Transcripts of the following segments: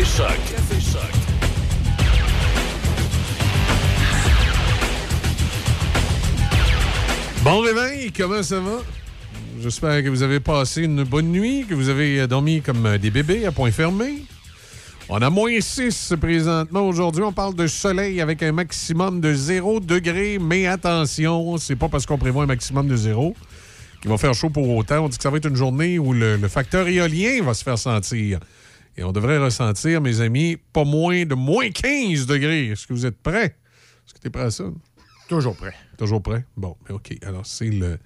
Café Choc. Café. Bon réveil, comment ça va? J'espère que vous avez passé une bonne nuit, que vous avez dormi comme des bébés à point fermé. On a moins 6 présentement. Aujourd'hui, on parle de soleil avec un maximum de 0 degré. Mais attention, c'est pas parce qu'on prévoit un maximum de 0 qu'il va faire chaud pour autant. On dit que ça va être une journée où le facteur éolien va se faire sentir. Et on devrait ressentir, mes amis, pas moins de moins 15 degrés. Est-ce que vous êtes prêts? Est-ce que tu es prêt à ça? Toujours prêt. Toujours prêt? Bon, mais OK. Alors, c'est le,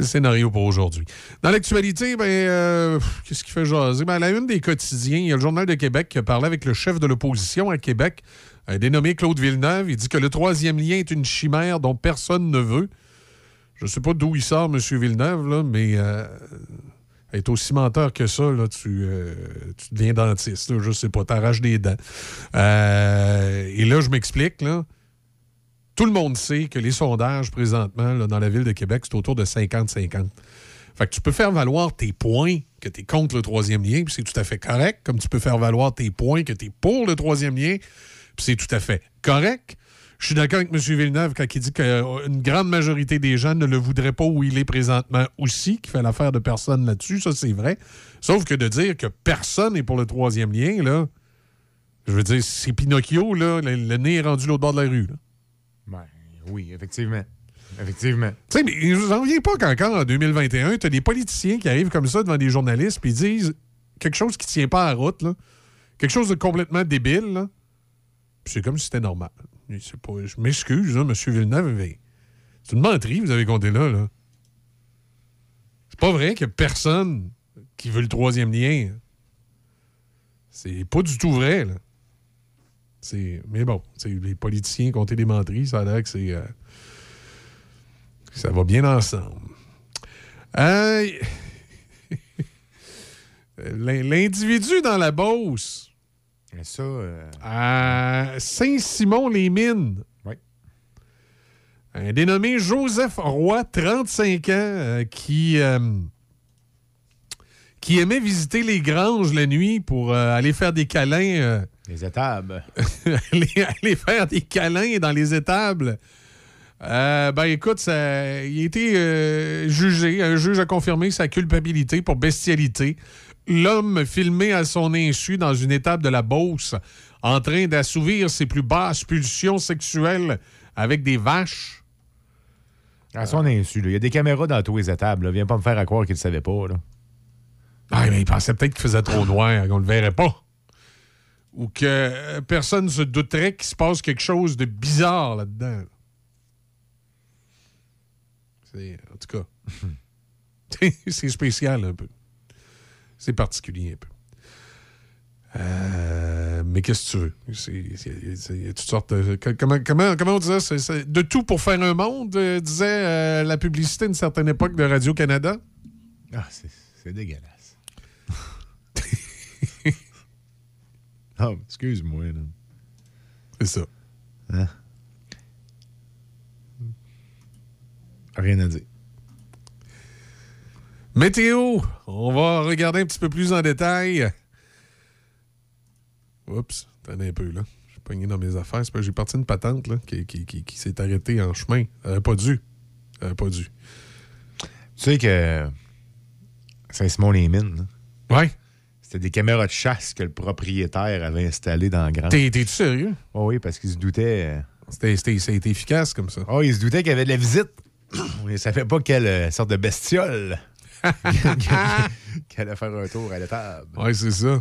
scénario pour aujourd'hui. Dans l'actualité, ben, euh, qu'est-ce qui fait jaser? Ben, à la une des quotidiens, il y a le Journal de Québec qui a parlé avec le chef de l'opposition à Québec, un dénommé Claude Villeneuve. Il dit que le troisième lien est une chimère dont personne ne veut. Je ne sais pas d'où il sort, M. Villeneuve, là, mais euh, être aussi menteur que ça, là, tu, euh, tu deviens dentiste. Là, je sais pas, t'arraches des dents. Euh, et là, je m'explique, là. Tout le monde sait que les sondages présentement là, dans la ville de Québec, c'est autour de 50-50. Fait que tu peux faire valoir tes points que tu es contre le troisième lien, puis c'est tout à fait correct, comme tu peux faire valoir tes points que tu es pour le troisième lien, puis c'est tout à fait correct. Je suis d'accord avec M. Villeneuve quand il dit qu'une grande majorité des gens ne le voudraient pas où il est présentement aussi, qui fait l'affaire de personne là-dessus, ça c'est vrai. Sauf que de dire que personne n'est pour le troisième lien, là, je veux dire, c'est Pinocchio, là, le, le nez est rendu l'autre bord de la rue. Là. Ben, oui, effectivement. Effectivement. Tu sais, mais je n'en reviens pas qu'encore en 2021, tu as des politiciens qui arrivent comme ça devant des journalistes puis disent quelque chose qui tient pas à la route, là. quelque chose de complètement débile, là. Puis c'est comme si c'était normal. Je m'excuse, là, M. Villeneuve, mais c'est une menterie, vous avez compté là. là. C'est pas vrai qu'il y a personne qui veut le troisième lien. C'est pas du tout vrai, là. Mais bon, les politiciens compter des menteries, ça a l'air que c'est. euh, ça va bien ensemble. L'in- L'individu dans la Beauce, ça, euh, à Saint-Simon-les-Mines, Oui. un dénommé Joseph Roy, 35 ans, euh, qui, euh, qui aimait visiter les granges la nuit pour aller faire des câlins. les étables. aller, aller faire des câlins dans les étables. Ben écoute, ça, il a été jugé. Un juge a confirmé sa culpabilité pour bestialité. L'homme filmé à son insu dans une étable de la Beauce, en train d'assouvir ses plus basses pulsions sexuelles avec des vaches. À son insu, là. il y a des caméras dans tous les étables. Là. Viens pas me faire à croire qu'il ne savait pas. Là. Ah, mais il pensait peut-être qu'il faisait trop noir, qu'on ne le verrait pas. Ou que euh, personne ne se douterait qu'il se passe quelque chose de bizarre là-dedans. là. C'est, en tout cas, c'est spécial un peu. C'est particulier un peu. Euh, mais qu'est-ce que tu veux? Il y a toutes sortes de. Comment, comment, comment on disait? C'est de tout pour faire un monde, euh, disait euh, la publicité d'une certaine époque de Radio-Canada. Ah, c'est, dégueulasse. oh, excuse-moi. C'est ça. Rien à dire. Météo, on va regarder un petit peu plus en détail. Oups, attendez un peu, là. Je suis pogné dans mes affaires. J'ai parti une patente là, qui, qui- qui- qui s'est arrêtée en chemin. Elle pas dû. Elle pas dû. Tu sais que Saint-Simon-les-Mines, Ouais. c'était des caméras de chasse que le propriétaire avait installées dans le grand. T'es- T'es-tu sérieux? Oh oui, parce qu'il se doutait. euh, C'était, c'était- ça a été efficace comme ça. Oh, il se doutait qu'il y avait de la visite. Il ne savait pas quelle euh, sorte de bestiole qu'elle allait faire un tour à l'étable. Oui, c'est ça.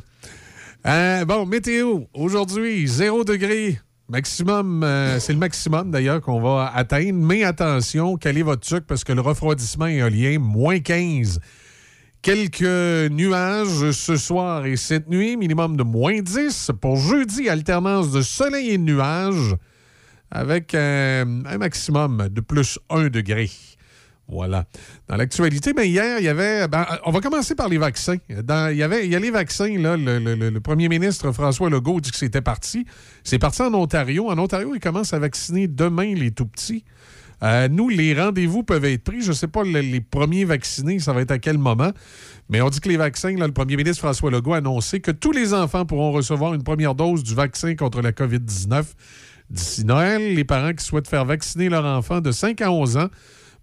Euh, bon, météo. Aujourd'hui, 0 degré. Maximum, euh, c'est le maximum d'ailleurs qu'on va atteindre. Mais attention, calez votre truc parce que le refroidissement éolien, moins 15. Quelques nuages ce soir et cette nuit, minimum de moins 10. Pour jeudi, alternance de soleil et de nuages avec euh, un maximum de plus 1 degré. Voilà. Dans l'actualité, ben, hier, il y avait. ben, on va commencer par les vaccins. Il, y avait, il a les vaccins, là. Le, premier ministre François Legault dit que c'était parti. C'est parti en Ontario. En Ontario, ils commencent à vacciner demain les tout petits. Euh, nous, les rendez-vous peuvent être pris. Je ne sais pas les premiers vaccinés, ça va être à quel moment. Mais on dit que les vaccins, le premier ministre François Legault a annoncé que tous les enfants pourront recevoir une première dose du vaccin contre la COVID-19 d'ici Noël. Les parents qui souhaitent faire vacciner leur enfant de 5 à 11 ans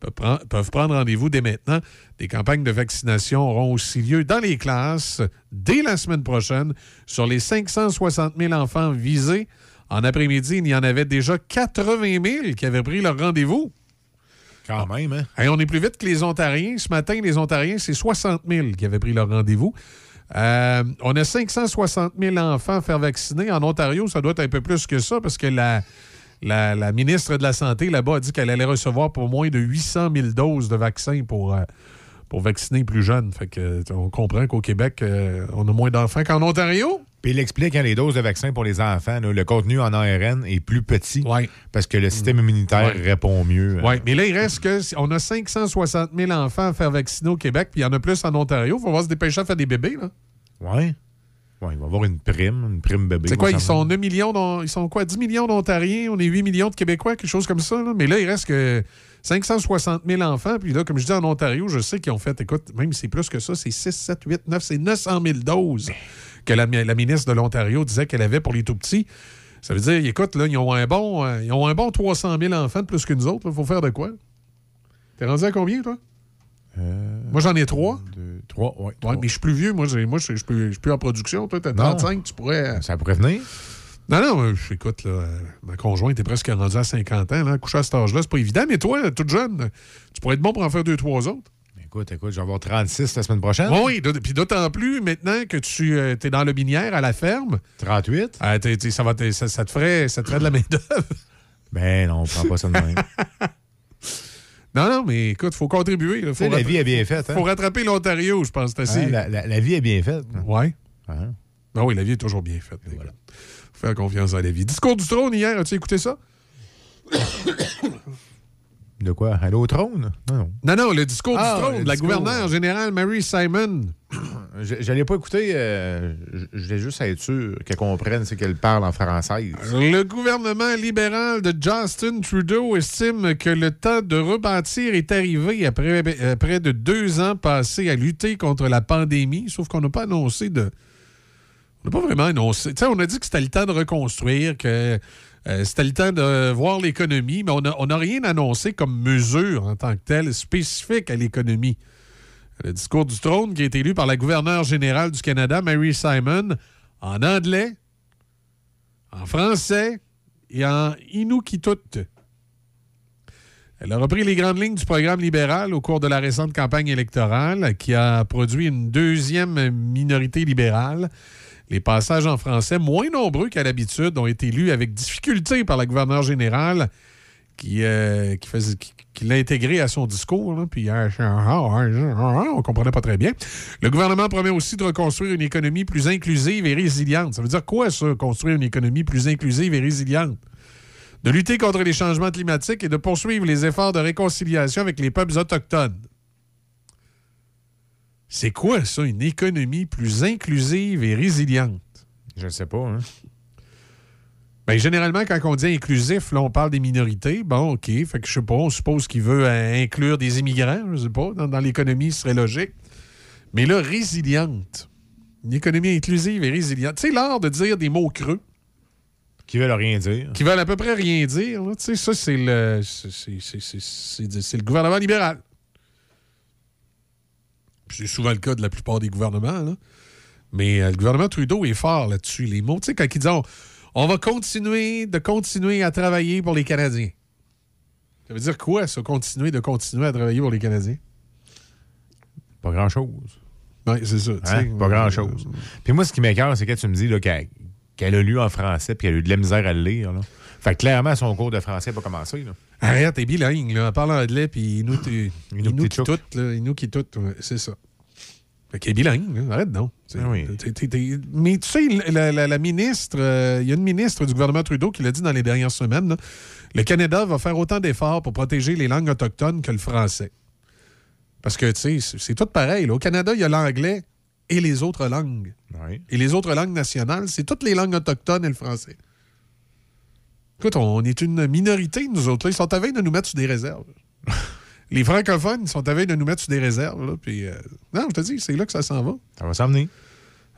peuvent prendre rendez-vous dès maintenant. Des campagnes de vaccination auront aussi lieu dans les classes dès la semaine prochaine. Sur les 560 000 enfants visés, en après-midi, il y en avait déjà 80 000 qui avaient pris leur rendez-vous. Quand même, hein? on est plus vite que les Ontariens. Ce matin, les Ontariens, c'est 60 000 qui avaient pris leur rendez-vous. Euh, on a 560 000 enfants à faire vacciner. En Ontario, ça doit être un peu plus que ça parce que la, la, ministre de la Santé là-bas a dit qu'elle allait recevoir pour moins de 800 000 doses de vaccins pour, euh, pour vacciner plus jeunes. Fait que, on comprend qu'au Québec, euh, on a moins d'enfants qu'en Ontario. Puis il explique hein, les doses de vaccins pour les enfants, le contenu en ARN est plus petit parce que le système immunitaire répond mieux. Euh. Oui, mais là, il reste que on a 560 000 enfants à faire vacciner au Québec, puis il y en a plus en Ontario. Il faut voir se dépêcher à faire des bébés. Là. Oui. Il va y avoir une prime, une prime bébé. C'est quoi, ils sont 9 millions, ils sont quoi, 10 millions d'Ontariens, on est 8 millions de Québécois, quelque chose comme ça. Mais là, il reste que 560 000 enfants. Puis là, comme je dis en Ontario, je sais qu'ils ont fait, écoute, même si c'est plus que ça, c'est 6, 7, 8, 9, c'est 900 000 doses que la, ministre de l'Ontario disait qu'elle avait pour les tout-petits. Ça veut dire, écoute, là, ils ont un bon, euh, ils ont un bon 300 000 enfants de plus que nous autres. Il faut faire de quoi? T'es rendu à combien, toi? Euh, moi, j'en ai trois. Trois, oui. Ouais, mais je suis plus vieux. Moi, moi je suis plus, en production. Toi, t'as 35, tu pourrais. Euh, Ça pourrait venir. Non, non, écoute, là, ma conjointe est presque rendue à 50 ans. Là, coucher à cet âge-là, c'est pas évident. Mais toi, toute jeune, tu pourrais être bon pour en faire deux, trois autres. Écoute, écoute, je vais avoir 36 la semaine prochaine. Oui, puis d'autant plus maintenant que tu euh, es dans le minière à la ferme. 38? ça, va ça, ça, te ferait, ça te ferait de la main-d'œuvre. Ben non, on prend pas ça de même. Non, non, mais écoute, il faut contribuer. la vie est bien faite. Il hein. faut rattraper l'Ontario, je pense. Assez... la, la, vie est bien faite. Oui. Ah. ah oui, la vie est toujours bien faite. Il faut faire confiance à la vie. Discours du trône hier, as-tu écouté ça? De quoi? Aller au trône? Non, non. Non, le discours du ah, trône de la gouverneure générale Mary Simon. Je n'allais pas écouter. Euh, je voulais juste être sûr qu'elle comprenne ce qu'elle parle en français. Le gouvernement libéral de Justin Trudeau estime que le temps de rebâtir est arrivé après près de deux ans passés à lutter contre la pandémie, sauf qu'on n'a pas annoncé de. On n'a pas vraiment annoncé. on a dit que c'était le temps de reconstruire, que euh, c'était le temps de voir l'économie, mais on n'a rien annoncé comme mesure en tant que telle spécifique à l'économie. Le discours du trône qui a été lu par la gouverneure générale du Canada, Mary Simon, en anglais, en français et en inuktitut. Elle a repris les grandes lignes du programme libéral au cours de la récente campagne électorale qui a produit une deuxième minorité libérale les passages en français, moins nombreux qu'à l'habitude, ont été lus avec difficulté par la gouverneure générale qui, euh, qui, l'a intégré à son discours. puis euh, on comprenait pas très bien. Le gouvernement promet aussi de reconstruire une économie plus inclusive et résiliente. Ça veut dire quoi, ça, construire une économie plus inclusive et résiliente? De lutter contre les changements climatiques et de poursuivre les efforts de réconciliation avec les peuples autochtones. C'est quoi ça, une économie plus inclusive et résiliente? Je ne sais pas. Hein? Bien, généralement, quand on dit inclusif, là, on parle des minorités. Bon, OK. Fait que je sais pas, on suppose qu'il veut euh, inclure des immigrants, je sais pas. Dans, l'économie, ce serait logique. Mais là, résiliente. Une économie inclusive et résiliente. Tu sais, l'art de dire des mots creux. Qui veulent rien dire. Qui veulent à peu près rien dire. Tu sais, ça, c'est le, c'est le gouvernement libéral. C'est souvent le cas de la plupart des gouvernements. Mais euh, le gouvernement Trudeau est fort là-dessus. Les mots, tu sais, quand ils disent on, va continuer de continuer à travailler pour les Canadiens. Ça veut dire quoi, ça, continuer de continuer à travailler pour les Canadiens? Pas grand-chose. Oui, c'est ça. Hein? Pas grand-chose. Puis moi, ce qui m'écœure, c'est que tu me dis qu'elle a lu en français puis qu'elle a eu de la misère à le lire. Là. Fait que clairement, son cours de français n'a pas commencé. Là. Arrête, t'es bilingue, là. En parlant anglais, puis nous, nous qui tout, nous qui tout, c'est ça. Qu'il est bilingue, arrête non. Ah mais tu sais, la, ministre, euh, il y a une ministre du gouvernement Trudeau qui l'a dit dans les dernières semaines, le Canada va faire autant d'efforts pour protéger les langues autochtones que le français. Parce que, tu sais, c'est tout pareil. Au Canada, il y a l'anglais et les autres langues. Et les autres langues nationales, c'est toutes les langues autochtones et le français. Écoute, on est une minorité, nous autres. Ils sont à veille de nous mettre sur des réserves. Les francophones ils sont à veille de nous mettre sur des réserves. Là, puis, euh, non, je te dis, c'est là que ça s'en va. Ça va s'emmener.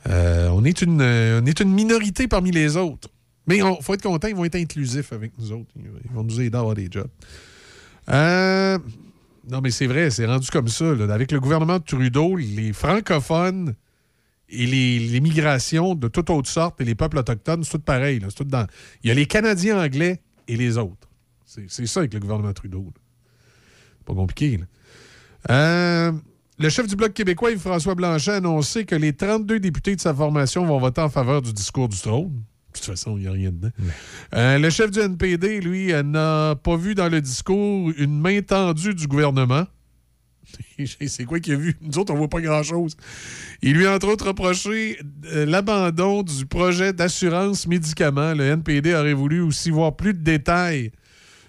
Euh, on, est une, euh, on est une minorité parmi les autres. Mais il faut être content, ils vont être inclusifs avec nous autres. Ils vont nous aider à avoir des jobs. Euh, non, mais c'est vrai, c'est rendu comme ça. là. Avec le gouvernement de Trudeau, les francophones et les, les migrations de toutes autres sortes et les peuples autochtones, c'est tout pareil. là. C'est tout dans... Il y a les Canadiens anglais et les autres. C'est c'est ça avec le gouvernement Trudeau. là. Pas compliqué. là. Euh, le chef du Bloc québécois, Yves-François Blanchet, a annoncé que les 32 députés de sa formation vont voter en faveur du discours du trône. De toute façon, il n'y a rien dedans. Euh, le chef du NPD, lui, euh, n'a pas vu dans le discours une main tendue du gouvernement. C'est quoi qu'il a vu? Nous autres, on voit pas grand-chose. Il lui a entre autres reproché l'abandon du projet d'assurance médicaments. Le NPD aurait voulu aussi voir plus de détails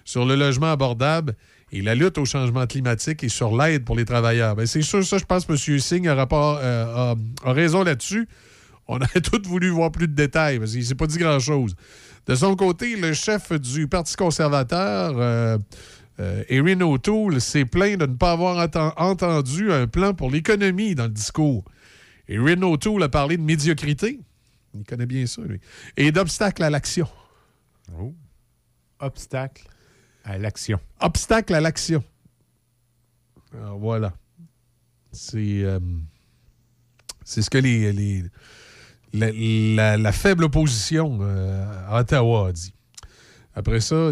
sur le logement abordable et la lutte au changement climatique et sur l'aide pour les travailleurs. Ben, c'est sûr, ça, je pense que M. Singh a, euh, a- a raison là-dessus. On aurait tous voulu voir plus de détails parce qu'il ne s'est pas dit grand-chose. De son côté, le chef du Parti conservateur, euh, euh, Erin O'Toole, s'est plaint de ne pas avoir enten- entendu un plan pour l'économie dans le discours. Erin O'Toole a parlé de médiocrité. Il connaît bien ça, lui. Et d'obstacles à l'action. Oh. Obstacle à l'action. Obstacle à l'action. Voilà. C'est euh, c'est ce que les, la, faible opposition euh, à Ottawa a dit. Après ça, euh,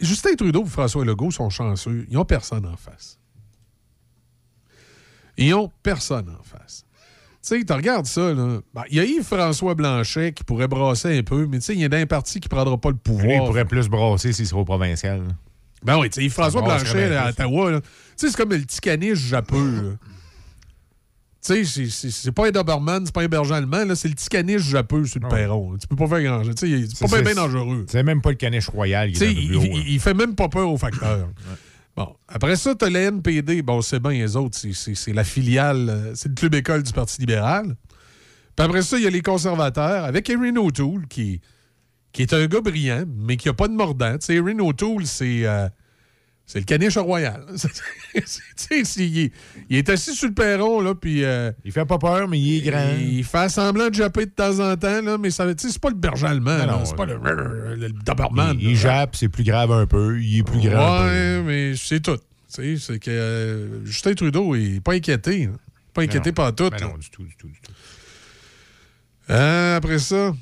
Justin Trudeau et François Legault sont chanceux. Ils n'ont personne en face. Ils n'ont personne en face. Tu sais, tu regardes ça, là. Ben, Il y a Yves-François Blanchet qui pourrait brasser un peu, mais tu sais, il y a un parti qui ne prendra pas le pouvoir. Lui, il pourrait plus brasser s'il serait au provincial. là. Ben oui, tu sais, François Ça brasserait Blanchet là, à. Ottawa, tu sais, c'est comme le petit caniche japeux. Tu sais, c'est- pas un Doberman, c'est pas un berger allemand, là, c'est le petit caniche japeux sur le Ouais. perron. là. Tu peux pas faire grand-chose. Tu sais, C'est pas bien dangereux. C'est même pas le caniche royal il, il- il fait même pas peur aux facteurs. Bon, après ça, t'as le NPD. Bon, c'est bien, les autres, c'est- la filiale, euh, c'est le club école du Parti libéral. Puis après ça, il y a les conservateurs avec Erin O'Toole, qui, qui est un gars brillant, mais qui a pas de mordant. Tu Erin O'Toole, c'est euh, c'est le caniche royal. Il, est- il est assis sur le perron, là, puis... euh, Il fait pas peur, mais il est grand. il fait semblant de japper de temps en temps, là, mais ça, c'est pas le berger allemand, Non, là, non, c'est pas le, le Doberman. il, il jappe, c'est plus grave un peu. Il est plus grand. Ouais, mais c'est tout. C'est que euh, Justin Trudeau il est pas inquiété. hein. Pas inquiété par tout. Ben non, du tout, du tout, du tout. Euh, après ça,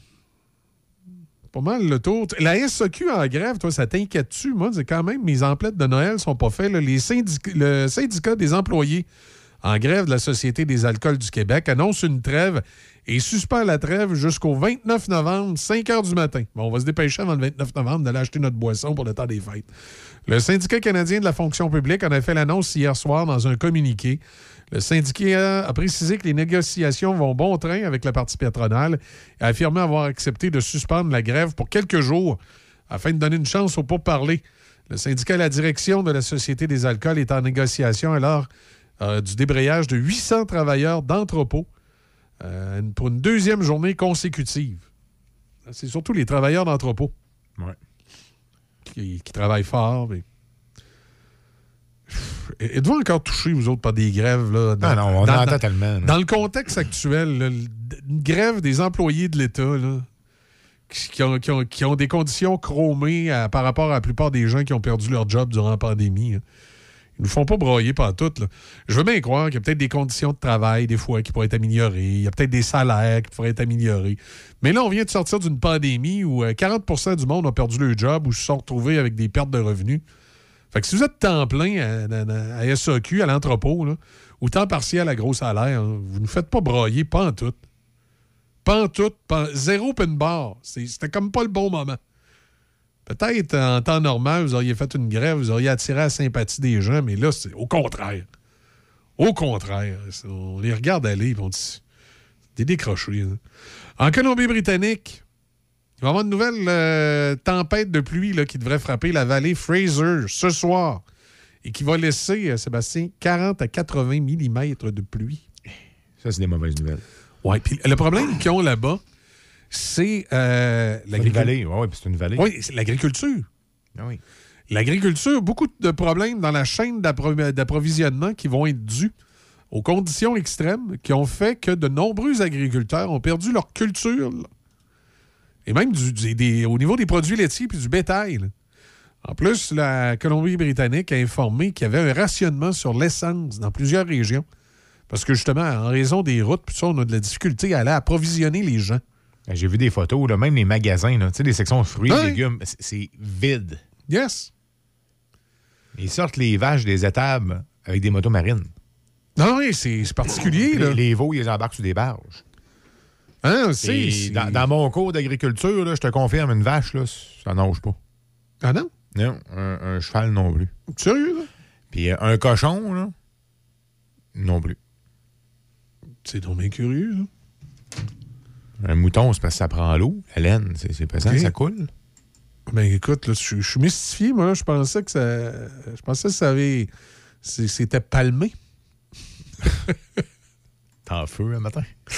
pas mal le tour. La SAQ en grève, toi, ça t'inquiète-tu? Moi, c'est quand même, mes emplettes de Noël sont pas faites. le syndicat des employés en grève de la Société des alcools du Québec annonce une trêve et suspend la trêve jusqu'au 29 novembre, 5 heures du matin. Bon, on va se dépêcher avant le 29 novembre d'aller acheter notre boisson pour le temps des fêtes. Le syndicat canadien de la fonction publique en a fait l'annonce hier soir dans un communiqué. Le syndicat a précisé que les négociations vont bon train avec la partie patronale et a affirmé avoir accepté de suspendre la grève pour quelques jours afin de donner une chance aux pourparlers. Le syndicat et la direction de la Société des alcools est en négociation alors euh, du débrayage de 800 travailleurs d'entrepôt euh, pour une deuxième journée consécutive. C'est surtout les travailleurs d'entrepôt Ouais. qui, qui travaillent fort. Mais... Êtes-vous encore touchés, vous autres, par des grèves? Là, dans- Non, non, on dans- en dans- tellement. dans le contexte actuel, là, une grève des employés de l'État, qui, ont, qui ont- qui ont des conditions chromées à- par rapport à la plupart des gens qui ont perdu leur job durant la pandémie, hein. ils nous font pas broyer par tout. Je veux bien croire qu'il y a peut-être des conditions de travail, des fois, qui pourraient être améliorées. Il y a peut-être des salaires qui pourraient être améliorés. Mais là, on vient de sortir d'une pandémie où euh, 40% du monde ont perdu leur job ou se sont retrouvés avec des pertes de revenus. Fait que si vous êtes temps plein à, à- à SAQ, à l'entrepôt, ou temps partiel à gros salaire, hein, vous ne faites pas broyer, pas en tout. Pas en tout, pas- zéro pin bar. C'était comme pas le bon moment. Peut-être en temps normal, vous auriez fait une grève, vous auriez attiré la sympathie des gens, mais là, c'est au contraire. Au contraire. On les regarde aller, ils vont dire, des décrochés. hein. En Colombie-Britannique, il va y avoir une nouvelle euh, tempête de pluie là, qui devrait frapper la vallée Fraser ce soir et qui va laisser, euh, Sébastien, 40 à 80 mm de pluie. Ça, c'est des mauvaises nouvelles. Ouais, puis le problème qu'ils ont là-bas, c'est euh, vallée. Oui, c'est une vallée. Oui, c'est l'agriculture. Ah oui. L'agriculture, beaucoup de problèmes dans la chaîne d'appro- d'approvisionnement qui vont être dus aux conditions extrêmes qui ont fait que de nombreux agriculteurs ont perdu leur culture. Et même du- du- des- au niveau des produits laitiers et du bétail. là. En plus, la Colombie-Britannique a informé qu'il y avait un rationnement sur l'essence dans plusieurs régions. Parce que justement, en raison des routes, puis ça, on a de la difficulté à aller approvisionner les gens. Ben, J'ai vu des photos, là, même les magasins, là, tu sais, les sections fruits, Ouais. légumes, c'est- vide. Yes. Ils sortent les vaches des étables avec des motos marines. Non, oui, c'est particulier. Là. Les, les veaux, ils les embarquent sur des barges. Hein, c'est- dans, dans mon cours d'agriculture, je te confirme, une vache, là, ça nage pas. Ah non? Non, un, un cheval non plus. Sérieux, là? Puis euh, un cochon, là, non plus. C'est donc bien curieux, là. Un mouton, c'est parce que ça prend l'eau. La laine, c'est pesant, Ok. ça coule. Ben écoute, là, je suis mystifié, moi. Je pensais que ça. Je pensais que ça avait. C'était palmé. T'es en feu un matin.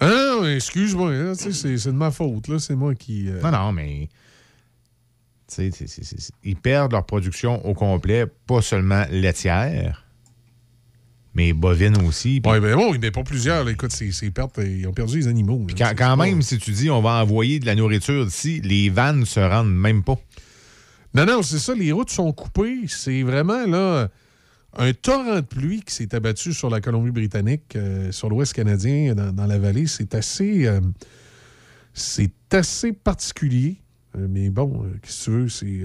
Ah non, mais excuse-moi, c'est de ma faute, là. C'est moi qui. euh, Non, non, mais. ils perdent leur production au complet, pas seulement laitière, mais bovine aussi. Puis Ouais, ben bon, mais pas plusieurs. là. Écoute, ces ces pertes, ils ont perdu les animaux. là. quand, même, si tu dis on va envoyer de la nourriture d'ici, les vannes se rendent même pas. Non, non, c'est ça, les routes sont coupées. C'est vraiment, là, un torrent de pluie qui s'est abattu sur la Colombie-Britannique, euh, sur l'ouest canadien, dans, la vallée. C'est assez. euh, assez particulier. Euh, mais bon, qu'est-ce que tu veux, c'est.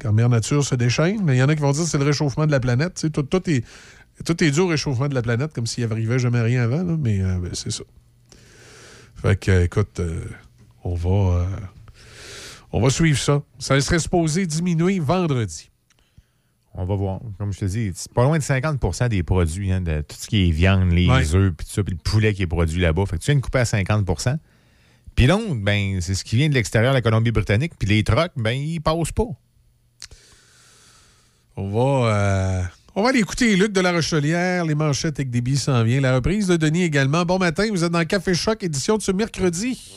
quand Mère Nature se déchaîne, mais il y en a qui vont dire que c'est le réchauffement de la planète. Tout, est, tout est au réchauffement de la planète, comme s'il n'arrivait jamais rien avant, mais ben, c'est ça. Fait que, écoute, on va. on va suivre ça. Ça serait supposé diminuer vendredi. On va voir. Comme je te dis, c'est pas loin de 50% des produits, hein, de tout ce qui est viande, les Ouais. œufs, puis tout ça, puis le poulet qui est produit là-bas. Fait que tu viens de couper à 50% Puis l'autre, ben, c'est ce qui vient de l'extérieur de la Colombie-Britannique. Puis les trucks, ben, ils passent pas. On va, euh, on va aller écouter Luc de la Rochelière, les manchettes avec des billes s'en vient. La reprise de Denis également. Bon matin, vous êtes dans Café Choc, édition de ce mercredi.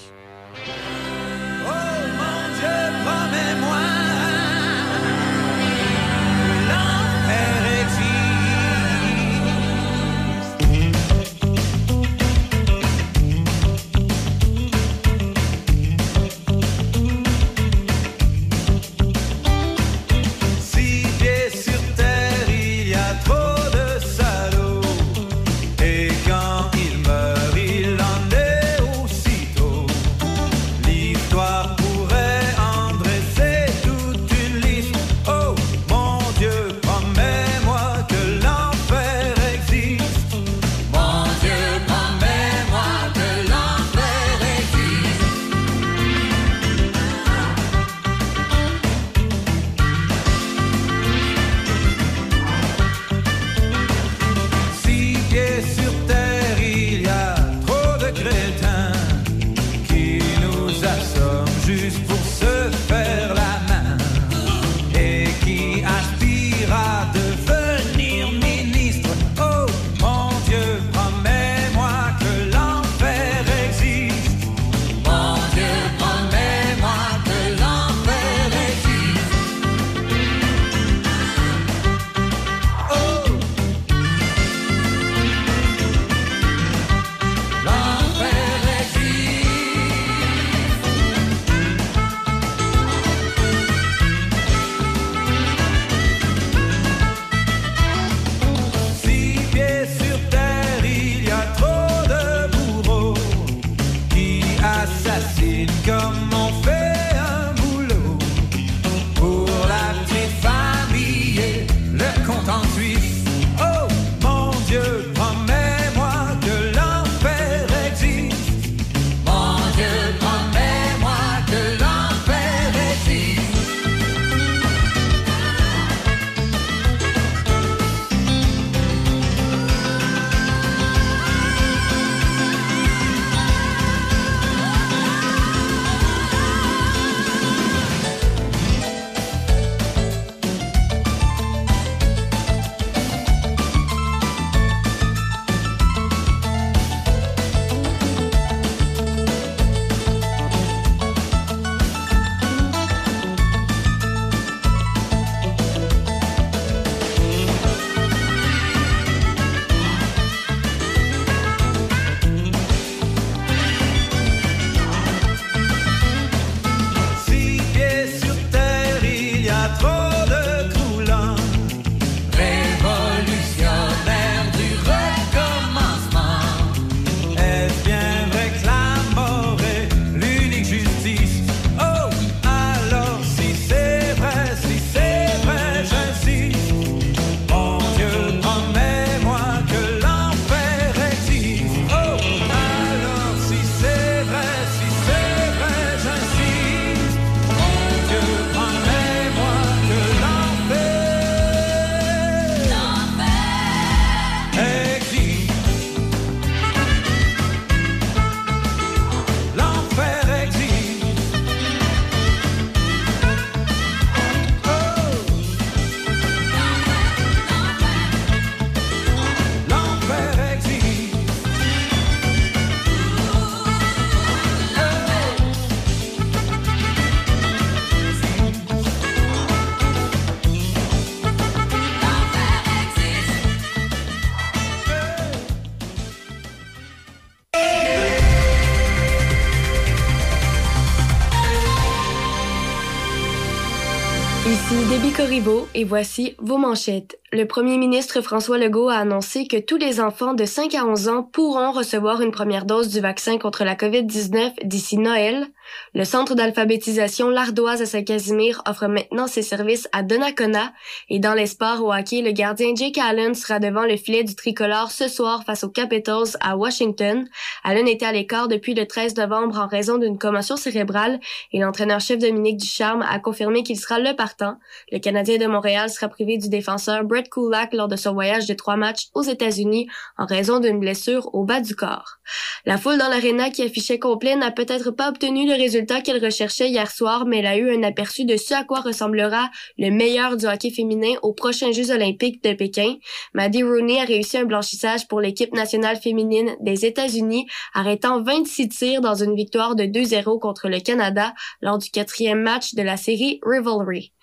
Et voici vos manchettes. Le premier ministre François Legault a annoncé que tous les enfants de 5 à 11 ans pourront recevoir une première dose du vaccin contre la COVID-19 d'ici Noël. Le centre d'alphabétisation L'Ardoise à Saint-Casimir offre maintenant ses services à Donnacona et dans l'espoir au hockey, le gardien Jake Allen sera devant le filet du tricolore ce soir face aux Capitals à Washington. Allen était à l'écart depuis le 13 novembre en raison d'une commotion cérébrale et l'entraîneur-chef Dominique Ducharme a confirmé qu'il sera le partant. Le Canadien de Montréal sera privé du défenseur Brett Kulak lors de son voyage de trois matchs aux États-Unis en raison d'une blessure au bas du corps. La foule dans l'aréna qui affichait complet n'a peut-être pas obtenu le résultat qu'elle recherchait hier soir, mais elle a eu un aperçu de ce à quoi ressemblera le meilleur du hockey féminin aux prochains Jeux olympiques de Pékin. Maddie Rooney a réussi un blanchissage pour l'équipe nationale féminine des États-Unis, arrêtant 26 tirs dans une victoire de 2-0 contre le Canada lors du quatrième match de la série Rivalry.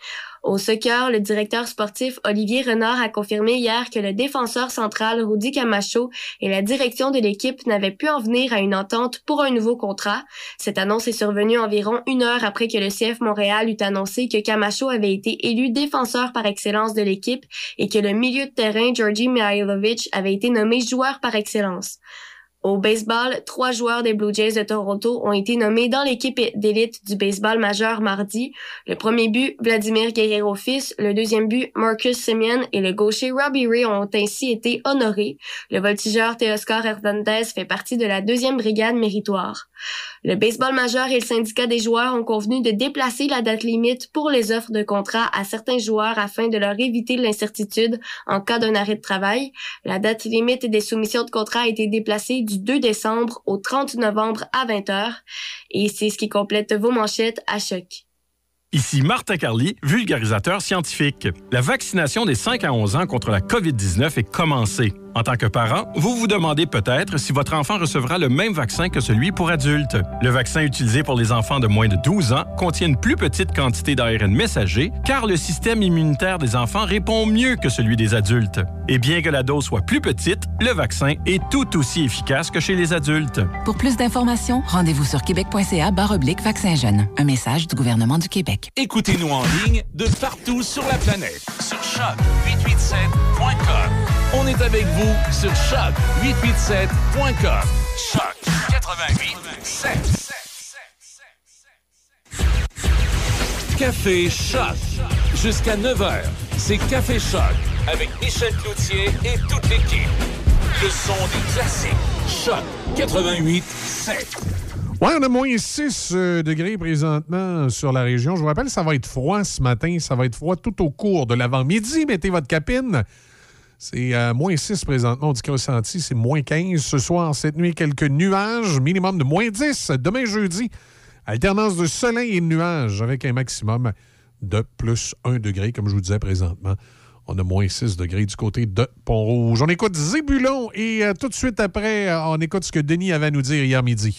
Au soccer, le directeur sportif Olivier Renard a confirmé hier que le défenseur central Rudy Camacho et la direction de l'équipe n'avaient pu en venir à une entente pour un nouveau contrat. Cette annonce est survenue environ une heure après que le CF Montréal eut annoncé que Camacho avait été élu défenseur par excellence de l'équipe et que le milieu de terrain Georgi Mihailovic avait été nommé joueur par excellence. Au baseball, trois joueurs des Blue Jays de Toronto ont été nommés dans l'équipe d'élite du baseball majeur mardi. Le premier but, Vladimir Guerrero fils, le deuxième but, Marcus Simeon et le gaucher Robbie Ray ont ainsi été honorés. Le voltigeur Teoscar Hernandez fait partie de la deuxième brigade méritoire. Le baseball majeur et le syndicat des joueurs ont convenu de déplacer la date limite pour les offres de contrat à certains joueurs afin de leur éviter l'incertitude en cas d'un arrêt de travail. La date limite des soumissions de contrat a été déplacée du 2 décembre au 30 novembre à 20h. Et c'est ce qui complète vos manchettes à choc. Ici Martin Carly, vulgarisateur scientifique. La vaccination des 5 à 11 ans contre la COVID-19 est commencée. En tant que parent, vous vous demandez peut-être si votre enfant recevra le même vaccin que celui pour adultes. Le vaccin utilisé pour les enfants de moins de 12 ans contient une plus petite quantité d'ARN messager car le système immunitaire des enfants répond mieux que celui des adultes. Et bien que la dose soit plus petite, le vaccin est tout aussi efficace que chez les adultes. Pour plus d'informations, rendez-vous sur québec.ca oblique vaccin jeune. Un message du gouvernement du Québec. Écoutez-nous en ligne de partout sur la planète. Sur choc887.com. On est avec vous sur choc887.com. Choc 88 Café Choc. Jusqu'à 9h, c'est Café Choc avec Michel Cloutier et toute l'équipe. Le son des classiques. Choc 88 Ouais, on a moins 6 euh, degrés présentement sur la région. Je vous rappelle, ça va être froid ce matin. Ça va être froid tout au cours de l'avant-midi. Mettez votre capine. C'est moins 6 présentement. On dit que ressenti, c'est moins 15. Ce soir, cette nuit, quelques nuages. Minimum de moins 10. Demain, jeudi, alternance de soleil et de nuages avec un maximum de plus 1 degré, comme je vous disais présentement. On a moins 6 degrés du côté de Pont-Rouge. On écoute Zébulon et euh, tout de suite après, euh, on écoute ce que Denis avait à nous dire hier midi.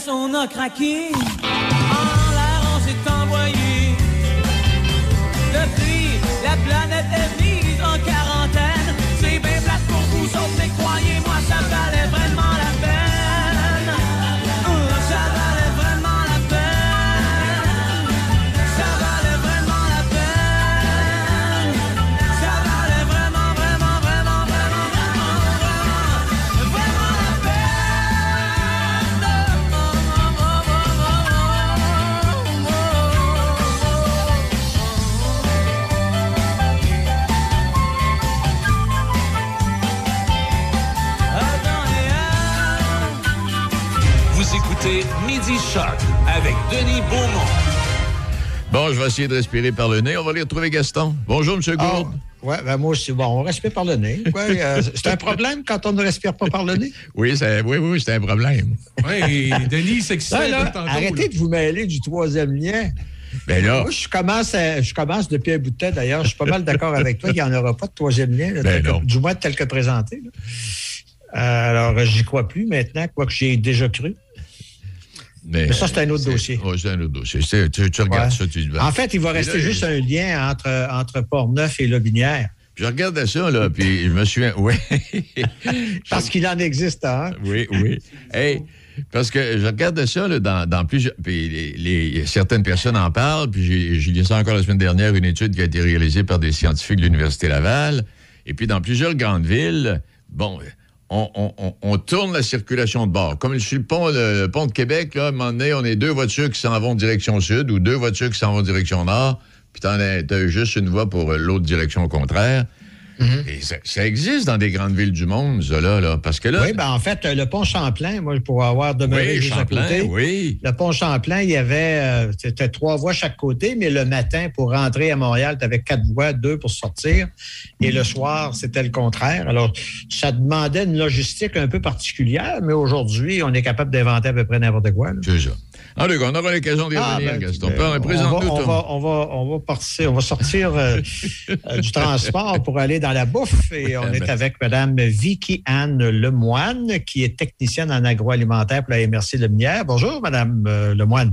Tendresse, on a craqué. Denis Beaumont. Bon, je vais essayer de respirer par le nez. On va aller retrouver Gaston. Bonjour, M. Ah, Gourde. ouais, ben moi aussi. Bon, on respire par le nez. Ouais, euh, c'est un problème quand on ne respire pas par le nez? Oui, c'est, oui, oui, c'est un problème. Oui, Denis Là, là, tantôt. arrêtez de vous mêler du troisième lien. Ben là, Moi, je commence, à- je commence depuis un bout de temps, d'ailleurs. Je suis pas mal d'accord avec toi qu'il n'y en aura pas de troisième lien, là, Ben que- du moins tel que présenté. là. Euh, alors, j'y crois plus maintenant, quoique j'y ai déjà cru. Mais ça, c'est un autre dossier. Oui, c'est un autre dossier. Tu, tu regardes Ouais. ça, tu dis. ben, En fait, il va rester là, juste un lien entre, entre Port-Neuf et Lobinière. Je regardais ça, là, puis je me suis. Oui. Parce qu'il en existe un. Oui, oui. Hey, parce que je regardais ça là, dans, dans plusieurs. Puis les, les- certaines personnes en parlent, puis j'ai j'ai lu ça encore la semaine dernière, une étude qui a été réalisée par des scientifiques de l'Université Laval. Et puis dans plusieurs grandes villes, bon. On, tourne la circulation de bord. Comme sur le pont, le, pont de Québec, à un moment donné, on est deux voitures qui s'en vont direction sud ou deux voitures qui s'en vont direction nord, puis t'en as, juste une voie pour euh, l'autre direction contraire. Et ça, ça existe dans des grandes villes du monde, ça, là, là, parce que là... Oui, ben en fait, le pont Champlain, moi, pour avoir demeuré Oui, juste à Champlain, côté, oui. le pont Champlain, il y avait euh, c'était trois voies chaque côté, mais le matin, pour rentrer à Montréal, tu avais quatre voies, deux pour sortir. Et le soir, c'était le contraire. Alors, ça demandait une logistique un peu particulière, mais aujourd'hui, on est capable d'inventer à peu près n'importe quoi. C'est ça. En tout cas, on aura l'occasion d'y Ah, revenir, ben, Gaston. ben, on, va, on, va, on, va, on, va partir, on va sortir euh, euh, du transport pour aller dans la bouffe. Et on est Ben. avec Mme Vicky Anne Lemoine, qui est technicienne en agroalimentaire pour la MRC de Minière. Bonjour, Mme euh, Lemoine.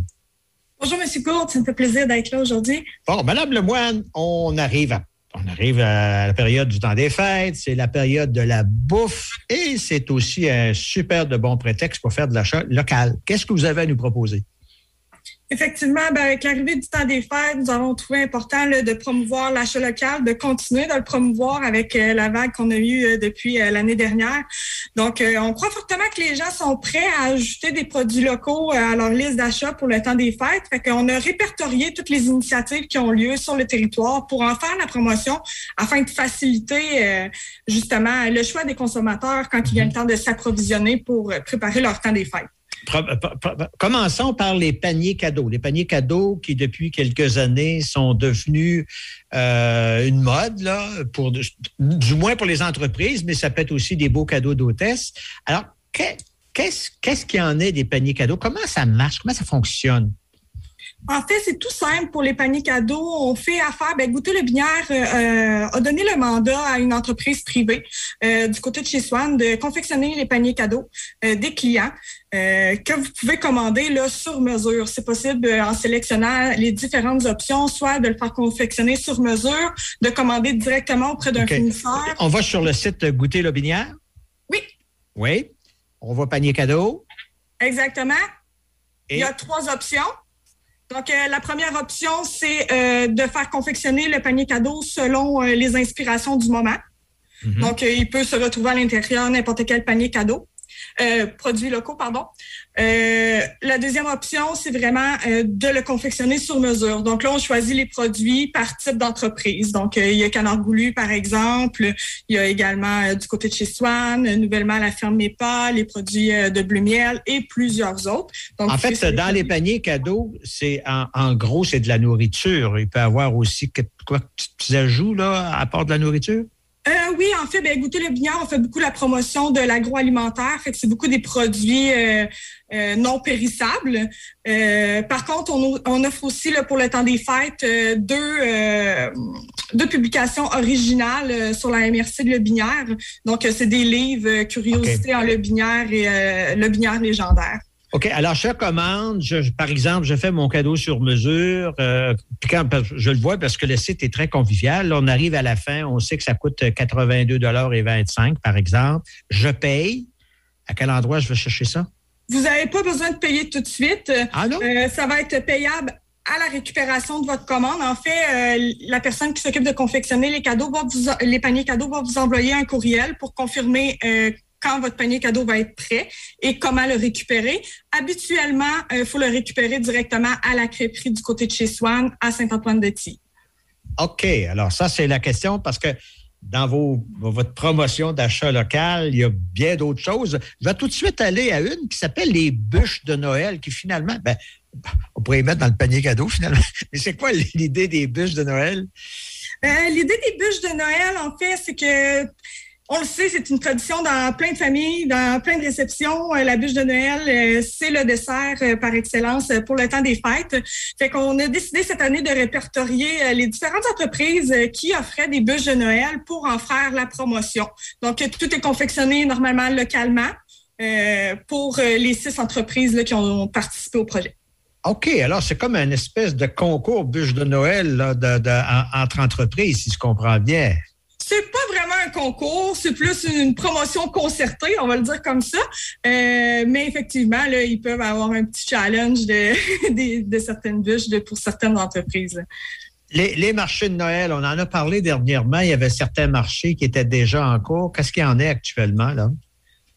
Bonjour, M. Gourde. Ça me fait plaisir d'être là aujourd'hui. Bon, Mme Lemoine, on arrive à on arrive à la période du temps des fêtes, c'est la période de la bouffe et c'est aussi un super de bon prétexte pour faire de l'achat local. Qu'est-ce que vous avez à nous proposer? Effectivement, ben, avec l'arrivée du temps des fêtes, nous avons trouvé important là, de promouvoir l'achat local, de continuer de le promouvoir avec euh, la vague qu'on a eue euh, depuis euh, l'année dernière. Donc, euh, on croit fortement que les gens sont prêts à ajouter des produits locaux à leur liste d'achat pour le temps des fêtes. Fait qu'on a répertorié toutes les initiatives qui ont lieu sur le territoire pour en faire la promotion afin de faciliter euh, justement le choix des consommateurs quand il vient le temps de s'approvisionner pour préparer leur temps des fêtes. Pro- Commençons par les paniers cadeaux. Les paniers cadeaux qui, depuis quelques années, sont devenus euh, une mode, là, pour, du moins pour les entreprises, mais ça peut être aussi des beaux cadeaux d'hôtesse. Alors, que- qu'est-ce qu'il y en est des paniers cadeaux? Comment ça marche? Comment ça fonctionne? En fait, c'est tout simple pour les paniers cadeaux. On fait affaire. Ben, Goûter le Binière euh, euh, a donné le mandat à une entreprise privée euh, du côté de chez Swan de confectionner les paniers cadeaux euh, des clients euh, que vous pouvez commander là, sur mesure. C'est possible euh, en sélectionnant les différentes options, soit de le faire confectionner sur mesure, de commander directement auprès d'un fournisseur. On va sur le site Goûter le Binière? Oui. Oui. On va panier cadeau. Exactement. Et- Il y a trois options. Donc, euh, la première option, c'est de faire confectionner le panier cadeau selon les inspirations du moment. Mhm. Donc, il peut se retrouver à l'intérieur n'importe quel panier cadeau. Euh, produits locaux, pardon. Euh, la deuxième option, c'est vraiment euh, de le confectionner sur mesure. Donc là, on choisit les produits par type d'entreprise. Donc, euh, il y a Canard Goulu, par exemple. Il y a également euh, du côté de chez Swan, euh, nouvellement la ferme Mépa, les produits de Bleu Miel et plusieurs autres. Donc, En fait, dans les paniers cadeaux, c'est en, en gros, c'est de la nourriture. Il peut y avoir aussi que- quoi, petits petits ajouts là, à part de la nourriture? Euh, oui, en fait, ben, goûter le billard, on fait beaucoup la promotion de l'agroalimentaire. Fait que c'est beaucoup des produits euh, euh, non périssables. Euh, par contre, on, on offre aussi là, pour le temps des fêtes euh, deux, euh, deux publications originales euh, sur la MRC de Le Binière. Donc, euh, c'est des livres euh, Curiosités en Le Binière et euh, Le Binière légendaire. OK, alors je commande, je- par exemple, je fais mon cadeau sur mesure, euh, puis quand je le vois parce que le site est très convivial. Là, on arrive à la fin, on sait que ça coûte 82,25 par exemple. Je paye. À quel endroit je vais chercher ça? Vous n'avez pas besoin de payer tout de suite. Ah non? Euh, ça va être payable à la récupération de votre commande. En fait, euh, la personne qui s'occupe de confectionner les cadeaux va vous, les paniers cadeaux va vous envoyer un courriel pour confirmer euh, quand votre panier cadeau va être prêt et comment le récupérer. Habituellement, il faut le récupérer directement à la crêperie du côté de chez Swan à Saint-Antoine-de-Tilly. OK, alors ça, c'est la question parce que dans vos, votre promotion d'achat local, il y a bien d'autres choses. Je vais tout de suite aller à une qui s'appelle les bûches de Noël, qui finalement, ben, on pourrait y mettre dans le panier cadeau finalement. Mais c'est quoi l'idée des bûches de Noël? Euh, L'idée des bûches de Noël, en fait, c'est que on le sait, c'est une tradition dans plein de familles, dans plein de réceptions. Euh, la bûche de Noël, euh, c'est le dessert euh, par excellence pour le temps des fêtes. Fait qu'on a décidé cette année de répertorier les différentes entreprises qui offraient des bûches de Noël pour en faire la promotion. Donc, tout est confectionné normalement localement pour les six entreprises qui ont participé au projet. OK, alors c'est comme un espèce de concours bûche de Noël entre entreprises, si je comprends bien. C'est pas vraiment un concours, c'est plus une promotion concertée, on va le dire comme ça. Euh, mais effectivement, là, ils peuvent avoir un petit challenge de, certaines bûches pour certaines entreprises. Les, les marchés de Noël, on en a parlé dernièrement. Il y avait certains marchés qui étaient déjà en cours. Qu'est-ce qu'il y en est actuellement, là?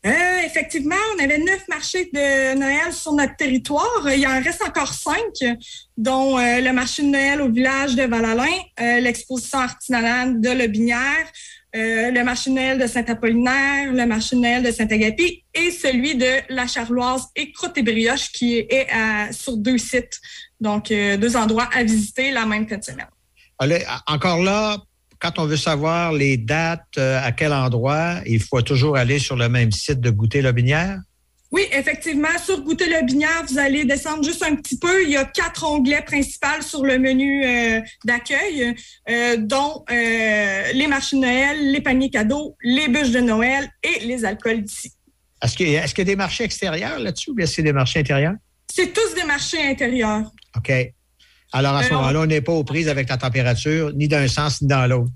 Euh, effectivement, on avait neuf marchés de Noël sur notre territoire. Il en reste encore cinq, dont euh, le marché de Noël au village de Val-Alain, euh, l'exposition artisanale de Lobinière, euh, le marché de Noël de Saint-Apollinaire, le marché de Noël de Saint-Agapi et celui de La Charloise et Croix-et-Brioche qui est sur deux sites. Donc, deux endroits à visiter la même fin de semaine. Allez, encore là, quand on veut savoir les dates, euh, à quel endroit, il faut toujours aller sur le même site de Goûter Lobinière. Oui, effectivement, sur Goûter le Binière, vous allez descendre juste un petit peu. Il y a quatre onglets principaux sur le menu euh, d'accueil, euh, dont les marchés de Noël, les paniers cadeaux, les bûches de Noël et les alcools d'ici. Est-ce qu'il y, y a des marchés extérieurs là-dessus ou bien c'est des marchés intérieurs? C'est tous des marchés intérieurs. OK. Alors, à ce moment-là, on n'est pas aux prises avec la température, ni d'un sens ni dans l'autre.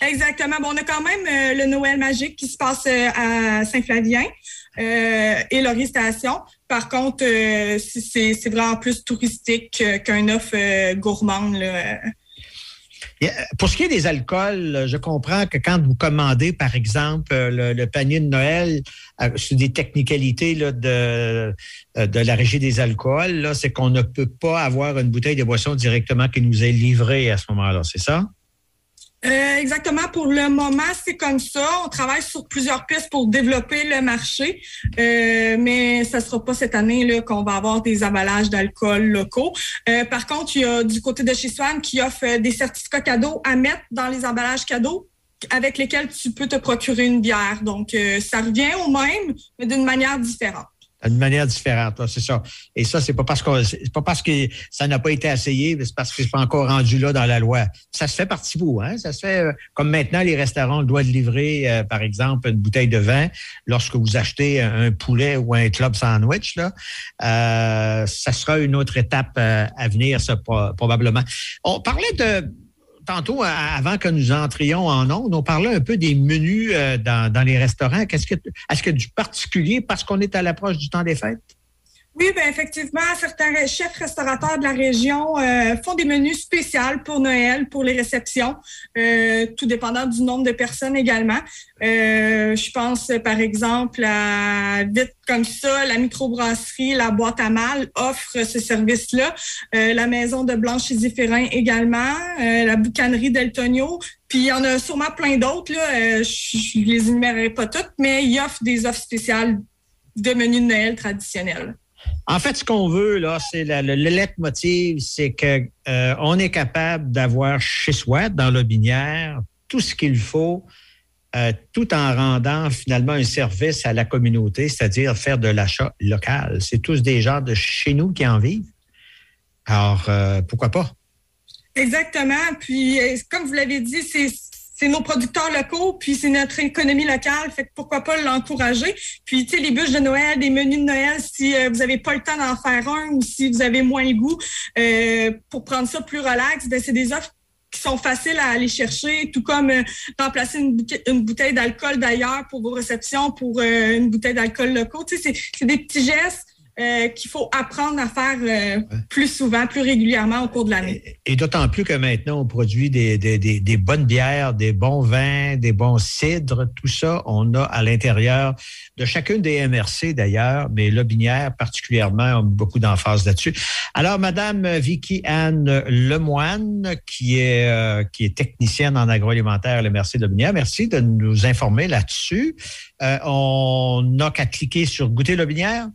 Exactement. Bon, on a quand même euh, le Noël magique qui se passe euh, à Saint-Flavien euh, et Laurier Station. Par contre, euh, c'est- vraiment plus touristique qu'un offre gourmande. Là. Euh, Pour ce qui est des alcools, euh, je comprends que quand vous commandez, par exemple, euh, le, panier de Noël, sur des technicalités de, de la régie des alcools, c'est qu'on ne peut pas avoir une bouteille de boisson directement qui nous est livrée à ce moment-là, c'est ça? Euh, exactement. Pour le moment, c'est comme ça. On travaille sur plusieurs pistes pour développer le marché, Euh, mais ça sera pas cette année là qu'on va avoir des emballages d'alcool locaux. Euh, par contre, il y a du côté de chez Swan qui offre des certificats cadeaux à mettre dans les emballages cadeaux avec lesquels tu peux te procurer une bière. Donc, euh, ça revient au même, mais d'une manière différente. D'une manière différente, c'est ça. Et ça, c'est pas parce que c'est pas parce que ça n'a pas été essayé, mais c'est parce que c'est pas encore rendu là dans la loi. Ça se fait par petit bout, hein? Ça se fait euh, comme maintenant les restaurants doivent livrer, euh, par exemple, une bouteille de vin lorsque vous achetez un poulet ou un club sandwich. Là, Euh, ça sera une autre étape euh, à venir, ça pro- probablement. On parlait de tantôt, avant que nous entrions en ondes, on parlait un peu des menus euh, dans, dans les restaurants. Qu'est-ce que, est-ce que du particulier parce qu'on est à l'approche du temps des fêtes? Oui, ben effectivement, certains chefs restaurateurs de la région euh, font des menus spéciaux pour Noël, pour les réceptions, euh, tout dépendant du nombre de personnes également. Euh, je pense, par exemple, à vite comme ça, la microbrasserie, la boîte à mal offre ce service-là. Euh, la maison de Blanche et Zéphirin également, euh, la boucanerie d'Eltonio. Puis il y en a sûrement plein d'autres. Là. Euh, je ne les énumérerai pas toutes, mais ils offrent des offres spéciales de menus de Noël traditionnels. En fait, ce qu'on veut, c'est le, le leitmotiv, c'est que euh, on est capable d'avoir chez soi, dans le binière, tout ce qu'il faut, euh, tout en rendant finalement un service à la communauté, c'est-à-dire faire de l'achat local. C'est tous des gens de chez nous qui en vivent. Alors, euh, pourquoi pas? Exactement. Puis, euh, comme vous l'avez dit, c'est c'est nos producteurs locaux, puis c'est notre économie locale, fait que pourquoi pas l'encourager. Puis, tu sais, les bûches de Noël, des menus de Noël, si euh, vous avez pas le temps d'en faire un ou si vous avez moins le goût, euh, pour prendre ça plus relax, ben c'est des offres qui sont faciles à aller chercher, tout comme euh, remplacer une, une bouteille d'alcool d'ailleurs pour vos réceptions pour euh, une bouteille d'alcool locaux. Tu sais, c'est des petits gestes euh, qu'il faut apprendre à faire euh, plus souvent, plus régulièrement au cours de l'année. Et d'autant plus que maintenant, on produit des, des- des- des bonnes bières, des bons vins, des bons cidres, tout ça, on a à l'intérieur de chacune des MRC d'ailleurs, mais Lobinière particulièrement a mis beaucoup d'emphase là-dessus. Alors, Madame Vicky Anne Lemoine, qui est, euh, qui est technicienne en agroalimentaire à l'MRC de Lobinière, merci de nous informer là-dessus. Euh, on n'a qu'à cliquer sur Goûter Lobinière.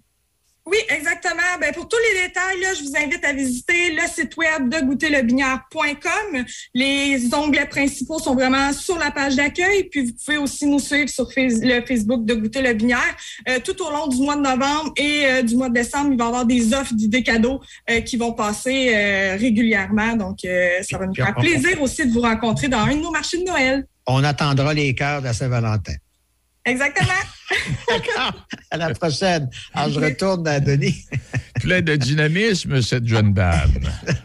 Oui, exactement. Ben, pour tous les détails, là, je vous invite à visiter le site web de goûterlebinière.com. Les onglets principaux sont vraiment sur la page d'accueil. Puis vous pouvez aussi nous suivre sur le Facebook de Goûter le Binière. Euh, tout au long du mois de novembre et euh, du mois de décembre, il va y avoir des offres d'idées cadeaux euh, qui vont passer régulièrement. Donc, ça va nous faire plaisir aussi de vous rencontrer dans un de nos marchés de Noël. On attendra les cœurs de la Saint-Valentin. Exactement. D'accord. À la prochaine. Alors, je retourne à Denis. Plein de dynamisme, cette jeune dame.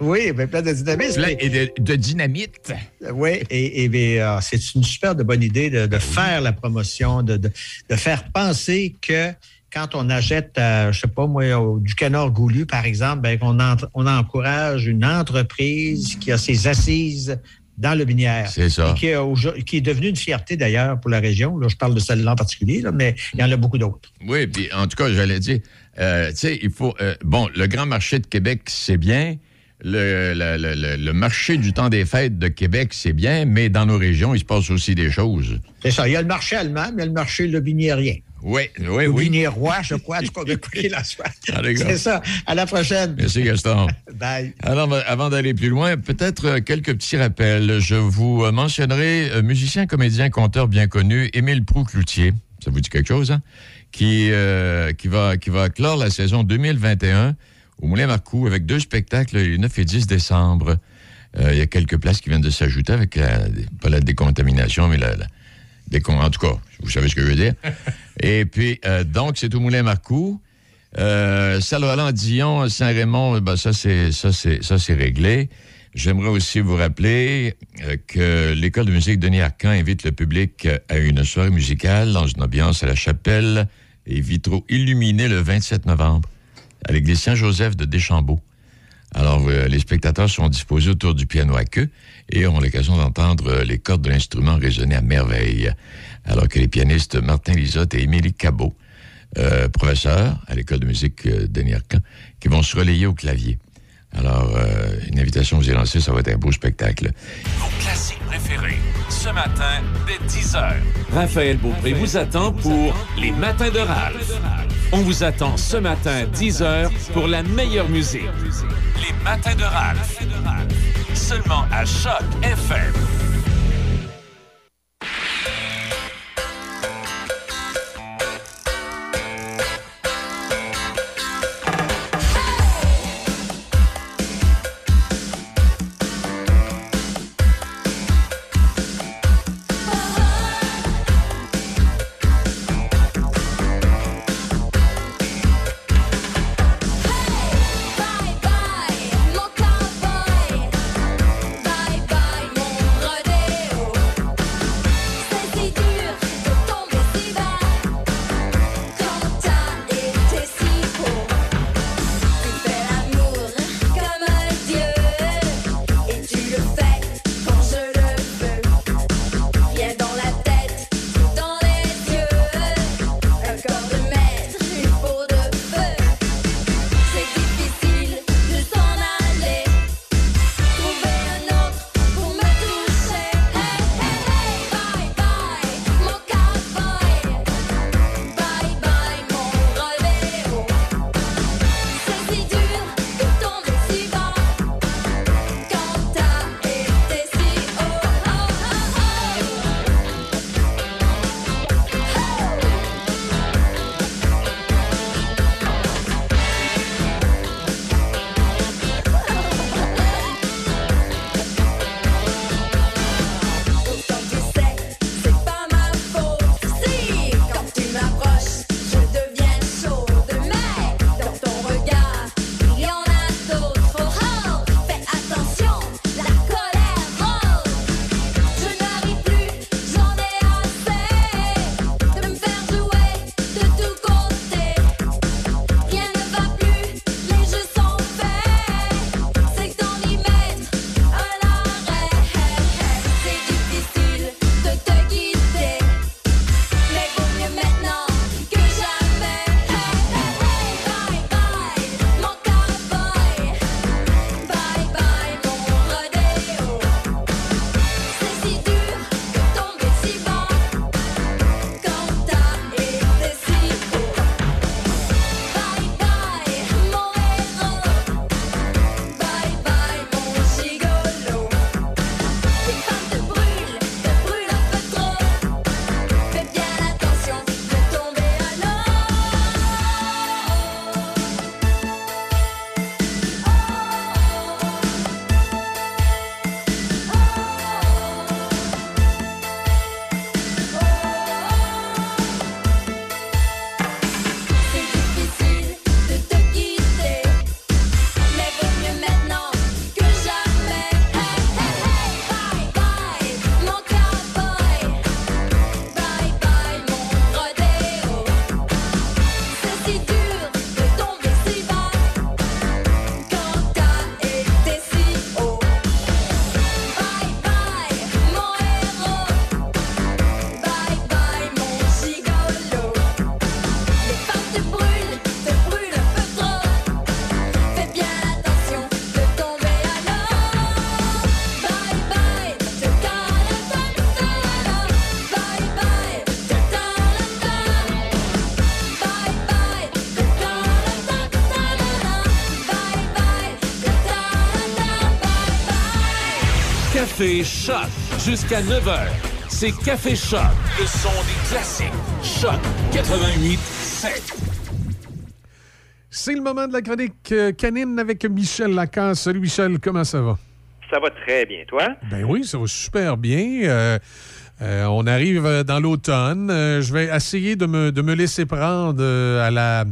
oui, mais plein de dynamisme. Plein et de, de dynamite. Oui, et, euh, c'est une super de bonne idée de, de faire la promotion, de, de, de faire penser que quand on achète, euh, je sais pas moi, au- du canard goulu, par exemple, ben, on encourage une entreprise qui a ses assises dans le binière. C'est ça. Et qui, est aujourd- qui est devenue une fierté d'ailleurs pour la région. Là, je parle de celle-là en particulier, là, mais il y en a beaucoup d'autres. Oui, puis en tout cas, j'allais dire, euh, tu sais, il faut. euh, bon, le grand marché de Québec, c'est bien. Le, le- le- le- marché du temps des fêtes de Québec, c'est bien, mais dans nos régions, il se passe aussi des choses. C'est ça. Il y a le marché allemand, mais il y a le marché le Oui, oui, oui. binérois, je crois, du coup, de quoi qu'il en soit. Ah. C'est ça. À la prochaine. Merci, Gaston. Bye. Alors, avant d'aller plus loin, peut-être euh, quelques petits rappels. Je vous euh, mentionnerai euh, musicien, comédien, conteur bien connu, Émile Proux-Cloutier. Ça vous dit quelque chose, hein? Qui, euh, qui, va, qui va clore la saison 2021 au Moulin Marcoux avec deux spectacles les 9 et 10 décembre. Euh, Il y a quelques places qui viennent de s'ajouter avec la, pas la décontamination, mais la, la décon- en tout cas, vous savez ce que je veux dire. et puis, euh, donc, c'est au Moulin Marcoux. Euh, Salle-Roland-Dion, Saint-Raymond, ben ça, c'est, ça, c'est, ça, c'est réglé. J'aimerais aussi vous rappeler euh, que l'École de musique Denis Arcand invite le public euh, à une soirée musicale dans une ambiance à la chapelle et vitraux illuminés le 27 novembre à l'église Saint-Joseph de Deschambault. Alors, euh, les spectateurs sont disposés autour du piano à queue et auront l'occasion d'entendre les cordes de l'instrument résonner à merveille, alors que les pianistes Martin Lisotte et Émilie Cabot, euh, professeurs à l'école de musique euh, Denis Arcand, qui vont se relayer au clavier. Alors, euh, une invitation vous est lancée, ça va être un beau spectacle. Vos classiques préférés, ce matin, dès 10h. Raphaël Beaupré vous attend pour Les Matins de Ralph. On vous attend ce matin, 10h, pour la meilleure musique. Les Matins de Ralph. Seulement à Choc FM. Café Choc. Jusqu'à 9h, c'est Café Choc. Le son des classiques. Choc 88 7. C'est le moment de la chronique euh, canine avec Michel Lacasse. Salut Michel, comment ça va? Ça va très bien, toi? Ben oui, ça va super bien. Euh, euh, on arrive euh, dans l'automne. Euh, je vais essayer de me, de me laisser prendre euh, à la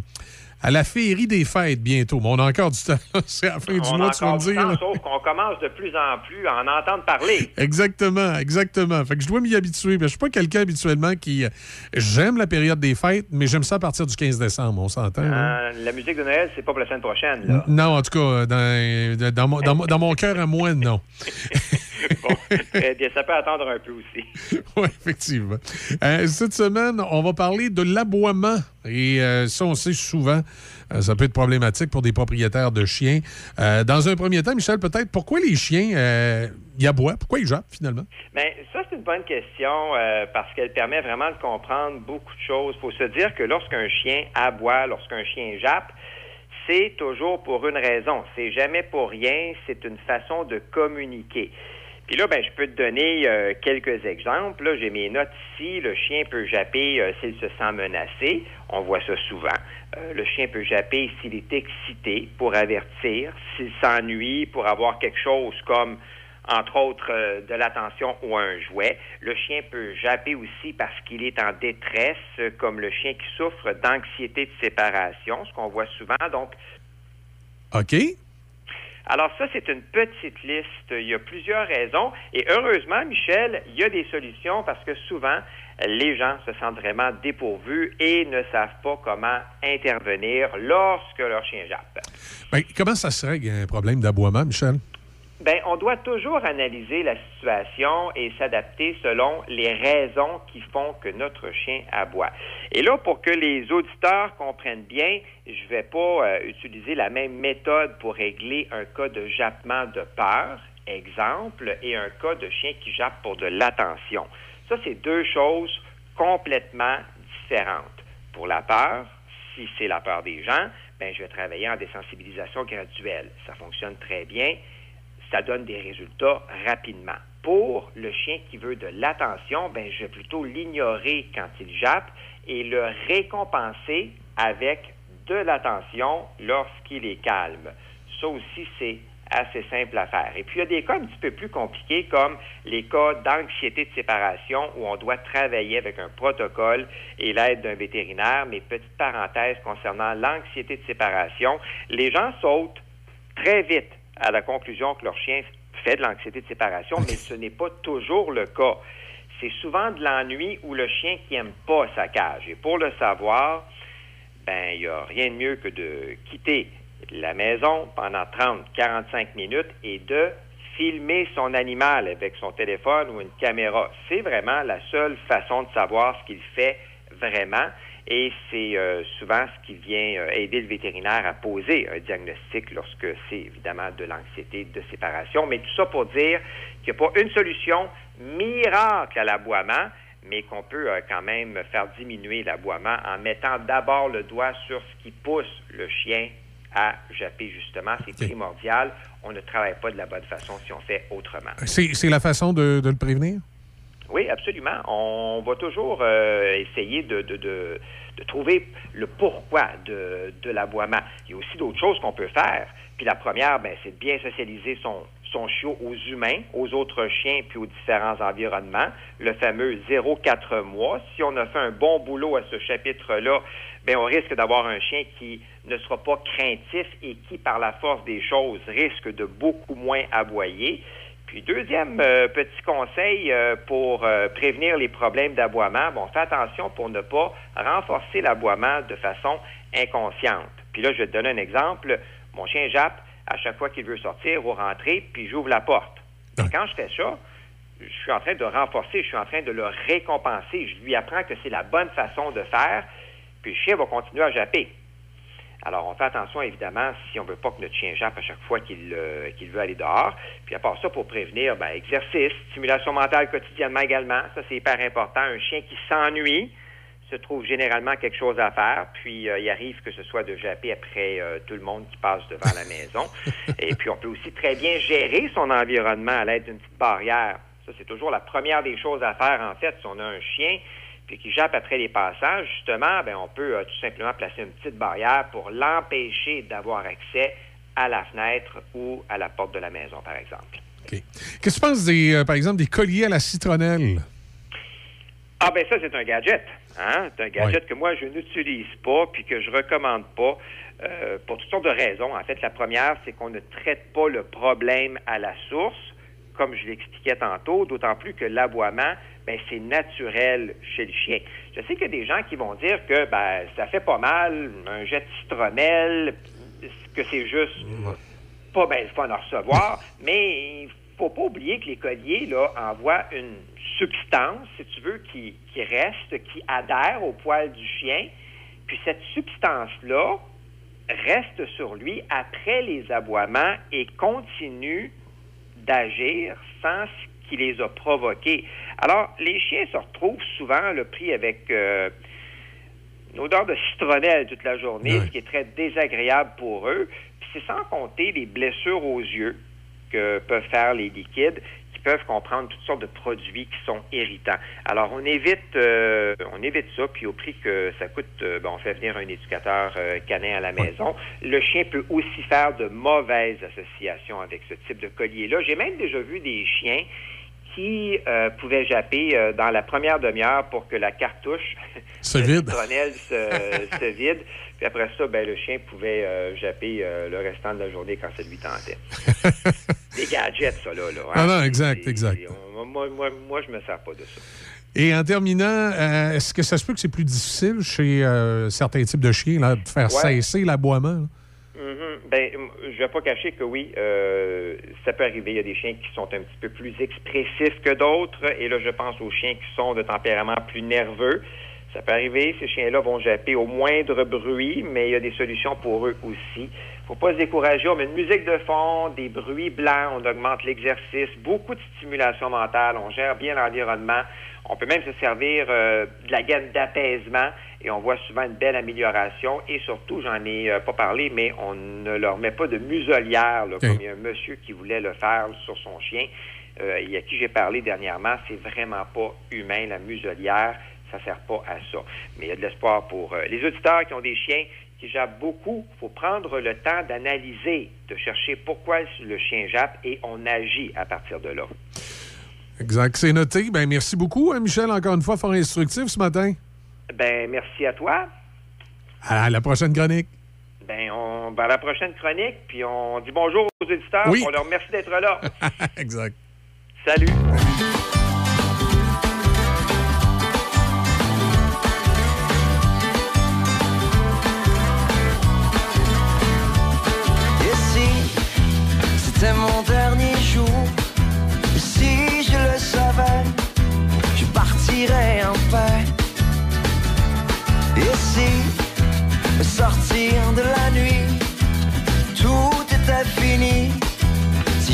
à la féerie des fêtes bientôt. Mais on a encore du temps. C'est à la fin du mois, tu vas me dire. temps, sauf qu'on commence de plus en plus à en entendre parler. Exactement, exactement. Fait que je dois m'y habituer. Mais je suis pas quelqu'un habituellement qui. euh, J'aime la période des fêtes, mais j'aime ça à partir du 15 décembre, on s'entend. Euh, la musique de Noël, c'est pas pour la semaine prochaine. Là. Non, en tout cas, dans, dans mon cœur à moi, non. Très bien, ça peut attendre un peu aussi. oui, effectivement. Euh, cette semaine, on va parler de l'aboiement. Et euh, ça, on sait souvent, euh, ça peut être problématique pour des propriétaires de chiens. Dans un premier temps, Michel, peut-être, pourquoi les chiens, ils aboient? Pourquoi ils jappent, finalement? Mais ça, c'est une bonne question parce qu'elle permet vraiment de comprendre beaucoup de choses. Il faut se dire que lorsqu'un chien aboie, lorsqu'un chien jappe, c'est toujours pour une raison. C'est jamais pour rien. C'est une façon de communiquer. Puis là, ben, je peux te donner euh, quelques exemples. J'ai mes notes ici. Le chien peut japper euh, s'il se sent menacé. On voit ça souvent. Euh, le chien peut japper s'il est excité pour avertir, s'il s'ennuie pour avoir quelque chose comme entre autres euh, de l'attention ou un jouet. Le chien peut japper aussi parce qu'il est en détresse, euh, comme le chien qui souffre d'anxiété de séparation, ce qu'on voit souvent. Donc, OK. Alors ça, c'est une petite liste. Il y a plusieurs raisons. Et heureusement, Michel, il y a des solutions parce que souvent, les gens se sentent vraiment dépourvus et ne savent pas comment intervenir lorsque leur chien jappe. Ben, comment ça se règle un problème d'aboiement, Michel? Ben, on doit toujours analyser la situation et s'adapter selon les raisons qui font que notre chien aboie. Et là, pour que les auditeurs comprennent bien, je vais pas euh, utiliser la même méthode pour régler un cas de jappement de peur, exemple, et un cas de chien qui jappe pour de l'attention. Ça, c'est deux choses complètement différentes. Pour la peur, si c'est la peur des gens, ben, je vais travailler en désensibilisation graduelle. Ça fonctionne très bien ça donne des résultats rapidement. Pour le chien qui veut de l'attention, ben, je vais plutôt l'ignorer quand il jappe et le récompenser avec de l'attention lorsqu'il est calme. Ça aussi, c'est assez simple à faire. Et puis, il y a des cas un petit peu plus compliqués, comme les cas d'anxiété de séparation, où on doit travailler avec un protocole et l'aide d'un vétérinaire. Mais petite parenthèse concernant l'anxiété de séparation, les gens sautent très vite à la conclusion que leur chien fait de l'anxiété de séparation, mais ce n'est pas toujours le cas. C'est souvent de l'ennui ou le chien qui n'aime pas sa cage. Et pour le savoir, ben, il n'y a rien de mieux que de quitter la maison pendant 30, 45 minutes et de filmer son animal avec son téléphone ou une caméra. C'est vraiment la seule façon de savoir ce qu'il fait vraiment. Et c'est euh, souvent ce qui vient euh, aider le vétérinaire à poser un diagnostic lorsque c'est évidemment de l'anxiété de séparation. Mais tout ça pour dire qu'il n'y a pas une solution miracle à l'aboiement, mais qu'on peut euh, quand même faire diminuer l'aboiement en mettant d'abord le doigt sur ce qui pousse le chien à japper, justement. C'est primordial. On ne travaille pas de la bonne façon si on fait autrement. C'est c'est la façon de, de le prévenir? Oui, absolument. On va toujours euh, essayer de, de, de, de trouver le pourquoi de, de l'aboiement. Il y a aussi d'autres choses qu'on peut faire. Puis la première, ben, c'est de bien socialiser son, son chiot aux humains, aux autres chiens, puis aux différents environnements. Le fameux 0-4 mois. Si on a fait un bon boulot à ce chapitre-là, ben, on risque d'avoir un chien qui ne sera pas craintif et qui, par la force des choses, risque de beaucoup moins aboyer. Puis deuxième euh, petit conseil euh, pour euh, prévenir les problèmes d'aboiement, bon, fais attention pour ne pas renforcer l'aboiement de façon inconsciente. Puis là, je vais te donner un exemple. Mon chien jappe à chaque fois qu'il veut sortir ou rentrer, puis j'ouvre la porte. Et quand je fais ça, je suis en train de renforcer, je suis en train de le récompenser. Je lui apprends que c'est la bonne façon de faire, puis le chien va continuer à japper. Alors, on fait attention, évidemment, si on veut pas que notre chien jappe à chaque fois qu'il euh, qu'il veut aller dehors. Puis à part ça, pour prévenir, ben, exercice, stimulation mentale quotidiennement également. Ça, c'est hyper important. Un chien qui s'ennuie, se trouve généralement quelque chose à faire, puis euh, il arrive que ce soit de japper après euh, tout le monde qui passe devant la maison. Et puis on peut aussi très bien gérer son environnement à l'aide d'une petite barrière. Ça, c'est toujours la première des choses à faire, en fait, si on a un chien puis qui jappe après les passages, justement, ben, on peut euh, tout simplement placer une petite barrière pour l'empêcher d'avoir accès à la fenêtre ou à la porte de la maison, par exemple. Qu'est-ce que tu penses, des, euh, par exemple, des colliers à la citronnelle? Ah ben ça, c'est un gadget. Hein? C'est un gadget que moi, je n'utilise pas puis que je recommande pas euh, pour toutes sortes de raisons. En fait, la première, c'est qu'on ne traite pas le problème à la source, comme je l'expliquais tantôt, d'autant plus que l'aboiement, ben, c'est naturel chez le chien. Je sais qu'il y a des gens qui vont dire que ben, ça fait pas mal, un jet de citronnelle, que c'est juste? Pas bien le fun à recevoir, mais il faut pas oublier que les colliers là, envoient une substance, si tu veux, qui, qui reste, qui adhère au poil du chien. Puis cette substance-là reste sur lui après les aboiements et continue d'agir sans ce qui les a provoqués. Alors, les chiens se retrouvent souvent le pris avec euh, une odeur de citronnelle toute la journée, ce qui est très désagréable pour eux. Puis c'est sans compter les blessures aux yeux que peuvent faire les liquides qui peuvent comprendre toutes sortes de produits qui sont irritants. Alors on évite euh, on évite ça puis au prix que ça coûte euh, ben, on fait venir un éducateur euh, canin à la maison. Le chien peut aussi faire de mauvaises associations avec ce type de collier là. J'ai même déjà vu des chiens qui euh, pouvaient japper euh, dans la première demi-heure pour que la cartouche Se de vide. se vide. Puis après ça, ben, le chien pouvait euh, japper euh, le restant de la journée quand ça lui tentait. Des gadgets, ça, là. là hein. Ah non, exact, exact. On- moi, moi, moi, je me sers pas de ça. Et en terminant, euh, est-ce que ça se peut que c'est plus difficile chez certains types de chiens là, de faire Ouais. cesser l'aboiement? là? Mhm. Ben, je vais pas cacher que oui, ça peut arriver. Il y a des chiens qui sont un petit peu plus expressifs que d'autres. Et là, je pense aux chiens qui sont de tempérament plus nerveux. Ça peut arriver. Ces chiens-là vont japper au moindre bruit, mais il y a des solutions pour eux aussi. faut pas se décourager. On met une musique de fond, des bruits blancs, on augmente l'exercice, beaucoup de stimulation mentale, on gère bien l'environnement. On peut même se servir euh, de la gaine d'apaisement et on voit souvent une belle amélioration. Et surtout, j'en ai euh, pas parlé, mais on ne leur met pas de muselière, là, comme il y a un monsieur qui voulait le faire sur son chien. Euh, et à qui j'ai parlé dernièrement, c'est vraiment pas humain, la muselière. Ça sert pas à ça. Mais il y a de l'espoir pour euh, les auditeurs qui ont des chiens qui jappent beaucoup. Il faut prendre le temps d'analyser, de chercher pourquoi le chien jappe et on agit à partir de là. Exact. C'est noté. Ben, merci beaucoup, hein, Michel, encore une fois, fort instructif ce matin. Ben, merci à toi. À la prochaine chronique. Ben, on va à la prochaine chronique, puis on dit bonjour aux auditeurs. Oui. On leur remercie d'être là. exact. Salut.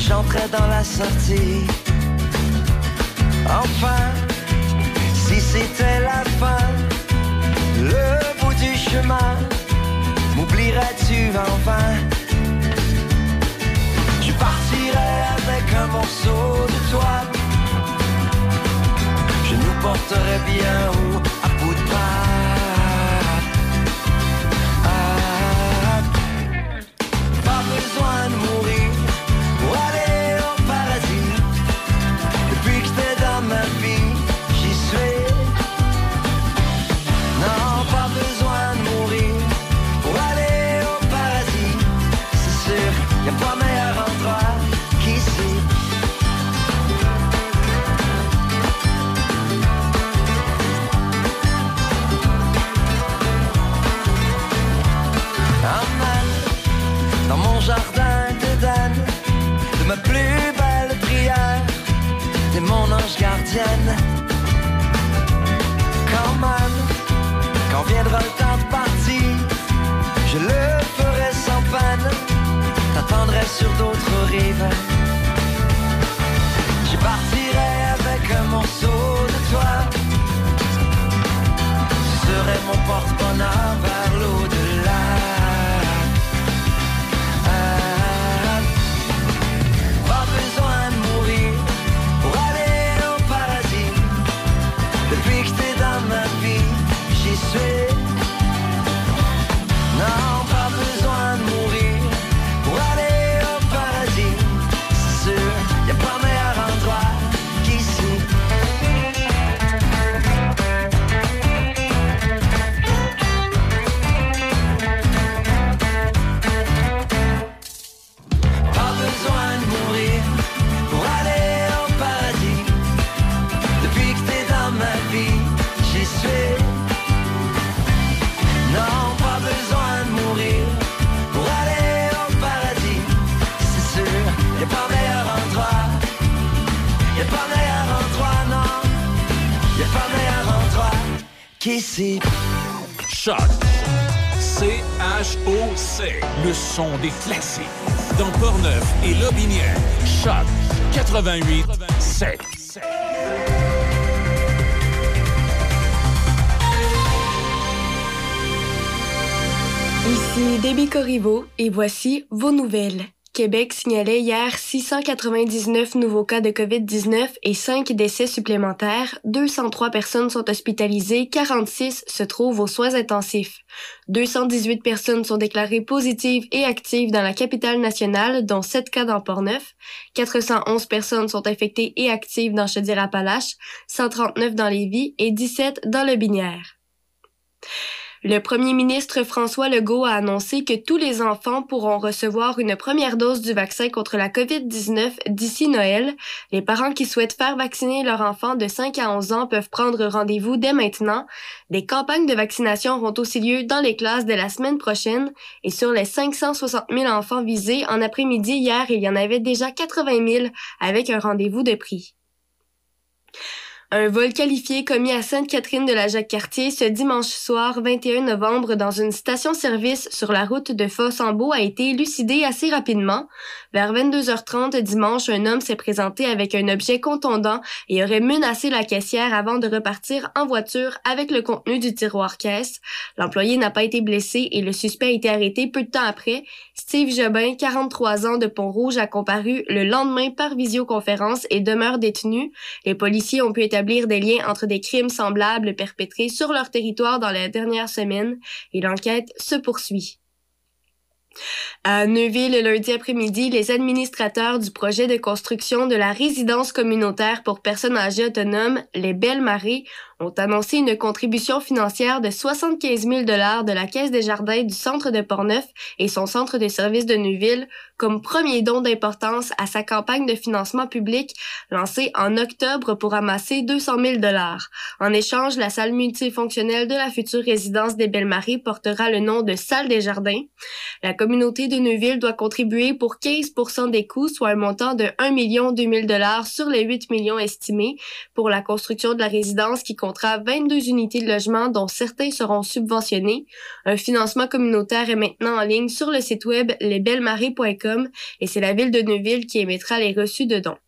J'entrais dans la sortie, enfin, si c'était la fin, le bout du chemin, m'oublierais-tu enfin? Je partirai avec un morceau de toi. Je nous porterai bien haut temps partir, je le ferai sans peine, t'attendrai sur d'autres rives. Je partirai avec un morceau de toi. Ce mon porte-bonheur vers l'au-delà. Choc. C-H-O-C. Le son des classiques. Dans Portneuf et Lobinière. Choc 88 7. Ici Déby Corriveau et voici vos nouvelles. Québec signalait hier 699 nouveaux cas de COVID-19 et 5 décès supplémentaires. 203 personnes sont hospitalisées, 46 se trouvent aux soins intensifs. 218 personnes sont déclarées positives et actives dans la capitale nationale, dont 7 cas dans Port-Neuf. 411 personnes sont infectées et actives dans Chaudière-Appalaches, 139 dans Lévis et 17 dans le Binière. Le premier ministre François Legault a annoncé que tous les enfants pourront recevoir une première dose du vaccin contre la COVID-19 d'ici Noël. Les parents qui souhaitent faire vacciner leur enfant de 5 à 11 ans peuvent prendre rendez-vous dès maintenant. Des campagnes de vaccination auront aussi lieu dans les classes dès la semaine prochaine et sur les 560 000 enfants visés en après-midi hier, il y en avait déjà 80 000 avec un rendez-vous de prix. Un vol qualifié commis à Sainte-Catherine de la Jacques-Cartier ce dimanche soir 21 novembre dans une station-service sur la route de Fossambeau a été élucidé assez rapidement. Vers 22h30 dimanche, un homme s'est présenté avec un objet contondant et aurait menacé la caissière avant de repartir en voiture avec le contenu du tiroir caisse. L'employé n'a pas été blessé et le suspect a été arrêté peu de temps après. Steve Jobin, 43 ans de Pont-Rouge, a comparu le lendemain par visioconférence et demeure détenu. Les policiers ont pu établir des liens entre des crimes semblables perpétrés sur leur territoire dans les dernières semaines et l'enquête se poursuit. À Neuville, le lundi après-midi, les administrateurs du projet de construction de la résidence communautaire pour personnes âgées autonomes, les Belles Marées, ont annoncé une contribution financière de 75 000 dollars de la Caisse des jardins du centre de Portneuf et son centre de services de Neuville comme premier don d'importance à sa campagne de financement public lancée en octobre pour amasser 200 000 dollars. En échange, la salle multifonctionnelle de la future résidence des Belles-Maries portera le nom de Salle des Jardins. La communauté de Neuville doit contribuer pour 15 des coûts, soit un montant de 1 million 2000 dollars sur les 8 millions estimés pour la construction de la résidence qui comptera 22 unités de logement dont certains seront subventionnés. Un financement communautaire est maintenant en ligne sur le site web lesbellemaries.com et c'est la ville de Neuville qui émettra les reçus de dons.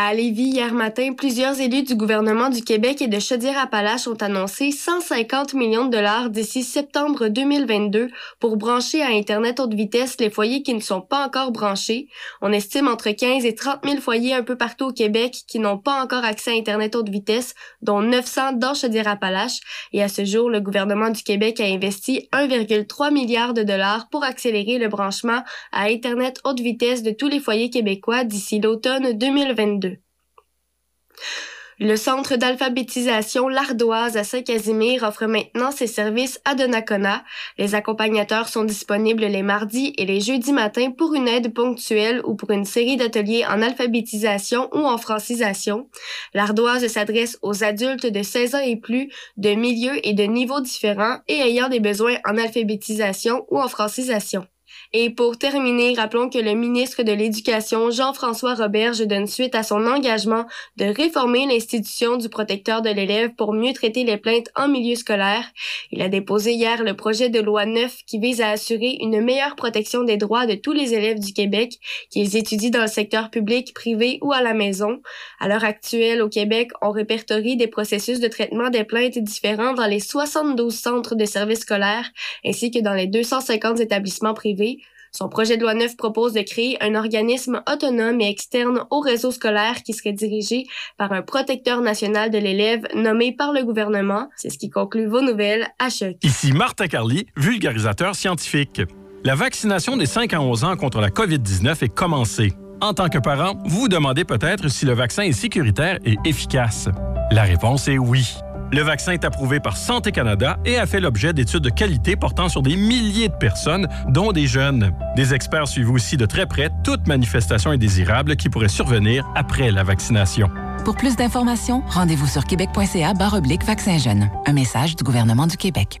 À Lévis, hier matin, plusieurs élus du gouvernement du Québec et de Chaudière-Appalaches ont annoncé 150 millions de dollars d'ici septembre 2022 pour brancher à Internet haute vitesse les foyers qui ne sont pas encore branchés. On estime entre 15 et 30 000 foyers un peu partout au Québec qui n'ont pas encore accès à Internet haute vitesse, dont 900 dans Chaudière-Appalaches. Et à ce jour, le gouvernement du Québec a investi 1,3 milliard de dollars pour accélérer le branchement à Internet haute vitesse de tous les foyers québécois d'ici l'automne 2022. Le centre d'alphabétisation L'Ardoise à Saint-Casimir offre maintenant ses services à Donnacona. Les accompagnateurs sont disponibles les mardis et les jeudis matins pour une aide ponctuelle ou pour une série d'ateliers en alphabétisation ou en francisation. L'Ardoise s'adresse aux adultes de 16 ans et plus, de milieux et de niveaux différents et ayant des besoins en alphabétisation ou en francisation. Et pour terminer, rappelons que le ministre de l'Éducation, Jean-François Roberge, donne suite à son engagement de réformer l'institution du protecteur de l'élève pour mieux traiter les plaintes en milieu scolaire. Il a déposé hier le projet de loi 9 qui vise à assurer une meilleure protection des droits de tous les élèves du Québec, qu'ils étudient dans le secteur public, privé ou à la maison. À l'heure actuelle, au Québec, on répertorie des processus de traitement des plaintes différents dans les 72 centres de services scolaires ainsi que dans les 250 établissements privés. Son projet de loi 9 propose de créer un organisme autonome et externe au réseau scolaire qui serait dirigé par un protecteur national de l'élève nommé par le gouvernement. C'est ce qui conclut vos nouvelles à choc. Ici Martin Carly, vulgarisateur scientifique. La vaccination des 5 à 11 ans contre la COVID-19 est commencée. En tant que parent, vous vous demandez peut-être si le vaccin est sécuritaire et efficace. La réponse est oui. Le vaccin est approuvé par Santé Canada et a fait l'objet d'études de qualité portant sur des milliers de personnes, dont des jeunes. Des experts suivent aussi de très près toute manifestation indésirable qui pourrait survenir après la vaccination. Pour plus d'informations, rendez-vous sur québec.ca vaccin jeune. Un message du gouvernement du Québec.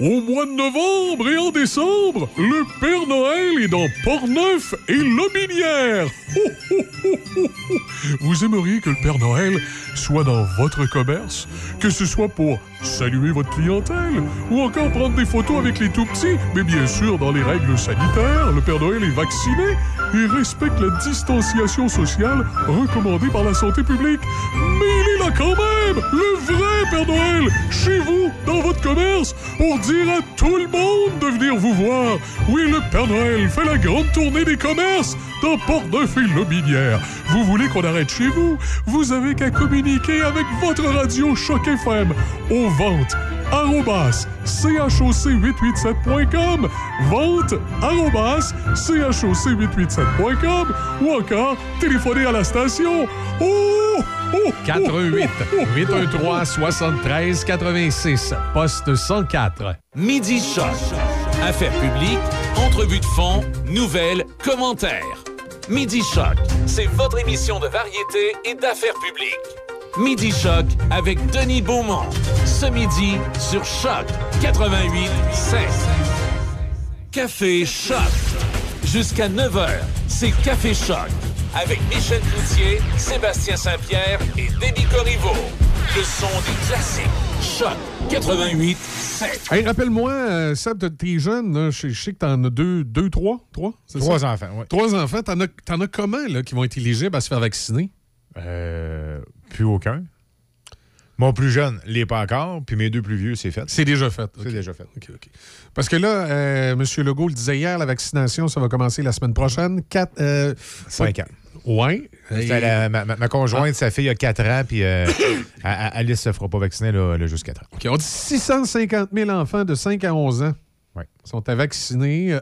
Au mois de novembre et en décembre, le Père Noël est dans Portneuf et Lobinière. Vous aimeriez que le Père Noël soit dans votre commerce, que ce soit pour saluer votre clientèle ou encore prendre des photos avec les tout petits, mais bien sûr dans les règles sanitaires, le Père Noël est vacciné et respecte la distanciation sociale recommandée par la santé publique. Mais il est là quand même, le vrai Père Noël, chez vous, dans votre commerce, pour dire à tout le monde de venir vous voir. Oui, le Père Noël fait la grande tournée des commerces dans Port-Neuf et Lobinière. Vous voulez qu'on arrête chez vous? Vous avez qu'à communiquer avec votre radio Choc FM arrobas choc887.com vente arrobas choc887.com ou encore téléphoner à la station. Oh, oh, 88 813 73 86 poste 104 Midi Choc. Affaires publiques, entrevues de fond, nouvelles, commentaires. Midi Choc, c'est votre émission de variété et d'affaires publiques. Midi Choc avec Denis Beaumont. Ce midi sur Choc 88 Café Choc. Jusqu'à 9h, c'est Café Choc. Avec Michel Cloutier, Sébastien Saint-Pierre et Déby Corriveau. Le son des classiques. Choc 88 Hey, rappelle-moi, euh, Seb, t'es- t'es jeune, là, je, je sais que t'en as deux, deux, trois, trois? c'est Trois ça? enfants, oui. Trois enfants. T'en as, t'en as comment, là, qui vont être éligibles à se faire vacciner? Euh, plus aucun. Mon plus jeune l'est pas encore, puis mes deux plus vieux, c'est fait. C'est déjà fait. C'est déjà fait. OK, OK. Parce que là, euh, M. Legault le disait hier, la vaccination, ça va commencer la semaine prochaine. Quatre, euh, Cinq ans. La- ma, ma- conjointe, sa fille a 4 ans, puis euh, Alice se fera pas vacciner, là, elle a juste 4 ans. OK, on dit 650 000 enfants de 5 à 11 ans sont à vacciner.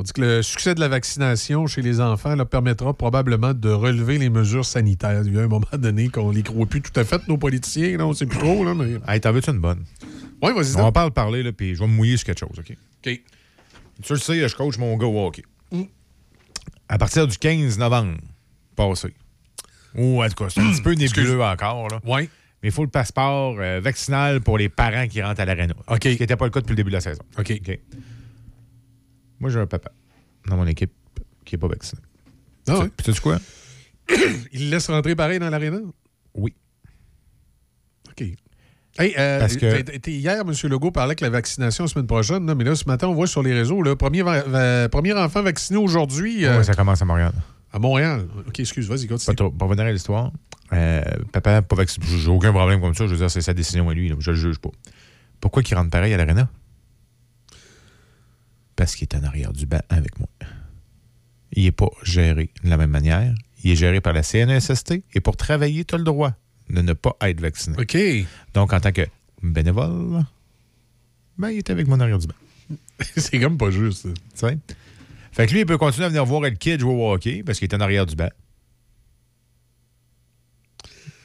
On dit que le succès de la vaccination chez les enfants là, permettra probablement de relever les mesures sanitaires. Il y a un moment donné qu'on les croit plus tout à fait, nos politiciens. Là, on sait plus trop. Là, mais... Hey, t'en veux-tu une bonne? Oui, vas-y. On parle parler, là, puis je vais me mouiller sur quelque chose, OK? OK. Tu le sais, je coach mon gars au hockey. Mm. À partir du 15 novembre passé, ou en tout cas, c'est un petit peu nébuleux encore, là. Oui. Mais il faut le passeport euh, vaccinal pour les parents qui rentrent à l'aréna. OK. Ce qui n'était pas le cas depuis le début de la saison. OK. Moi, j'ai un papa dans mon équipe qui n'est pas vacciné. Ah ouais? Puis, tu sais quoi? Il le laisse rentrer pareil dans l'aréna? Oui. OK. Hey, euh, Parce que- hier, M. Legault parlait que la vaccination la semaine prochaine, là, mais là, ce matin, on voit sur les réseaux, là, premier, premier enfant vacciné aujourd'hui euh, Ouais, ça commence à Montréal. à Montréal. OK, excuse, vas-y, Pas continue. Pour revenir à l'histoire, euh, papa pas vacciné. J'ai aucun problème comme ça. Je veux dire, c'est sa décision à lui. là. Je le juge pas. Pourquoi il rentre pareil à l'aréna? Parce qu'il est en arrière du banc avec moi. Il n'est pas géré de la même manière. Il est géré par la CNESST et pour travailler, tu as le droit de ne pas être vacciné. OK. Donc, en tant que bénévole, ben, il est avec moi en arrière du banc. c'est comme pas juste. Tu sais? Fait que lui, il peut continuer à venir voir le kid jouer au hockey parce qu'il est en arrière du banc.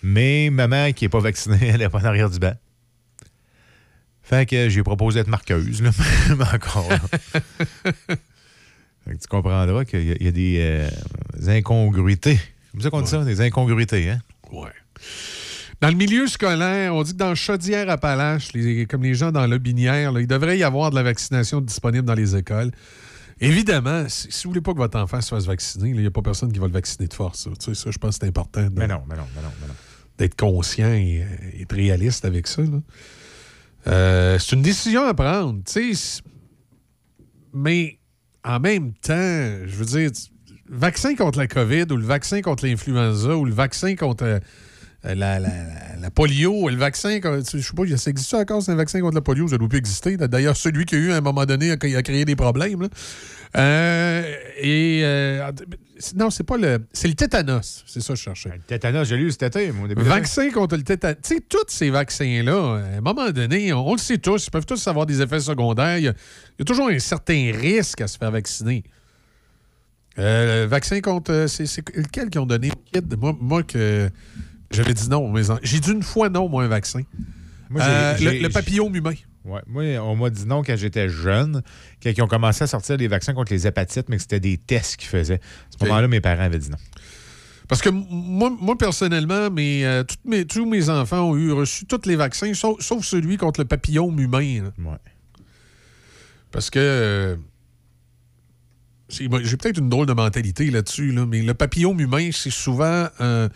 Mais maman qui n'est pas vaccinée, elle n'est pas en arrière du banc. Fait que j'ai proposé d'être marqueuse, là, même encore. là. Fait que tu comprendras qu'il y, a- il y a des, euh, des incongruités. C'est comme ça qu'on dit ça, des incongruités, hein? Ouais. Dans le milieu scolaire, on dit que dans Chaudière-Appalaches, comme les gens dans le Binière, là, il devrait y avoir de la vaccination disponible dans les écoles. Évidemment, si, si vous voulez pas que votre enfant se fasse vacciner, il n'y a pas personne qui va le vacciner de force. Ça, Tu sais, ça, je pense que c'est important de- Mais non, mais non, mais non, mais non. d'être conscient et être réaliste avec ça. là. Euh, c'est une décision à prendre. tu sais, Mais en même temps, je veux dire, le vaccin contre la COVID ou le vaccin contre l'influenza ou le vaccin contre euh, la, la- la- polio, le vaccin, je sais pas, ça existe encore, c'est un vaccin contre la polio, ça doit plus exister. D'ailleurs, celui qui a eu à un moment donné a, a créé des problèmes. Euh, et non, c'est pas le. C'est le tétanos, c'est ça que je cherchais. Le tétanos, j'ai lu cet été, moi, au début. Vaccin contre le tétanos. Tu sais, tous ces vaccins-là, à un moment donné, on, on le sait tous, ils peuvent tous avoir des effets secondaires. Il y a, il y a toujours un certain risque à se faire vacciner. Euh, le vaccin contre. euh, C'est lequel qui ont donné kid? Moi, moi que j'avais dit non. mais J'ai dit une fois non, moi, un vaccin. Moi, Euh, le, le papillome humain. Ouais. Moi, on m'a dit non quand j'étais jeune, quand ils ont commencé à sortir des vaccins contre les hépatites, mais que c'était des tests qu'ils faisaient. À ce moment-là, mes parents avaient dit non. Parce que moi, moi personnellement, mes, euh, toutes mes- tous mes enfants ont eu reçu tous les vaccins, sauf, sauf celui contre le papillome humain. Ouais. Parce que. euh, J'ai peut-être une drôle de mentalité là-dessus, là, mais le papillome humain, c'est souvent un,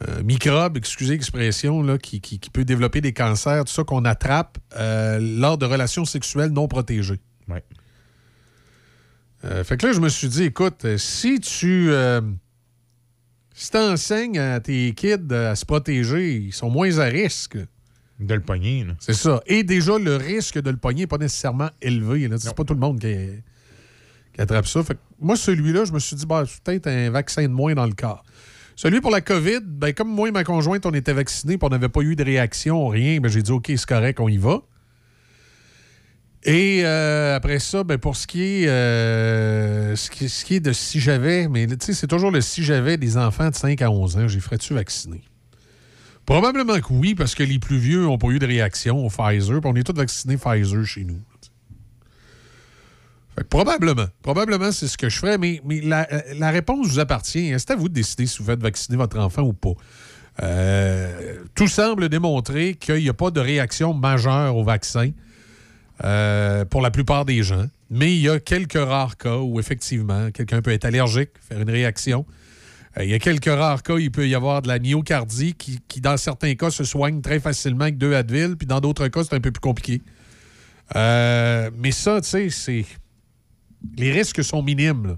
un microbe, excusez l'expression, là, qui, qui- qui peut développer des cancers, tout ça qu'on attrape euh, lors de relations sexuelles non protégées. Ouais. Euh, fait que là, je me suis dit, écoute, euh, si tu. euh, si t'enseignes à tes kids à se protéger, ils sont moins à risque. De le pogner, là. C'est ça. Et déjà, le risque de le pogner n'est pas nécessairement élevé. C'est pas tout le monde qui, qui attrape ça. Fait que moi, celui-là, je me suis dit, bah, c'est peut-être un vaccin de moins dans le corps. Celui pour la COVID, ben, comme moi et ma conjointe, on était vaccinés et on n'avait pas eu de réaction, rien, ben, j'ai dit, OK, c'est correct, on y va. Et euh, après ça, ben, pour ce qui est, euh, ce qui, est de si j'avais, mais tu sais, c'est toujours le si j'avais des enfants de 5 à 11 ans, j'ai ferais-tu vacciner? Probablement que oui, parce que les plus vieux n'ont pas eu de réaction au Pfizer, puis on est tous vaccinés Pfizer chez nous. Probablement. Probablement, c'est ce que je ferais, mais, euh, la réponse vous appartient. C'est à vous de décider si vous faites vacciner votre enfant ou pas? Euh, tout semble démontrer qu'il n'y a pas de réaction majeure au vaccin euh, pour la plupart des gens. Mais il y a quelques rares cas où, effectivement, quelqu'un peut être allergique, faire une réaction. Il y a quelques rares cas, il peut y avoir de la myocardie qui, qui, dans certains cas, se soigne très facilement avec deux Advil, puis dans d'autres cas, c'est un peu plus compliqué. Mais ça, tu sais, c'est. Les risques sont minimes. là.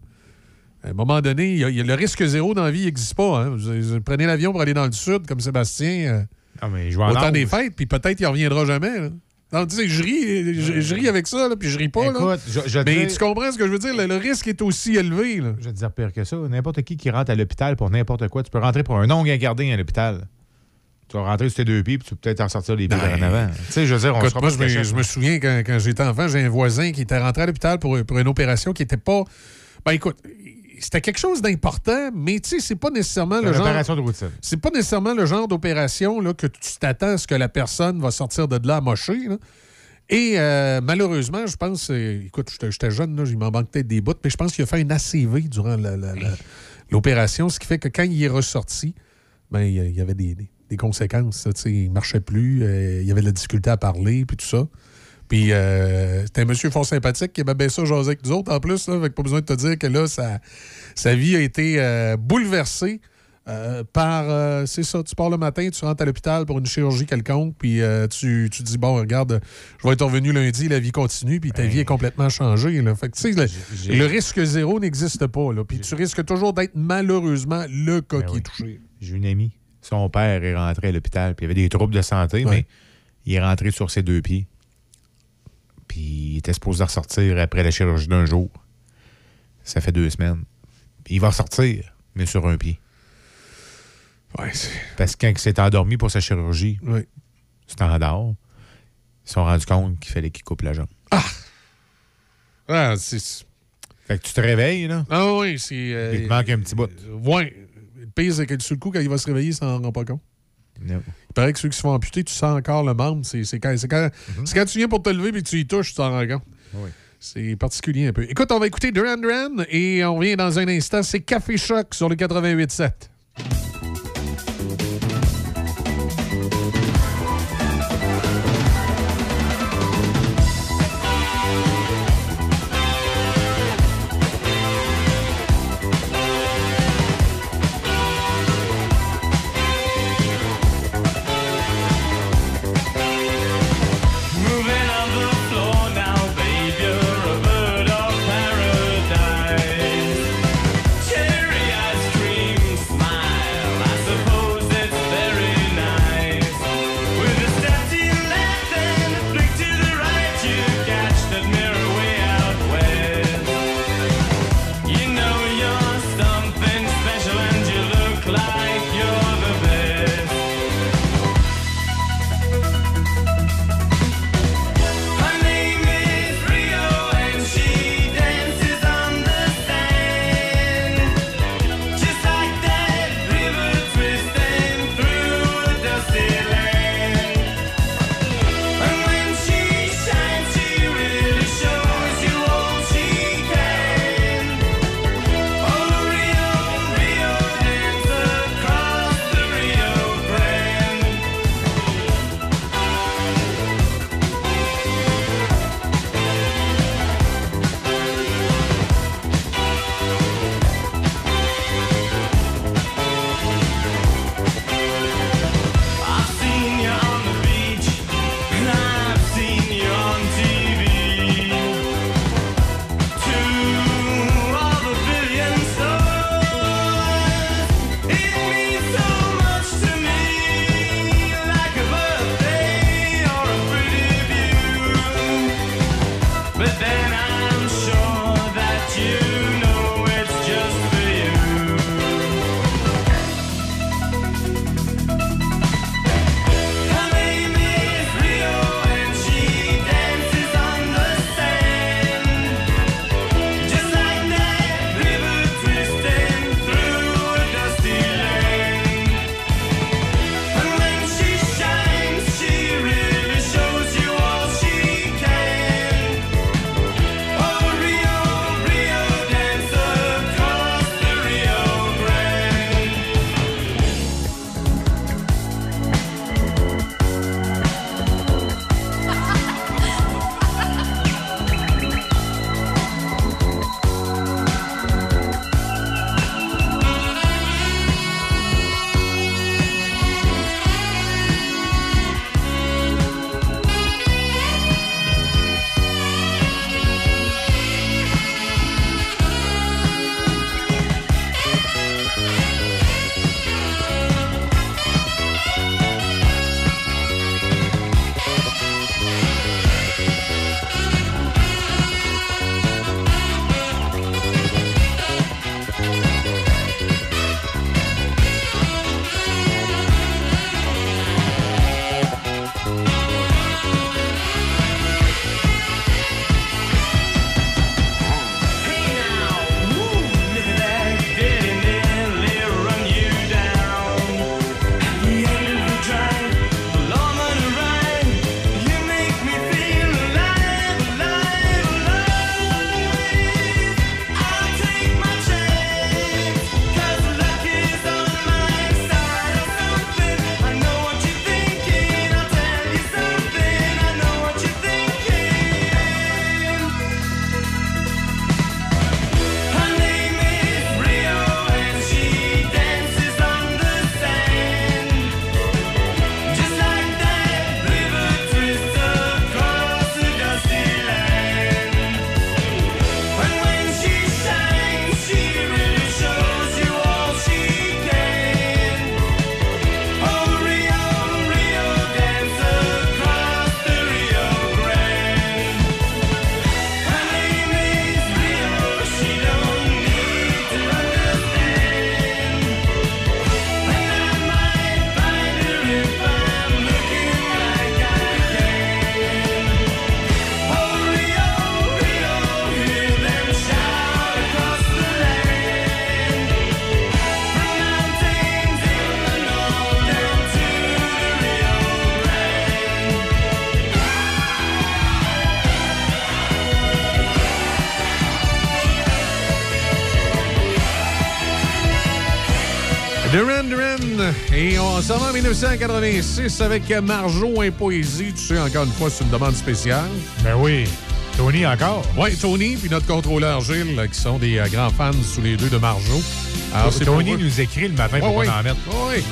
À un moment donné, il y a- il y a le risque zéro dans la vie n'existe pas. hein. Vous, vous prenez l'avion pour aller dans le sud, comme Sébastien, euh, Ah, mais je vais en au temps des fêtes, puis peut-être qu'il ne reviendra jamais. là. Non, tu sais, je ris, je, je ris avec ça, là, puis je ris pas. là. Écoute, je- je Mais dis- tu comprends ce que je veux dire? Le, le risque est aussi élevé. Là. Je vais te dire pire que ça. N'importe qui qui rentre à l'hôpital pour n'importe quoi, tu peux rentrer pour un ongle gardien à l'hôpital. Tu vas rentrer sur tes deux pieds, puis tu peux peut-être en sortir les pieds Ben, en avant. Tu sais, je veux dire, on Écoute, sera moi, je me, caché. je me souviens quand, quand j'étais enfant, j'ai un voisin qui était rentré à l'hôpital pour, pour une opération qui n'était pas. Ben écoute, c'était quelque chose d'important, mais tu sais, c'est pas nécessairement le genre. opération de routine. C'est pas nécessairement le genre d'opération que tu t'attends à ce que la personne va sortir de là amochée. là. Et euh, malheureusement, je pense, euh, écoute, j'étais- jeune, là, il m'en manque peut-être des bouts, mais je pense qu'il a fait un ACV durant l'opération, ce qui fait que quand il est ressorti, ben, il y a- il y avait des, des- des conséquences. là, il marchait plus, euh, il y avait de la difficulté à parler, puis tout ça. Puis euh, c'était un monsieur fort sympathique qui aimait bien ça jaser avec nous autres en plus. Là, fait que pas besoin de te dire que là, sa, sa vie a été euh, bouleversée euh, par. c'est ça, tu pars le matin, tu rentres à l'hôpital pour une chirurgie quelconque, puis tu, tu dis, bon, regarde, je vais être revenu lundi, la vie continue, puis ta vie est complètement changée. Là. Fait que tu sais, le, le risque zéro n'existe pas. Là, puis tu risques toujours d'être malheureusement le cas qui est touché. J'ai une amie. Son père est rentré à l'hôpital, puis il avait des troubles de santé, mais il est rentré sur ses deux pieds. Puis il était supposé ressortir après la chirurgie d'un jour. Ça fait deux semaines. Il va ressortir, mais sur un pied. Parce que quand il s'est endormi pour sa chirurgie, standard, ils se sont rendus compte qu'il fallait qu'il coupe la jambe. Ah, c'est. Fait que tu te réveilles, là. Ah oui, c'est. euh, Il te manque un petit bout. ouais. Le pire, c'est que sur le coup, quand il va se réveiller, il s'en rend pas compte. Il paraît que ceux qui se font amputer, tu sens encore le membre. C'est c'est quand, c'est quand, c'est quand tu viens pour te lever et tu y touches, tu t'en rends compte. Oui. C'est particulier un peu. Écoute, on va écouter Duran Duran et on revient dans un instant. C'est Café Choc sur le 88.7. 1986 avec Marjo en poésie. Tu sais, encore une fois, c'est une demande spéciale. Ben oui. Tony encore. Oui, Tony puis notre contrôleur Gilles, qui sont des euh, grands fans sous les deux de Marjo. Alors, c'est Tony nous écrit le matin pour Ouais, qu'on en mette. Oui.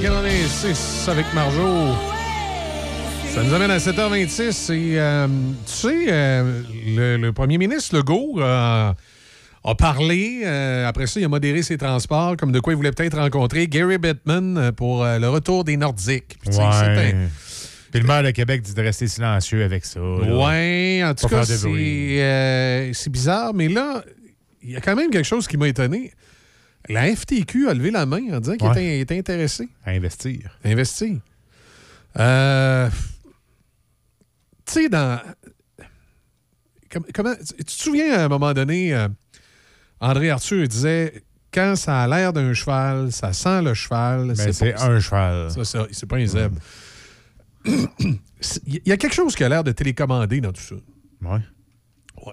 1986 avec Marjo. Ça nous amène à 7h26. Et, euh, tu sais, euh, le, le premier ministre Legault euh, a parlé. après ça, il a modéré ses transports, comme de quoi il voulait peut-être rencontrer Gary Bettman pour le retour des Nordiques. Puis, Ouais. Puis le maire de Québec dit de rester silencieux avec ça. Ouais, en tout Pas cas, c'est bizarre, mais là, il y a quand même quelque chose qui m'a étonné. La FTQ a levé la main en disant qu'il Ouais. était, était intéressé. À investir. Investir. Euh, tu sais, dans. com- comment, tu te souviens à un moment donné, euh, André Arthur disait quand ça a l'air d'un cheval, ça sent le cheval. Ben, c'est un cheval. Ça, ça, c'est pas un zèbre. Il y a quelque chose qui a l'air de télécommandé dans tout ça. Ouais. Ouais.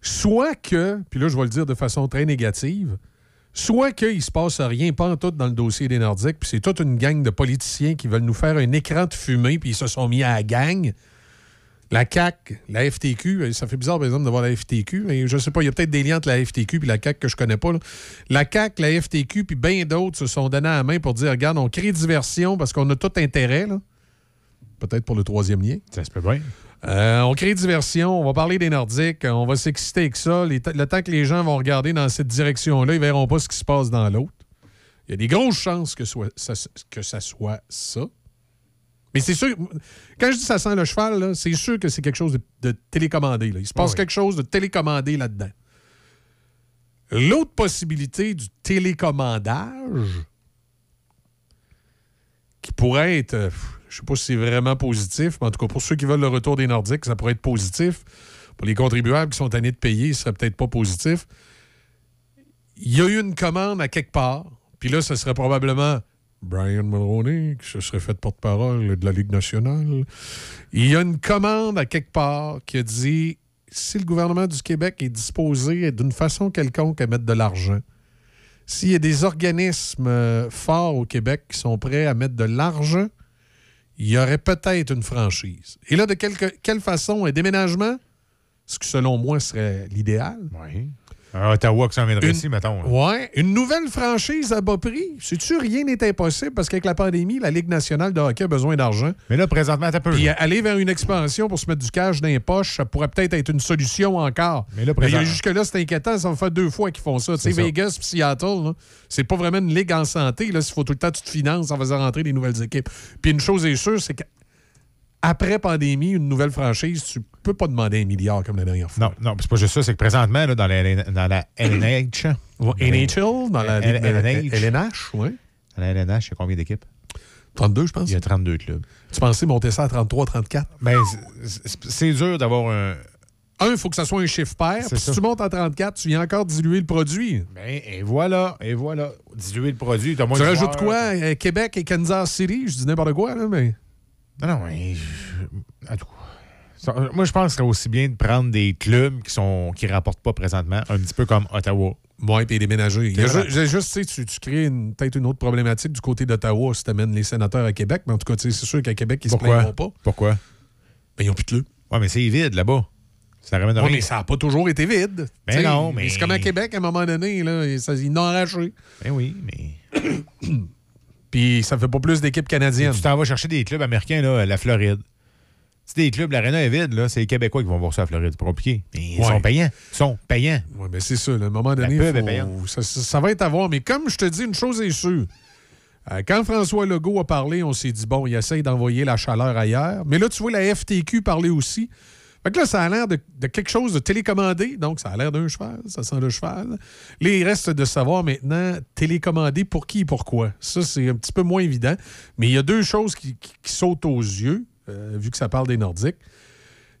Soit que, puis là, je vais le dire de façon très négative, soit qu'il se passe rien, pas en tout dans le dossier des Nordiques, puis c'est toute une gang de politiciens qui veulent nous faire un écran de fumée, puis ils se sont mis à la gang. La CAQ, la FTQ, euh, ça fait bizarre, par exemple, de voir la FTQ, mais je sais pas, il y a peut-être des liens entre la FTQ et la CAQ que je connais pas. La CAQ, la FTQ, puis bien d'autres se sont donnés à la main pour dire, regarde, on crée diversion parce qu'on a tout intérêt. Peut-être pour le troisième lien. Ça se peut bien. Euh, on crée diversion, on va parler des Nordiques, on va s'exciter avec ça. Les le temps que les gens vont regarder dans cette direction-là, ils verront pas ce qui se passe dans l'autre. Il y a des grosses chances que, soit, ça, que ça soit ça. Mais c'est sûr, quand je dis ça sent le cheval, c'est sûr que c'est quelque chose de, de télécommandé. là. Il se passe Oui. quelque chose de télécommandé là-dedans. L'autre possibilité du télécommandage, qui pourrait être, euh, je sais pas si c'est vraiment positif, mais en tout cas, pour ceux qui veulent le retour des Nordiques, ça pourrait être positif. Pour les contribuables qui sont tannés de payer, ce serait peut-être pas positif. Il y a eu une commande à quelque part, puis là, ce serait probablement Brian Mulroney qui se serait fait porte-parole de la Ligue nationale. Il y a une commande à quelque part qui a dit si le gouvernement du Québec est disposé d'une façon quelconque à mettre de l'argent, s'il y a des organismes euh, forts au Québec qui sont prêts à mettre de l'argent, il y aurait peut-être une franchise. Et là, de quelque- quelle façon? Un déménagement? Ce qui, selon moi, serait l'idéal. À Ottawa qui s'en viendrait Une- ici, mettons. Ouais, une nouvelle franchise à bas prix. Sais-tu, rien n'est impossible parce qu'avec la pandémie, la Ligue nationale de hockey a besoin d'argent. Mais là, présentement, t'as peu. Puis là. aller vers une expansion pour se mettre du cash dans les poches, ça pourrait peut-être être une solution encore. Mais là, il y a présent- jusque-là, c'est inquiétant. Ça va faire deux fois qu'ils font ça. Tu sais, ça. Vegas puis Seattle, c'est pas vraiment une ligue en santé. Là, s'il faut tout le temps que tu te finances en faisant rentrer des nouvelles équipes. Puis une chose est sûre, c'est qu'après pandémie, une nouvelle franchise, tu peux pas demander un milliard comme la dernière fois. Non, non, c'est pas juste ça, c'est que présentement, là, dans la, dans la. NHL, dans la LNH. LNH, oui. Dans la LNH, il y a combien d'équipes? 32, je pense. Il y a 32 clubs. Tu pensais monter ça à 33, 34? Ben, c'est- dur d'avoir un. Un, il faut que ça soit un chiffre pair. Puis si tu montes à 34, tu viens encore diluer le produit. Ben, et voilà, et voilà. Diluer le produit, t'as moins Tu de rajoutes joueurs. quoi? Euh, Québec et Kansas City? Je dis n'importe quoi, là, mais... Non, non, mais. je- en tout cas, Moi, je pense que serait aussi bien de prendre des clubs qui sont qui rapportent pas présentement, un petit peu comme Ottawa. Oui, puis déménager. Il j'ai juste, tu sais, tu, crées peut-être une autre problématique du côté d'Ottawa si tu amènes les sénateurs à Québec, mais en tout cas, c'est sûr qu'à Québec, ils se Pourquoi? plaindront pas. Pourquoi? Ben, ils n'ont plus de club. Ouais, mais c'est vide là-bas. Ça ramène Ouais, mais ça n'a pas toujours été vide. Ben non, mais- C'est comme à Québec, à un moment donné, là, ils n'ont arraché. Ben oui, mais. Puis ça fait pas plus d'équipes canadiennes. Tu t'en vas chercher des clubs américains, là, la Floride. C'est des clubs, l'aréna est vide, là. C'est les Québécois qui vont voir ça à Floride. C'est compliqué. Mais ils Ouais. sont payants. Ils sont payants. Oui, mais c'est ça. à un moment La donné, pub est faut- payante. ça, ça- ça va être à voir. Mais comme je te dis, une chose est sûre. Euh, quand François Legault a parlé, on s'est dit, bon, il essaye d'envoyer la chaleur ailleurs. Mais là, tu vois la FTQ parler aussi. Fait que là, ça a l'air de, quelque chose de télécommandé. Donc, ça a l'air d'un cheval. Ça sent le cheval. Là, il reste de savoir maintenant, télécommandé pour qui et pourquoi. Ça, c'est un petit peu moins évident. Mais il y a deux choses qui, sautent aux yeux, euh, vu que ça parle des Nordiques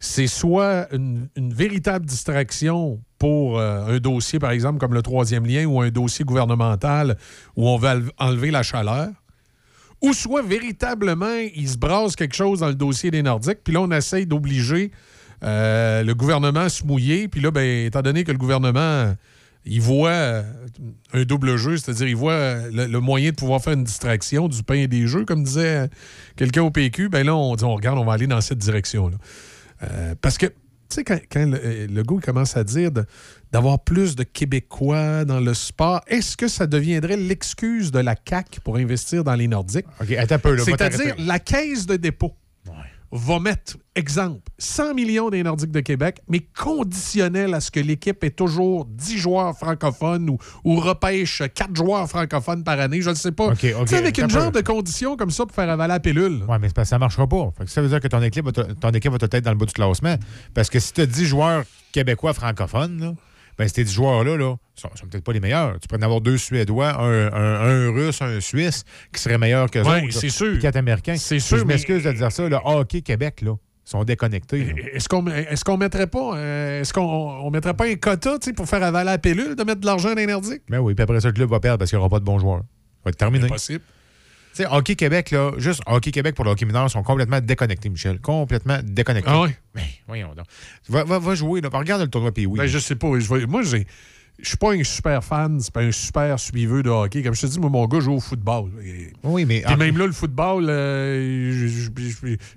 c'est soit une, véritable distraction pour euh, un dossier, par exemple, comme le troisième lien ou un dossier gouvernemental où on enle- enlever la chaleur, ou soit véritablement, il se brasse quelque chose dans le dossier des Nordiques, puis là, on essaye d'obliger euh, le gouvernement se mouiller, puis là, ben, étant donné que le gouvernement, il voit euh, un double jeu, c'est-à-dire il voit euh, le, le moyen de pouvoir faire une distraction du pain et des jeux, comme disait quelqu'un au PQ, ben là, on dit, on regarde, on va aller dans cette direction-là. Euh, parce que, tu sais, quand, quand le, le gars commence à dire d'avoir plus de Québécois dans le sport, est-ce que ça deviendrait l'excuse de la CAQ pour investir dans les Nordiques? OK, attends un peu. C'est-à-dire, la caisse de dépôt va mettre, exemple, 100 millions des Nordiques de Québec, mais conditionnel à ce que l'équipe ait toujours 10 joueurs francophones ou, ou repêche 4 joueurs francophones par année, je ne sais pas. OK, Tu OK, sais, avec une genre de conditions comme ça pour faire avaler la pilule. Ouais, mais ça ne marchera pas. Fait que ça veut dire que ton équipe, va te- ton équipe va te être dans le bas du classement. Parce que si tu as 10 joueurs québécois francophones, là, ben ces 10 joueurs-là là, sont, sont peut-être pas les meilleurs. Tu pourrais en avoir deux Suédois, un, un- un Russe, un Suisse, qui seraient meilleurs que Ouais, c'est sûr. Quatre Américains. C'est sûr, Je mais- m'excuse de dire ça. Le hockey Québec, là, sont déconnectés. Est-ce qu'on est qu'on mettrait pas euh, est-ce qu'on on mettrait pas un quota tu sais, pour faire avaler la pilule de mettre de l'argent dans Nordiques? Ben oui, puis après ça, le club va perdre parce qu'il n'y aura pas de bons joueurs. Ça va être terminé. Impossible. Sais, Hockey Québec, là, juste Hockey Québec pour le hockey mineur sont complètement déconnectés, Michel. Complètement déconnectés. Ah ouais? Ben, voyons donc. Va, va, va jouer, là. Regarde le tournoi puis oui. Ben, je sais pas. Je vais- moi, j'ai. Je suis pas un super fan, c'est pas un super suiveux de hockey. Comme je te dis, moi, mon gars joue au football. Et- Oui, mais. Puis même là, le football, euh,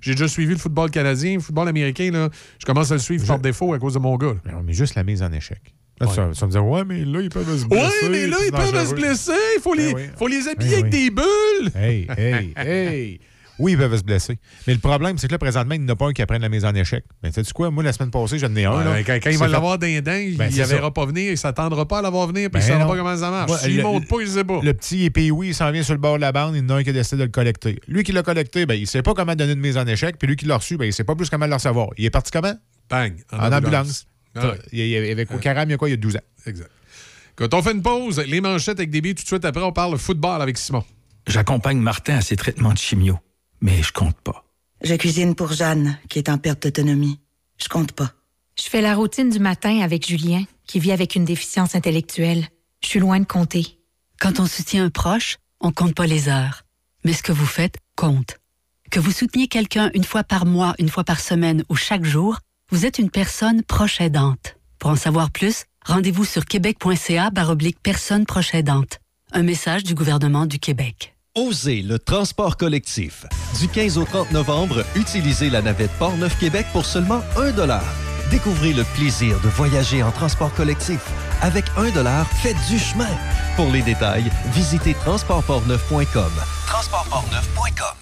j'ai déjà suivi le football canadien, le football américain. Là, je commence à le suivre par défaut à cause de mon gars. là. Ben, mais juste la mise en échec. Là, Ouais. ça, me dire, ouais, mais là, ils peuvent se blesser. Ouais, mais là, ils peuvent se blesser. Il faut, les, Ben oui. faut les habiller Ben avec oui. des bulles. Hey, hey, hey. Oui, ils peuvent se blesser. Mais le problème, c'est que là, présentement, il n'y en a pas un qui apprenne la mise en échec. Mais sais-tu quoi? Moi, la semaine passée, j'en ai un. là, quand, il va l'avoir d'un dents, il Ben, ne c'est verra pas venir, il ne s'attendra pas à l'avoir venir, puis Ben il ne saura pas comment ça marche. S'il ne monte pas, il ne sait pas. Le petit épée, oui, il s'en vient sur le bord de la bande, il y en a un qui a décidé de le collecter. Lui qui l'a collecté, ben, il ne sait pas comment donner une mise en échec, puis lui qui l'a reçu, ben, il ne sait pas plus comment le recevoir. Il est parti comment? Bang. En, ambulance. Ah ouais. Il y avait au Caram, il y a quoi? Il y a 12 ans? Exact. Quand on fait une pause, les manchettes avec débit, tout de suite après, on parle football avec Simon. J'accompagne Martin à ses traitements de chimio, mais je compte pas. Je cuisine pour Jeanne, qui est en perte d'autonomie. Je compte pas. Je fais la routine du matin avec Julien, qui vit avec une déficience intellectuelle. Je suis loin de compter. Quand on soutient un proche, on compte pas les heures. Mais ce que vous faites compte. Que vous souteniez quelqu'un une fois par mois, une fois par semaine ou chaque jour, vous êtes une personne proche aidante. Pour en savoir plus, rendez-vous sur québec.ca baroblique personne proche aidante. Un message du gouvernement du Québec. Osez le transport collectif. Du 15 au 30 novembre, utilisez la navette Port-Neuf-Québec pour seulement 1 Découvrez le plaisir de voyager en transport collectif. Avec 1 faites du chemin. Pour les détails, visitez transportportneuf.com. Transportportneuf.com.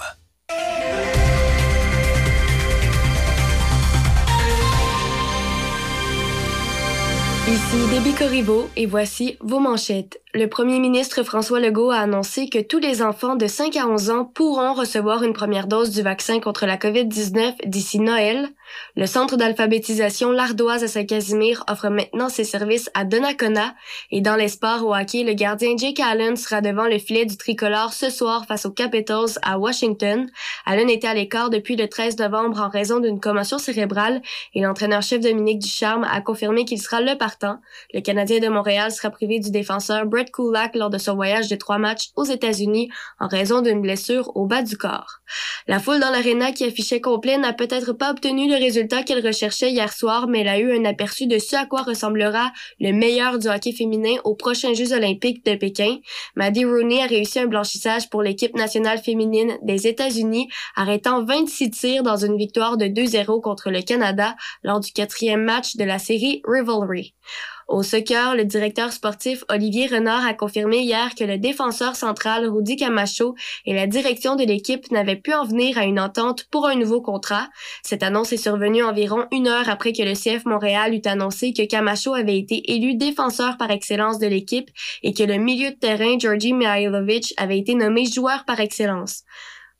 Ici Déby Corriveau et voici vos manchettes. Le premier ministre François Legault a annoncé que tous les enfants de 5 à 11 ans pourront recevoir une première dose du vaccin contre la COVID-19 d'ici Noël. Le centre d'alphabétisation L'Ardoise à Saint-Casimir offre maintenant ses services à Donnacona et dans les au hockey, le gardien Jake Allen sera devant le filet du tricolore ce soir face aux Capitals à Washington. Allen était à l'écart depuis le 13 novembre en raison d'une commotion cérébrale et l'entraîneur-chef Dominique Ducharme a confirmé qu'il sera le partant. Le Canadien de Montréal sera privé du défenseur Kulak lors de son voyage de trois matchs aux États-Unis en raison d'une blessure au bas du corps. La foule dans l'aréna qui affichait complet n'a peut-être pas obtenu le résultat qu'elle recherchait hier soir, mais elle a eu un aperçu de ce à quoi ressemblera le meilleur du hockey féminin aux prochains Jeux olympiques de Pékin. Maddie Rooney a réussi un blanchissage pour l'équipe nationale féminine des États-Unis, arrêtant 26 tirs dans une victoire de 2-0 contre le Canada lors du quatrième match de la série Rivalry. Au soccer, le directeur sportif Olivier Renard a confirmé hier que le défenseur central Rudy Camacho et la direction de l'équipe n'avaient pu en venir à une entente pour un nouveau contrat. Cette annonce est survenue environ une heure après que le CF Montréal eut annoncé que Camacho avait été élu défenseur par excellence de l'équipe et que le milieu de terrain Georgi Mihailovic avait été nommé joueur par excellence.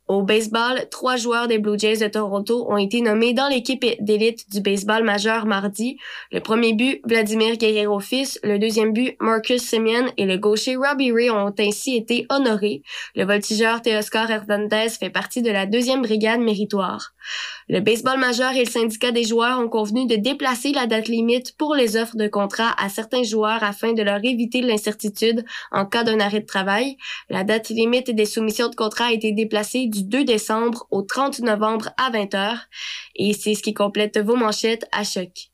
Au baseball, trois joueurs des Blue Jays de Toronto ont été nommés dans l'équipe d'élite du baseball majeur mardi. Le premier but, Vladimir Guerrero fils, le deuxième but, Marcus Simeon et le gaucher Robbie Ray ont ainsi été honorés. Le voltigeur Teoscar Hernandez fait partie de la deuxième brigade méritoire. Le baseball majeur et le syndicat des joueurs ont convenu de déplacer la date limite pour les offres de contrat à certains joueurs afin de leur éviter l'incertitude en cas d'un arrêt de travail. La date limite des soumissions de contrat a été déplacée du 2 décembre au 30 novembre à 20h. Et c'est ce qui complète vos manchettes à choc.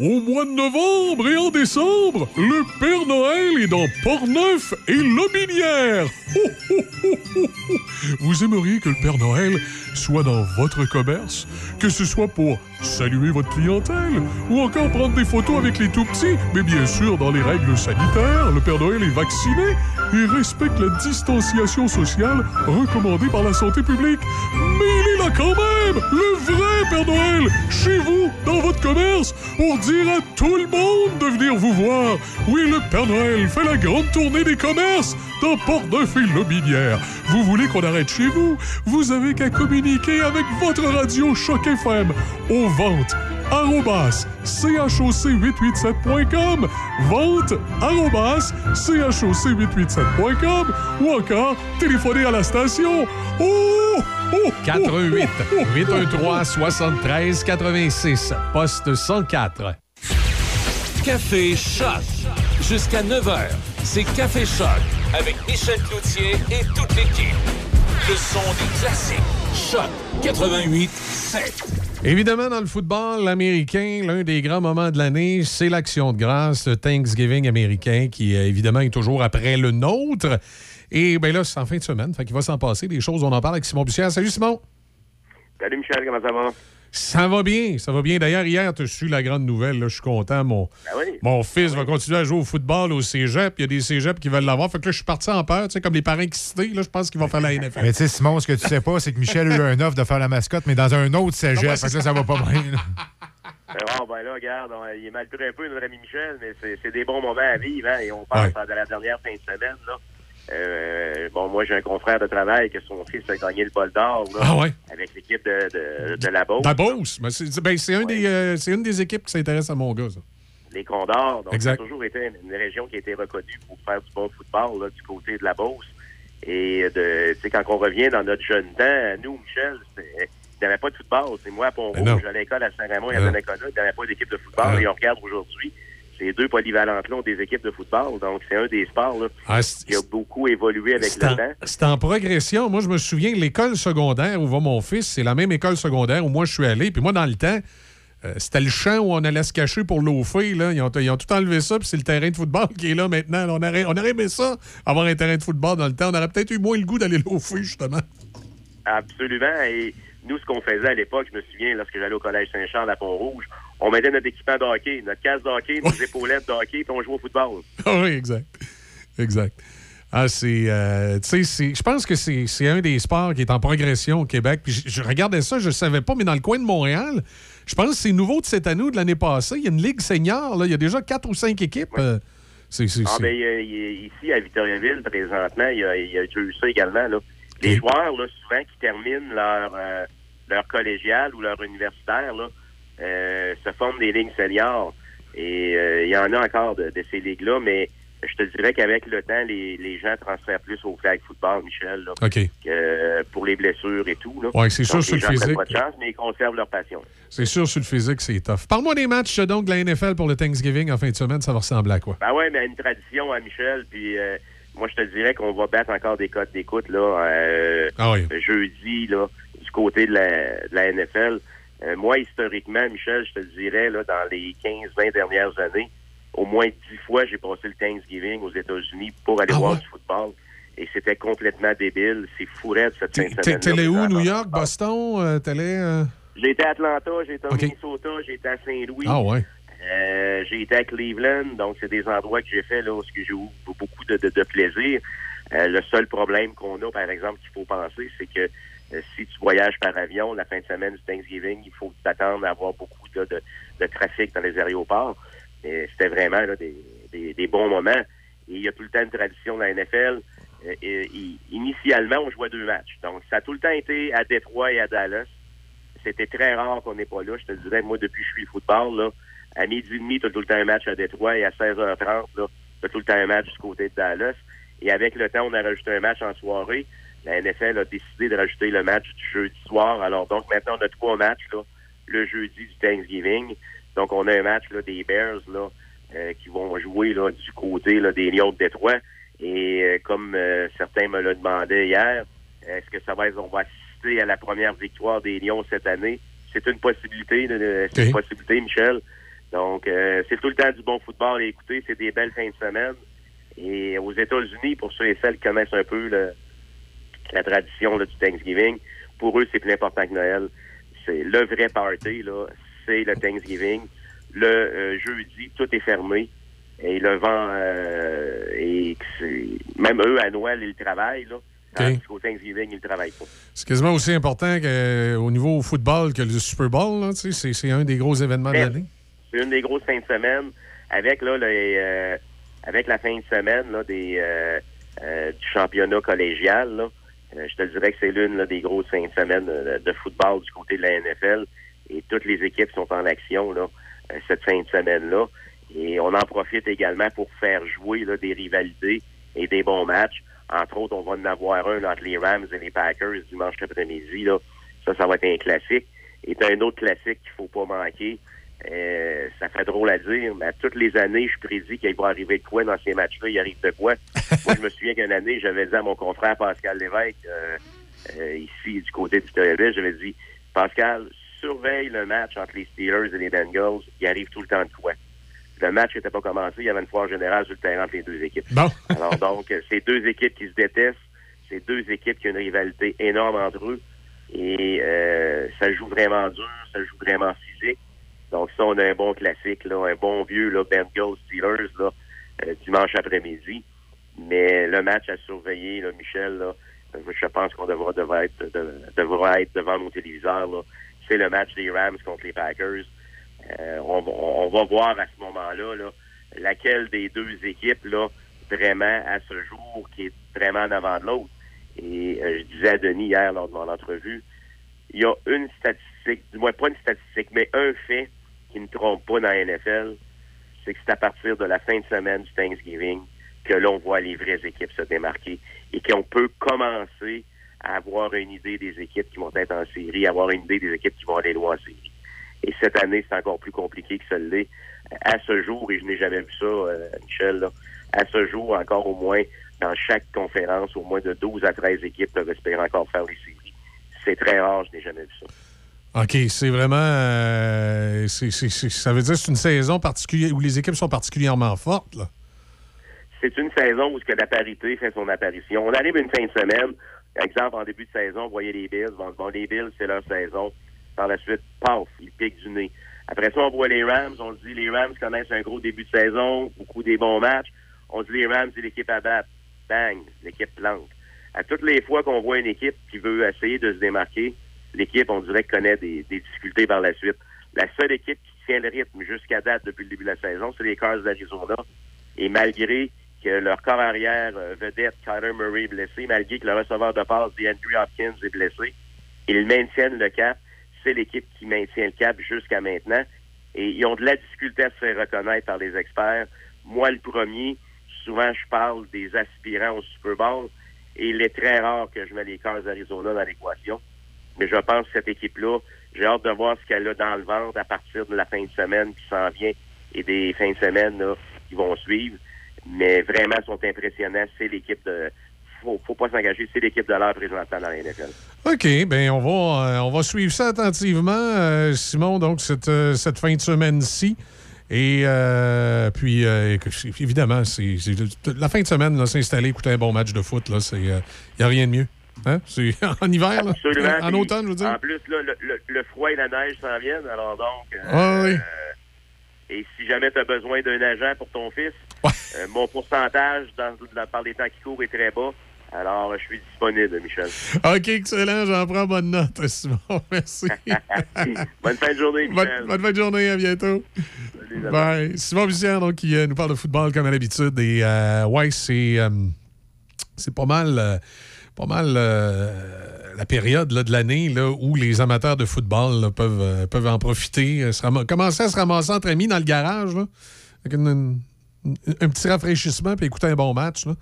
Au mois de novembre et en décembre, le Père Noël est dans Portneuf et Lobinière. Vous aimeriez que le Père Noël soit dans votre commerce, que ce soit pour saluer votre clientèle ou encore prendre des photos avec les tout-petits, mais bien sûr dans les règles sanitaires. Le Père Noël est vacciné et respecte la distanciation sociale recommandée par la santé publique. Mais il est là quand même, le vrai Père Noël, chez vous, dans votre commerce, pour dire à tout le monde de venir vous voir. Oui, le Père Noël fait la grande tournée des commerces dans Port-Neuf et Lobinière. Vous voulez qu'on arrête chez vous? Vous avez qu'à communiquer avec votre radio Choc FM aux ventes arrobas choc887.com vente arrobas choc887.com ou encore téléphoner à la station oh, oh, 88 813 73 86 poste 104 Café Choc. Jusqu'à 9h, c'est Café Choc avec Michel Cloutier et toute l'équipe. Le son des classiques. Choc 88 7. Évidemment, dans le football américain, l'un des grands moments de l'année, c'est l'action de grâce, le Thanksgiving américain, qui euh, évidemment est toujours après le nôtre. Et bien là, c'est en fin de semaine. Fait qu'il va s'en passer des choses. On en parle avec Simon Bussière. Salut, Simon. Salut Michel, comment ça va? Ça va bien, ça va bien. D'ailleurs, hier, tu as su la grande nouvelle. là. Je suis content. Mon, Ben oui. mon fils va continuer à jouer au football au cégep. Il y a des cégeps qui veulent l'avoir. Fait que là, je suis parti en peur. Tu sais, comme les parents excités, là, je pense qu'il va faire la NFL. Mais tu sais, Simon, ce que tu sais pas, c'est que Michel a eu un offre de faire la mascotte, mais dans un autre cégep. Ouais, Fait c'est que là, ça va pas bien. là. Ben, bon, ben là, regarde, on- il est mal pris un peu, notre ami Michel, mais c'est des bons moments à vivre, hein, et on passe de la dernière fin de semaine, là. Euh, bon, moi, j'ai un confrère de travail que son fils a gagné le bol d'or, Ah ouais? avec l'équipe de, de, de la Beauce. La Beauce? Ben, c'est ben, c'est un des, euh, c'est une des équipes qui s'intéresse à mon gars, ça. les Condors. Donc, ça a toujours été une, une région qui a été reconnue pour faire du bon football là, du côté de la Beauce. Et de, tu sais, quand on revient dans notre jeune temps, nous, Michel, c'était- il n'y avait pas de football. C'est moi à Ben. Pont-Rouge, à l'école à Ben. Donnacona, il n'y avait pas d'équipe de football. Ah. Et on regarde aujourd'hui, ces deux polyvalentes-là ont des équipes de football. Donc, c'est un des sports là, Ah, qui a beaucoup évolué avec le en, temps. c'est en progression. Moi, je me souviens, l'école secondaire où va mon fils, c'est la même école secondaire où moi je suis allé. Puis moi, dans le temps, euh, c'était le champ où on allait se cacher pour là. Ils ont, ils ont tout enlevé ça, puis c'est le terrain de football qui est là maintenant. On aurait, on aurait aimé ça, avoir un terrain de football dans le temps. On aurait peut-être eu moins le goût d'aller l'eau-fée, justement. Absolument. Et nous, ce qu'on faisait à l'époque, je me souviens, lorsque j'allais au Collège Saint-Charles à Pont-Rouge, on mettait notre équipement de hockey, notre casque de hockey, nos épaulettes de hockey, puis on jouait au football. Ah oui, exact. Exact. Ah, c'est. euh, tu sais, je pense que c'est un des sports qui est en progression au Québec. Puis je, je regardais ça, je ne savais pas, mais dans le coin de Montréal, je pense que c'est nouveau de cette année ou de l'année passée. Il y a une ligue senior, là. Il y a déjà quatre ou cinq équipes. euh, c'est. c'est- Ah, c'est- ben, ici, à Victoriaville, présentement, il y a, il y a eu ça également. Là. Les joueurs, là, souvent, qui terminent leur, euh, leur collégial ou leur universitaire, là, euh, se forment des lignes seniors. Et euh, il y en a encore de, de ces ligues-là, mais je te dirais qu'avec le temps, les, les gens transfèrent plus au flag football, Michel, là, que, euh, pour les blessures et tout. Ouais, c'est sûr, sur le physique. pas de chance, mais ils conservent leur passion. C'est sûr, sur le physique, c'est tough. Parle-moi des matchs donc de la NFL pour le Thanksgiving en fin de semaine. Ça va ressembler à quoi? Ben ouais, mais une tradition à Michel, puis euh, moi je te dirais qu'on va battre encore des codes d'écoute là euh, Ah oui. jeudi là du côté de la, de la NFL. Euh, moi historiquement, Michel, je te dirais là dans les 15-20 dernières années, au moins 10 fois j'ai passé le Thanksgiving aux États-Unis pour aller Ah voir ouais? du football. Et c'était complètement débile. C'est fourette cette fin de T'es- semaine. T'allais où? New York, Boston? Euh, T'allais. euh, J'ai été à Atlanta, j'ai été au. Minnesota, j'ai été à Saint-Louis. Ah ouais. Euh, j'ai été à Cleveland, donc c'est des endroits que j'ai fait là où j'ai eu beaucoup de, de- de plaisir. Euh, le seul problème qu'on a, par exemple, qu'il faut penser, c'est que euh, si tu voyages par avion la fin de semaine du Thanksgiving, il faut t'attendre à avoir beaucoup de, de- de trafic dans les aéroports. Mais c'était vraiment là, des, des- des bons moments. Et il y a tout le temps une tradition dans la NFL. Euh, initialement, on jouait deux matchs. Donc, ça a tout le temps été à Détroit et à Dallas. C'était très rare qu'on n'est pas là. Je te dirais, moi, depuis que je suis football, là, à midi et demi, tu as tout le temps un match à Détroit et à 16h30, tu as tout le temps un match du côté de Dallas. Et avec le temps, on a rajouté un match en soirée. La NFL a décidé de rajouter le match du jeudi soir. Alors donc maintenant, on a trois matchs là, le jeudi du Thanksgiving. Donc on a un match là, des Bears là, euh, qui vont jouer là, du côté là, des Lions de Détroit. Et euh, comme euh, certains me le demandaient hier, est-ce que ça va être, on va assister à la première victoire des Lions cette année? C'est une possibilité, de- c'est une possibilité, Michel. Donc, euh, c'est tout le temps du bon football à écouter. C'est des belles fins de semaine. Et aux États-Unis, pour ceux et celles qui connaissent un peu le- la tradition là, du Thanksgiving, pour eux, c'est plus important que Noël. C'est le vrai party, là. C'est le Thanksgiving. Le euh, jeudi, tout est fermé. Et le vent, euh, et même eux, à Noël, ils travaillent, là. Tandis qu'au Thanksgiving, ils ne travaillent pas. C'est quasiment aussi important que, au niveau football que le Super Bowl. là, tu sais, C'est c'est un des gros événements de Mais- l'année. C'est une des grosses fins de semaine avec là les, euh, avec la fin de semaine là, des euh, euh, du championnat collégial. Là. Euh, je te dirais que c'est l'une des grosses fins de semaine euh, de football du côté de la NFL et toutes les équipes sont en action là euh, cette fin de semaine là et on en profite également pour faire jouer là, des rivalités et des bons matchs. Entre autres, on va en avoir un entre les Rams et les Packers dimanche après-midi. Ça, ça va être un classique. Et un autre classique qu'il faut pas manquer. Euh, ça fait drôle à dire, mais à toutes les années, je prédis qu'il va arriver de quoi dans ces matchs-là. Il arrive de quoi? Moi, je me souviens qu'une année, j'avais dit à mon confrère Pascal Lévesque, euh, euh, ici, du côté du Toyota, j'avais dit, Pascal, surveille le match entre les Steelers et les Bengals. Il arrive tout le temps de quoi? Le match n'était pas commencé, il y avait une foire générale sur le terrain entre les deux équipes. Bon. Alors donc, c'est deux équipes qui se détestent, c'est deux équipes qui ont une rivalité énorme entre eux, et euh, ça joue vraiment dur, ça joue vraiment physique. Donc ça, on a un bon classique, là, un bon vieux là, Bengals Steelers là, euh, dimanche après-midi. Mais le match à surveiller, là, Michel, là, je pense qu'on devra, devra, être, de- devra être devant nos téléviseurs. C'est le match des Rams contre les Packers. Euh, on, on va voir à ce moment-là là, laquelle des deux équipes là, vraiment à ce jour qui est vraiment en avant de l'autre. Et euh, je disais à Denis hier lors de mon entrevue, il y a une statistique, du moins pas une statistique, mais un fait qui ne trompe pas dans la NFL, c'est que c'est à partir de la fin de semaine du Thanksgiving que l'on voit les vraies équipes se démarquer et qu'on peut commencer à avoir une idée des équipes qui vont être en série, avoir une idée des équipes qui vont aller loin en série. Et cette année, c'est encore plus compliqué que ce l'est. À ce jour, et je n'ai jamais vu ça, euh, Michel, là, à ce jour, encore au moins, dans chaque conférence, au moins de 12 à 13 équipes peuvent espérer encore faire les séries. C'est très rare, je n'ai jamais vu ça. OK, c'est vraiment. euh, ça veut dire que c'est une saison particulière où les équipes sont particulièrement fortes. Là? c'est une saison où ce que la parité fait son apparition. On arrive une fin de semaine, par exemple, en début de saison, vous voyez les Bills. Bon, les Bills, c'est leur saison. Par la suite, paf, ils piquent du nez. Après ça, on voit les Rams. On dit, les Rams connaissent un gros début de saison, beaucoup des bons matchs. On dit, les Rams, c'est l'équipe à battre. Bang, l'équipe plante. À toutes les fois qu'on voit une équipe qui veut essayer de se démarquer, l'équipe, on dirait, connaît des, des difficultés par la suite. La seule équipe qui tient le rythme jusqu'à date depuis le début de la saison, c'est les Cars d'Arizona. Et malgré que leur corps arrière euh, vedette, Kyler Murray, est blessé, malgré que le receveur de passe, DeAndre Hopkins, est blessé, ils maintiennent le cap. C'est l'équipe qui maintient le cap jusqu'à maintenant. Et ils ont de la difficulté à se faire reconnaître par les experts. Moi, le premier, souvent, je parle des aspirants au Super Bowl. Et il est très rare que je mets les Cars d'Arizona dans l'équation. Mais je pense que cette équipe-là, j'ai hâte de voir ce qu'elle a dans le ventre à partir de la fin de semaine qui s'en vient et des fins de semaine qui vont suivre. Mais vraiment, sont impressionnants. C'est l'équipe de. Faut, faut pas s'engager. C'est l'équipe de l'heure présentement dans la NFL. OK, bien, on va, euh, on va suivre ça attentivement, euh, Simon, donc, cette, euh, cette fin de semaine-ci. Et puis, évidemment, c'est la fin de semaine, s'installer, écouter un bon match de foot. Il n'y a rien de mieux. Hein? C'est en hiver, là? Absolument. En automne, je veux dire? En plus, là, le, le- le froid et la neige s'en viennent. Alors donc. euh, Ah oui. Et si jamais tu as besoin d'un agent pour ton fils, euh, mon pourcentage dans, dans- par les temps qui courent est très bas. Alors, je suis disponible, Michel. OK, excellent, j'en prends bonne note, Simon. Merci. Bonne fin de journée, Michel. bonne fin de journée, à bientôt. Salut, Bye. Simon Bussière, donc, qui euh, nous parle de football comme à l'habitude. Et euh, ouais, c'est euh, c'est pas mal, euh, pas mal euh, la période là, de l'année là, où les amateurs de football là, peuvent, euh, peuvent en profiter. euh, se ram- commencer à se ramasser entre amis dans le garage, là, avec une- une- un petit rafraîchissement puis écouter un bon match. Là.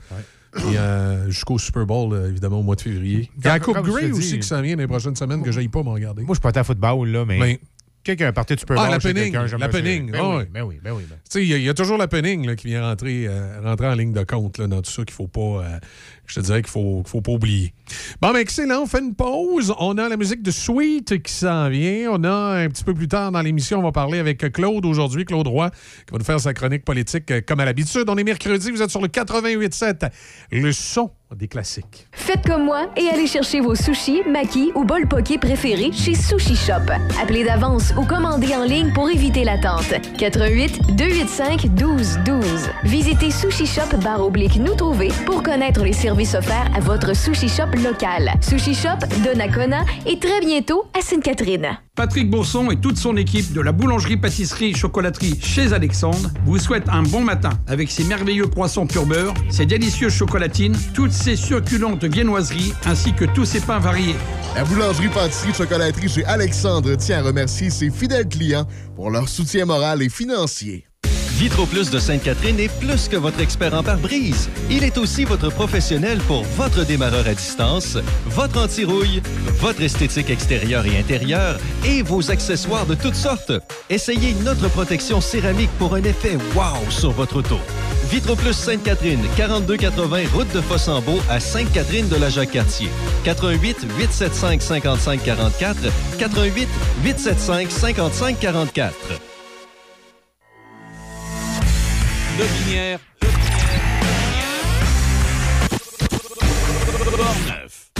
Jusqu'au Super Bowl, évidemment, au mois de février. Il y a la Coupe Grey aussi qui s'en vient dans les prochaines semaines que j'aille pas m'en regarder. Moi, je suis pas à football, là, mais. Ben- Quelqu'un parti de Super Bowl. Ah, la chez penning. La penning. Ben ah oui, ben oui, ben oui. ben- il y, a- il y a toujours la penning là, qui vient rentrer, euh, rentrer en ligne de compte là, dans tout ça qu'il faut pas. euh, je te dirais qu'il faut, qu'il faut pas oublier. Bon, ben excellent. On fait une pause. On a la musique de Sweet qui s'en vient. On a un petit peu plus tard dans l'émission, on va parler avec Claude aujourd'hui, Claude Roy, qui va nous faire sa chronique politique euh, comme à l'habitude. On est mercredi, vous êtes sur le 88.7. Le son des classiques. Faites comme moi et allez chercher vos sushis, makis ou bol poké préférés chez Sushi Shop. Appelez d'avance ou commandez en ligne pour éviter l'attente. 88 285 12 12. Visitez Sushi Shop barre oblique nous trouver pour connaître les services offerts à votre Sushi Shop local. Sushi Shop de Nakona et très bientôt à Sainte-Catherine. Patrick Bourson et toute son équipe de la boulangerie-pâtisserie-chocolaterie chez Alexandre vous souhaitent un bon matin avec ses merveilleux croissants pur beurre, ses délicieuses chocolatines, toutes ses succulentes viennoiseries ainsi que tous ses pains variés. La boulangerie pâtisserie chocolaterie chez Alexandre tient à remercier ses fidèles clients pour leur soutien moral et financier. Vitro Plus de Sainte-Catherine est plus que votre expert en pare-brise. Il est aussi votre professionnel pour votre démarreur à distance, votre anti-rouille, votre esthétique extérieure et intérieure et vos accessoires de toutes sortes. Essayez notre protection céramique pour un effet wow sur votre auto. Vitro Plus Sainte-Catherine, 4280 route de Fossambeau à Sainte-Catherine de la Jacques-Cartier. 88 875 55 44 88 875 55 44. Lobinière. Portneuf.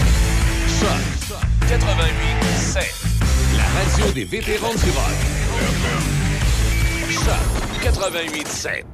Choc 88 7. La radio des vétérans du rock. Choc 88 7.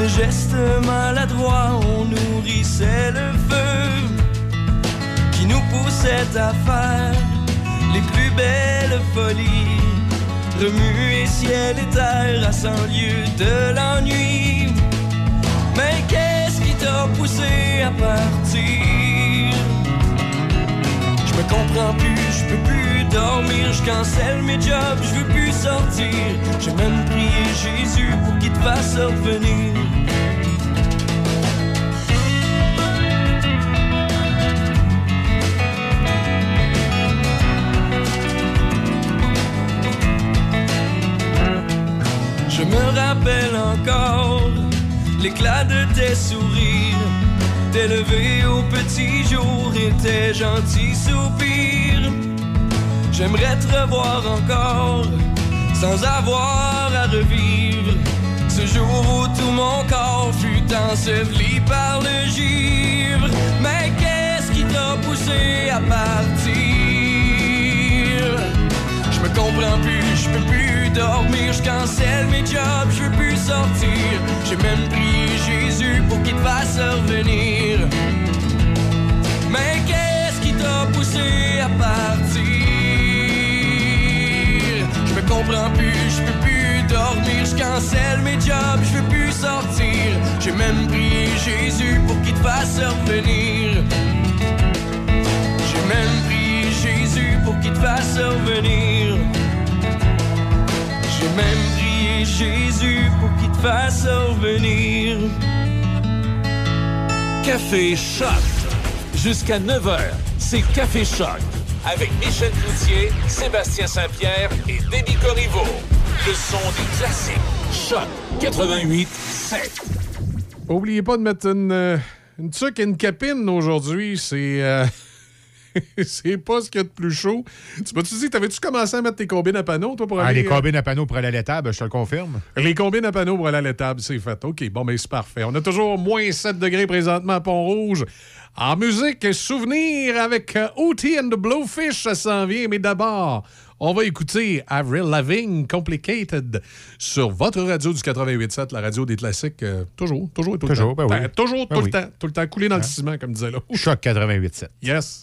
De gestes maladroits, on nourrissait le feu qui nous poussait à faire les plus belles folies. Remuer ciel et terre à cent lieues de l'ennui. Mais qu'est-ce qui t'a poussé à partir? Je me comprends plus, je peux plus dormir, je cancelle mes jobs, je veux plus sortir. J'ai même prié Jésus pour qu'il te fasse revenir. Je me rappelle encore l'éclat de tes sourires, tes levées au petit jour et tes gentils soupirs. J'aimerais te revoir encore sans avoir à revivre ce jour où tout mon corps fut enseveli par le givre. Mais qu'est-ce qui t'a poussé à partir? Je me comprends plus, je peux plus dormir, je cancelle mes jobs, je veux plus sortir. J'ai même prié Jésus pour qu'il te fasse revenir. Mais qu'est-ce qui t'a poussé à partir? Comprends plus, je peux plus dormir, je cancelle mes jobs, je veux plus sortir. J'ai même prié Jésus pour qu'il te fasse revenir. J'ai même prié Jésus pour qu'il te fasse revenir. J'ai même prié Jésus pour qu'il te fasse revenir. Café Choc. Jusqu'à 9h, c'est Café Choc. Avec Michel Cloutier, Sébastien Saint-Pierre et Déby Corriveau. Le son des classiques. Choc 88 7. Oubliez pas de mettre une, une tuque et une capine aujourd'hui. C'est. c'est pas ce qu'il y a de plus chaud. Tu m'as-tu dit, t'avais-tu commencé à mettre tes combines à panneaux, toi, pour Ah, aller. les euh, combines à panneaux pour aller à l'étable, je te le confirme. Les combines à panneaux pour aller à l'étable, c'est fait. OK, bon, mais c'est parfait. On a toujours moins 7 degrés présentement à Pont-Rouge. En musique, souvenir avec euh, Ooty and the Blowfish, ça s'en vient. Mais d'abord, on va écouter Avril Lavigne, Complicated, sur votre radio du 88.7, la radio des classiques. euh, toujours, toujours et tout Toujours, le ben oui. Toujours, Ben tout oui. le temps. Tout le temps, coulé dans le Hein? ciment, comme disait l'autre. Choc 88.7. Yes.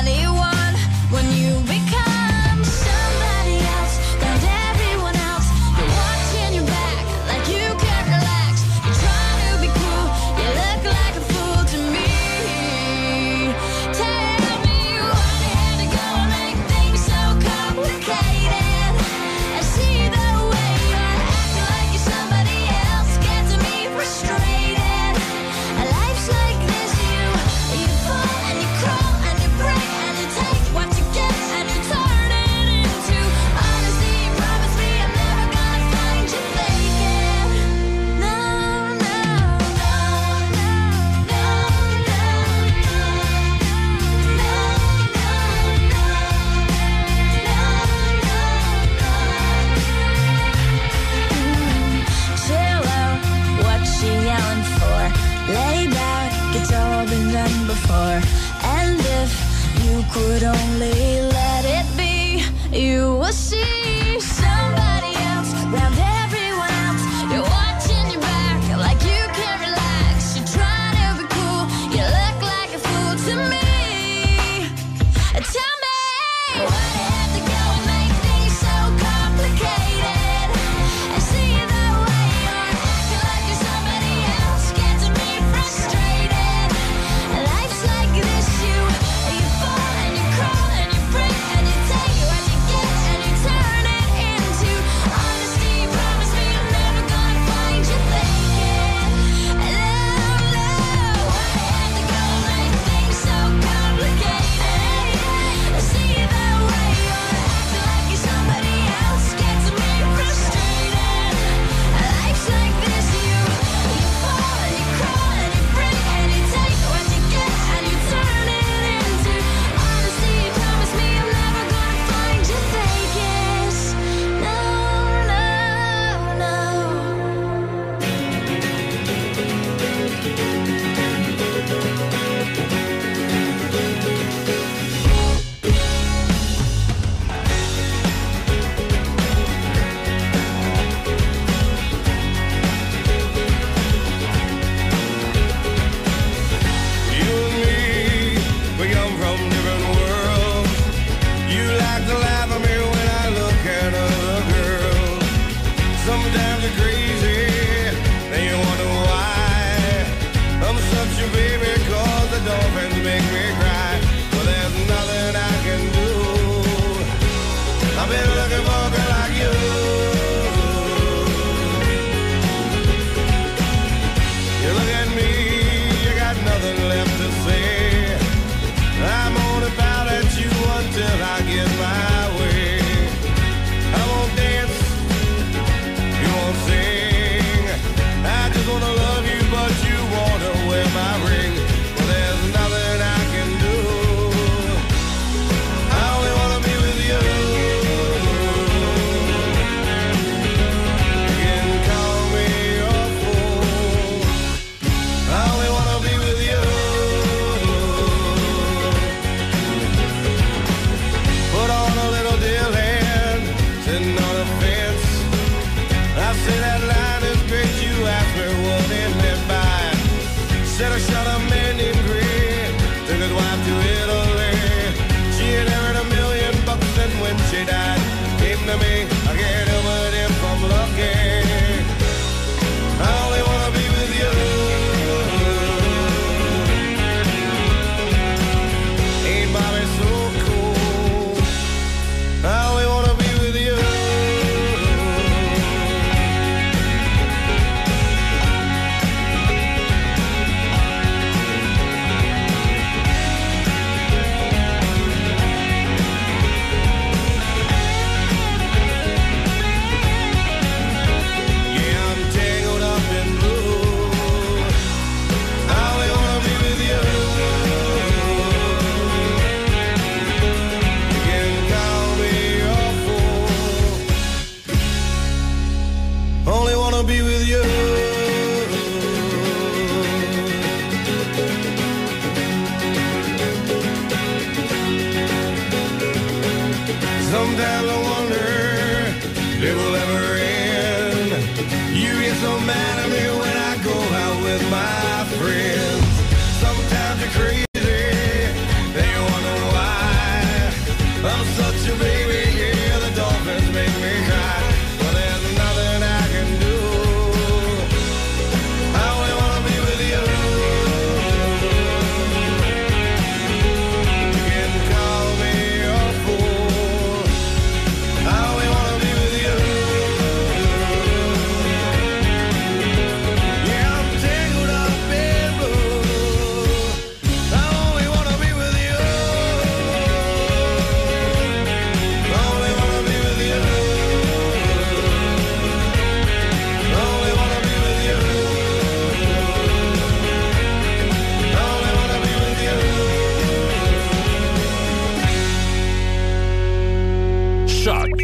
Choc.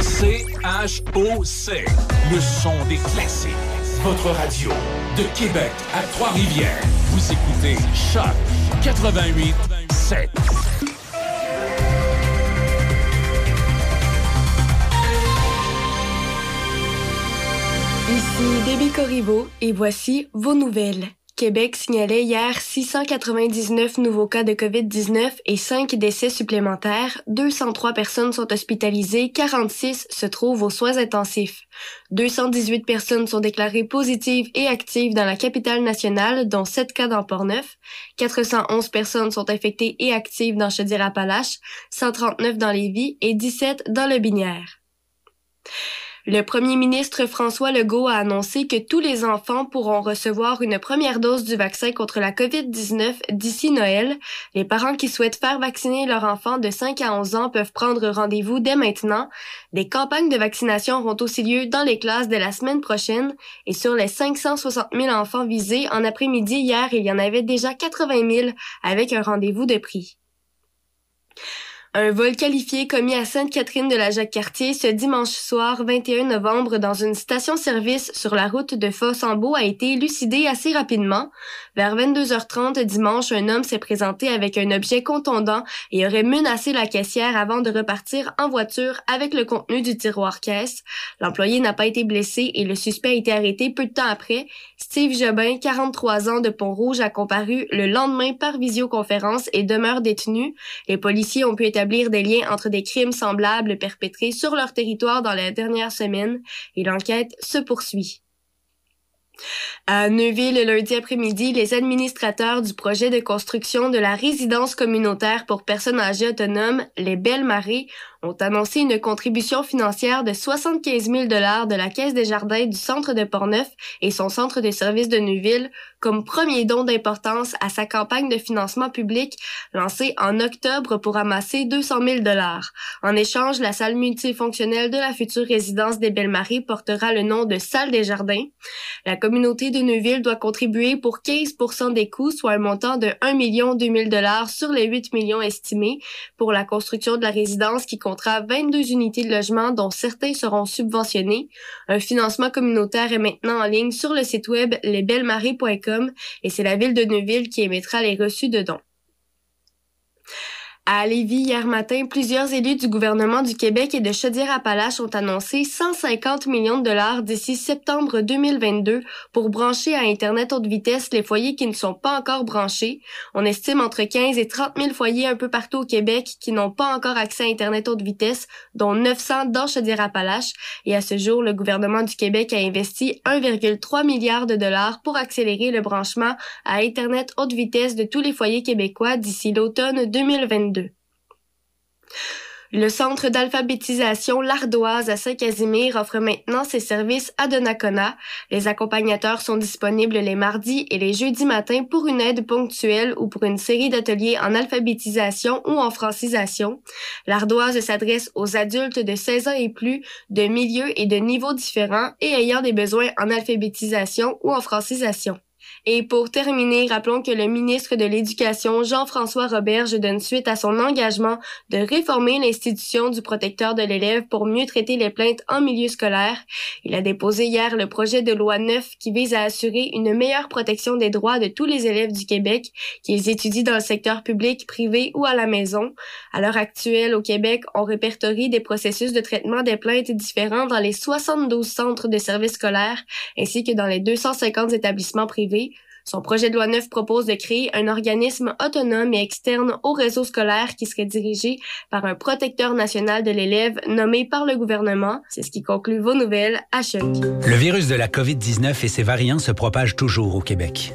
C-H-O-C. Le son des classiques. Votre radio de Québec à Trois-Rivières. Vous écoutez Choc 88 7. Ici Déby Corriveau et voici vos nouvelles. Québec signalait hier 699 nouveaux cas de COVID-19 et 5 décès supplémentaires. 203 personnes sont hospitalisées, 46 se trouvent aux soins intensifs. 218 personnes sont déclarées positives et actives dans la capitale nationale, dont 7 cas dans Port-Neuf. 411 personnes sont infectées et actives dans Chaudière-Appalaches, 139 dans Lévis et 17 dans le Binière. Le premier ministre François Legault a annoncé que tous les enfants pourront recevoir une première dose du vaccin contre la COVID-19 d'ici Noël. Les parents qui souhaitent faire vacciner leur enfant de 5 à 11 ans peuvent prendre rendez-vous dès maintenant. Des campagnes de vaccination auront aussi lieu dans les classes dès la semaine prochaine et sur les 560 000 enfants visés en après-midi hier, il y en avait déjà 80 000 avec un rendez-vous de prix. Un vol qualifié commis à Sainte-Catherine de la Jacques-Cartier ce dimanche soir 21 novembre dans une station-service sur la route de Fossambeau a été élucidé assez rapidement. Vers 22h30 dimanche, un homme s'est présenté avec un objet contondant et aurait menacé la caissière avant de repartir en voiture avec le contenu du tiroir caisse. L'employé n'a pas été blessé et le suspect a été arrêté peu de temps après. Steve Jobin, 43 ans de Pont-Rouge, a comparu le lendemain par visioconférence et demeure détenu. Les policiers ont pu établir des liens entre des crimes semblables perpétrés sur leur territoire dans les dernières semaines et l'enquête se poursuit. À Neuville, lundi après-midi, les administrateurs du projet de construction de la résidence communautaire pour personnes âgées autonomes, les Belles Marées, ont annoncé une contribution financière de 75 000 de la Caisse des jardins du centre de Portneuf et son centre de services de Neuville comme premier don d'importance à sa campagne de financement public lancée en octobre pour amasser 200 000 En échange, la salle multifonctionnelle de la future résidence des Belles-Maries portera le nom de Salle des Jardins. La communauté de Neuville doit contribuer pour 15 des coûts, soit un montant de 1 million 2000 dollars sur les 8 millions estimés pour la construction de la résidence qui comptera 22 unités de logement dont certains seront subventionnés. Un financement communautaire est maintenant en ligne sur le site web lesbellemaries.com et c'est la ville de Neuville qui émettra les reçus de dons. À Lévis, hier matin, plusieurs élus du gouvernement du Québec et de Chaudière-Appalaches ont annoncé 150 millions de dollars d'ici septembre 2022 pour brancher à Internet haute vitesse les foyers qui ne sont pas encore branchés. On estime entre 15 et 30 000 foyers un peu partout au Québec qui n'ont pas encore accès à Internet haute vitesse, dont 900 dans Chaudière-Appalaches. Et à ce jour, le gouvernement du Québec a investi 1,3 milliard de dollars pour accélérer le branchement à Internet haute vitesse de tous les foyers québécois d'ici l'automne 2022. Le centre d'alphabétisation L'Ardoise à Saint-Casimir offre maintenant ses services à Donnacona. Les accompagnateurs sont disponibles les mardis et les jeudis matins pour une aide ponctuelle ou pour une série d'ateliers en alphabétisation ou en francisation. L'Ardoise s'adresse aux adultes de 16 ans et plus, de milieux et de niveaux différents et ayant des besoins en alphabétisation ou en francisation. Et pour terminer, rappelons que le ministre de l'Éducation, Jean-François Roberge, donne suite à son engagement de réformer l'institution du protecteur de l'élève pour mieux traiter les plaintes en milieu scolaire. Il a déposé hier le projet de loi 9 qui vise à assurer une meilleure protection des droits de tous les élèves du Québec, qu'ils étudient dans le secteur public, privé ou à la maison. À l'heure actuelle, au Québec, on répertorie des processus de traitement des plaintes différents dans les 72 centres de services scolaires ainsi que dans les 250 établissements privés. Son projet de loi 9 propose de créer un organisme autonome et externe au réseau scolaire qui serait dirigé par un protecteur national de l'élève nommé par le gouvernement. C'est ce qui conclut vos nouvelles à. Le virus de la COVID-19 et ses variants se propagent toujours au Québec.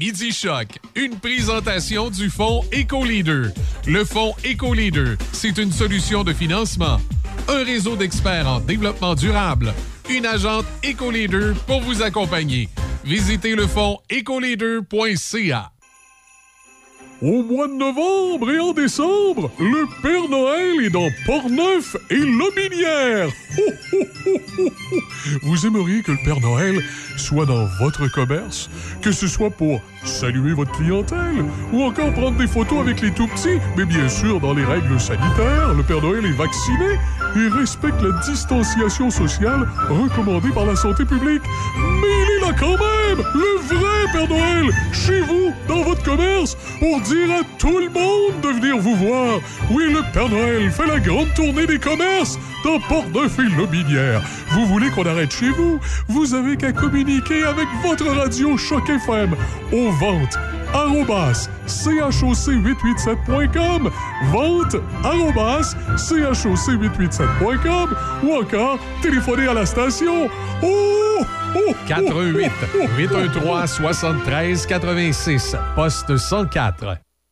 Midi Choc, une présentation du fonds EcoLeader. Le fonds EcoLeader, c'est une solution de financement, un réseau d'experts en développement durable, une agente EcoLeader pour vous accompagner. Visitez le fonds ecoleader.ca. Au mois de novembre et en décembre, le Père Noël est dans Port-Neuf et Lobinière. Vous aimeriez que le Père Noël soit dans votre commerce, que ce soit pour saluer votre clientèle ou encore prendre des photos avec les tout-petits, mais bien sûr dans les règles sanitaires, le Père Noël est vacciné et respecte la distanciation sociale recommandée par la santé publique. Mais quand même, le vrai Père Noël, chez vous, dans votre commerce, pour dire à tout le monde de venir vous voir. Oui, le Père Noël fait la grande tournée des commerces dans Port-Neuf Lobinière. Vous voulez qu'on arrête chez vous? Vous avez qu'à communiquer avec votre radio Choc FM aux ventes arrobas choc887.com vente arrobas choc887.com ou encore téléphoner à la station oh, oh, 88 813 73 86 poste 104.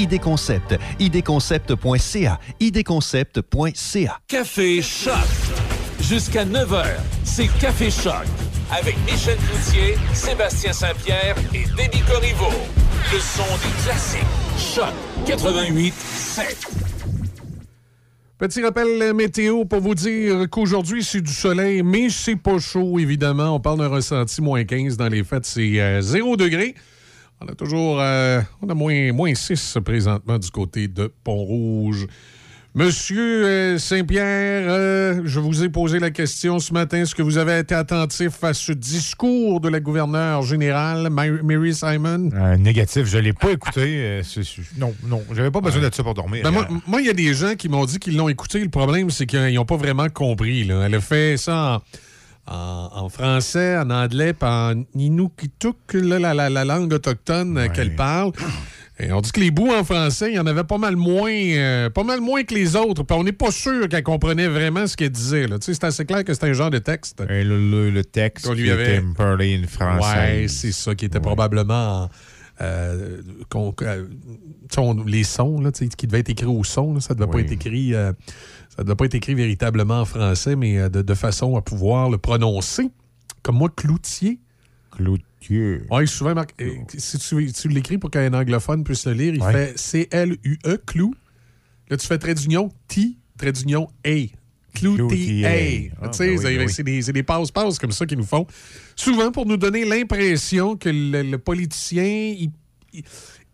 ID Concept. idconcept.ca. idconcept.ca. Café Choc. Jusqu'à 9h, c'est Café Choc. Avec Michel Cloutier, Sébastien Saint-Pierre et Déby Corriveau. Le son des classiques. Choc 88 7. Petit rappel météo pour vous dire qu'aujourd'hui, c'est du soleil, mais c'est pas chaud, évidemment. On parle d'un ressenti moins 15. Dans les fêtes, c'est euh, 0 degré. On a toujours euh, on a moins, moins 6 présentement du côté de Pont-Rouge. Monsieur euh, Saint-Pierre, euh, je vous ai posé la question ce matin. Est-ce que vous avez été attentif à ce discours de la gouverneure générale, Ma- Mary Simon? Euh, négatif, je ne l'ai pas écouté. Euh, c'est- non, non, j'avais pas besoin de ça pour dormir. Ben, moi, moi, il y a des gens qui m'ont dit qu'ils l'ont écouté. Le problème, c'est qu'ils n'ont pas vraiment compris. là. Elle a fait ça en, en- en français, en anglais, puis en inukituk, la, la- la langue autochtone euh, qu'elle parle. Et on dit que les bouts en français, il y en avait pas mal moins, euh, pas mal moins que les autres. Puis on n'est pas sûr qu'elle comprenait vraiment ce qu'elle disait. C'est assez clair que c'était un genre de texte. Et le, le- le texte Qu'on lui qui avait- était parlé en français. Ouais, c'est ça qui était probablement en, euh, euh, on- les sons là, qui devaient être écrits au son. là, ça ne devait pas être écrit. euh, ça devait pas être écrit véritablement en français, mais euh, de, de façon à pouvoir le prononcer. Comme moi, cloutier. Cloutier. Oui, souvent, Marc, euh, si tu, tu l'écris pour qu'un anglophone puisse le lire, il Ouais. fait C-L-U-E, clou. Là, tu fais trait d'union, T, trait d'union, A. Cloutier. Ah, Tu sais, ben oui, ben oui. c'est des, des passe-passe comme ça qu'ils nous font. Souvent pour nous donner l'impression que le, le politicien, il, il-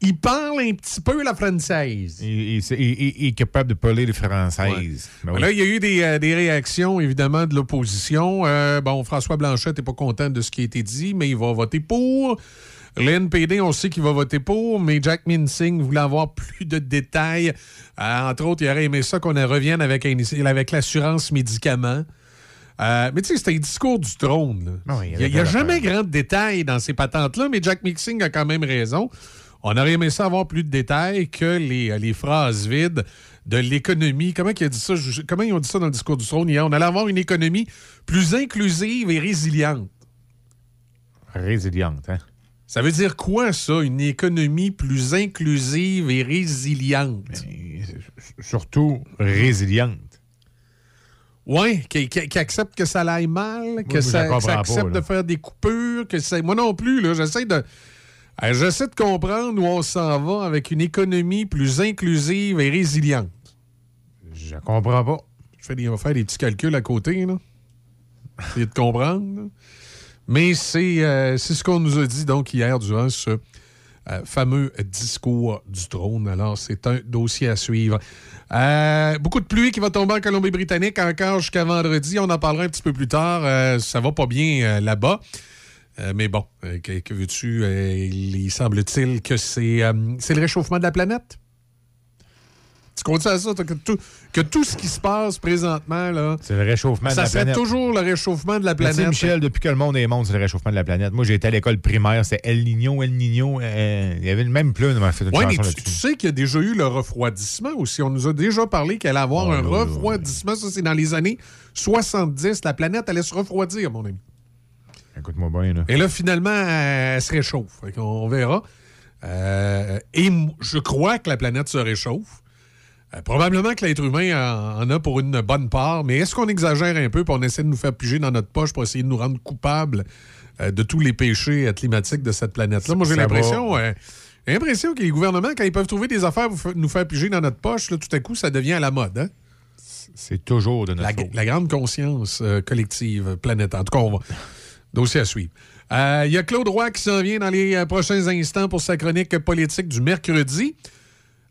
il parle un petit peu la française. Il, il- il- il- il est capable de parler le française. Ben oui. Là, il y a eu des, euh, des réactions, évidemment, de l'opposition. Euh, bon, François Blanchette n'est pas content de ce qui a été dit, mais il va voter pour. L'NPD, on sait qu'il va voter pour, mais Jack Minsing voulait avoir plus de détails. Euh, entre autres, il aurait aimé ça qu'on revienne avec, avec l'assurance médicaments. Euh, mais tu sais, c'était un discours du trône. là. Il n'y a, y a jamais grand de détails dans ces patentes-là, mais Jack Mixing a quand même raison. On aurait aimé ça avoir plus de détails que les, les phrases vides de l'économie. Comment il a dit ça? Je- Comment ils ont dit ça dans le discours du trône hier? On allait avoir une économie plus inclusive et résiliente. Résiliente, hein? Ça veut dire quoi, ça? Une économie plus inclusive et résiliente? Surtout résiliente. Oui, qui, qui- qui accepte que ça aille mal, que ça, que accepte pas, de faire des coupures, que ça... Moi non plus, là, j'essaie de... J'essaie de comprendre où on s'en va avec une économie plus inclusive et résiliente. Je comprends pas. Je fais des, on va faire des petits calculs à côté, là. Essayer de comprendre. Mais c'est euh, ce qu'on nous a dit donc hier durant ce euh, fameux discours du trône. Alors, c'est un dossier à suivre. Euh, beaucoup de pluie qui va tomber en Colombie-Britannique encore jusqu'à vendredi. On en parlera un petit peu plus tard. Ça va pas bien là-bas. Euh, mais bon, euh, que, que veux-tu? Euh, il semble-t-il que c'est c'est le réchauffement de la planète? Tu comptes à ça, que tout, que tout ce qui se passe présentement, là, C'est le réchauffement de ça la serait planète. toujours le réchauffement de la Mais planète. Michel, depuis que le monde est monde, c'est le réchauffement de la planète. Moi, j'ai été à l'école primaire, c'est El Niño, El Niño. euh, il y avait le même plume Oui, mais tu, tu sais qu'il y a déjà eu le refroidissement aussi. On nous a déjà parlé qu'elle allait avoir Oh un refroidissement. Ça, c'est dans les années 70. La planète allait se refroidir, mon ami. Écoute-moi bien, là. Et là, finalement, elle se réchauffe. On verra. Euh, et je crois que la planète se réchauffe. Euh, probablement que l'être humain en, en a pour une bonne part, mais est-ce qu'on exagère un peu pour on essaie de nous faire piger dans notre poche pour essayer de nous rendre coupables euh, de tous les péchés climatiques de cette planète-là? Moi, j'ai l'impression j'ai l'impression que les gouvernements, quand ils peuvent trouver des affaires pour nous faire piger dans notre poche, là, tout à coup, ça devient à la mode. Hein? C'est toujours de notre La, faute. la grande conscience collective planétaire. En tout cas, on va. Dossier à suivre. Euh, Il y a Claude Roy qui s'en vient dans les euh, prochains instants pour sa chronique politique du mercredi.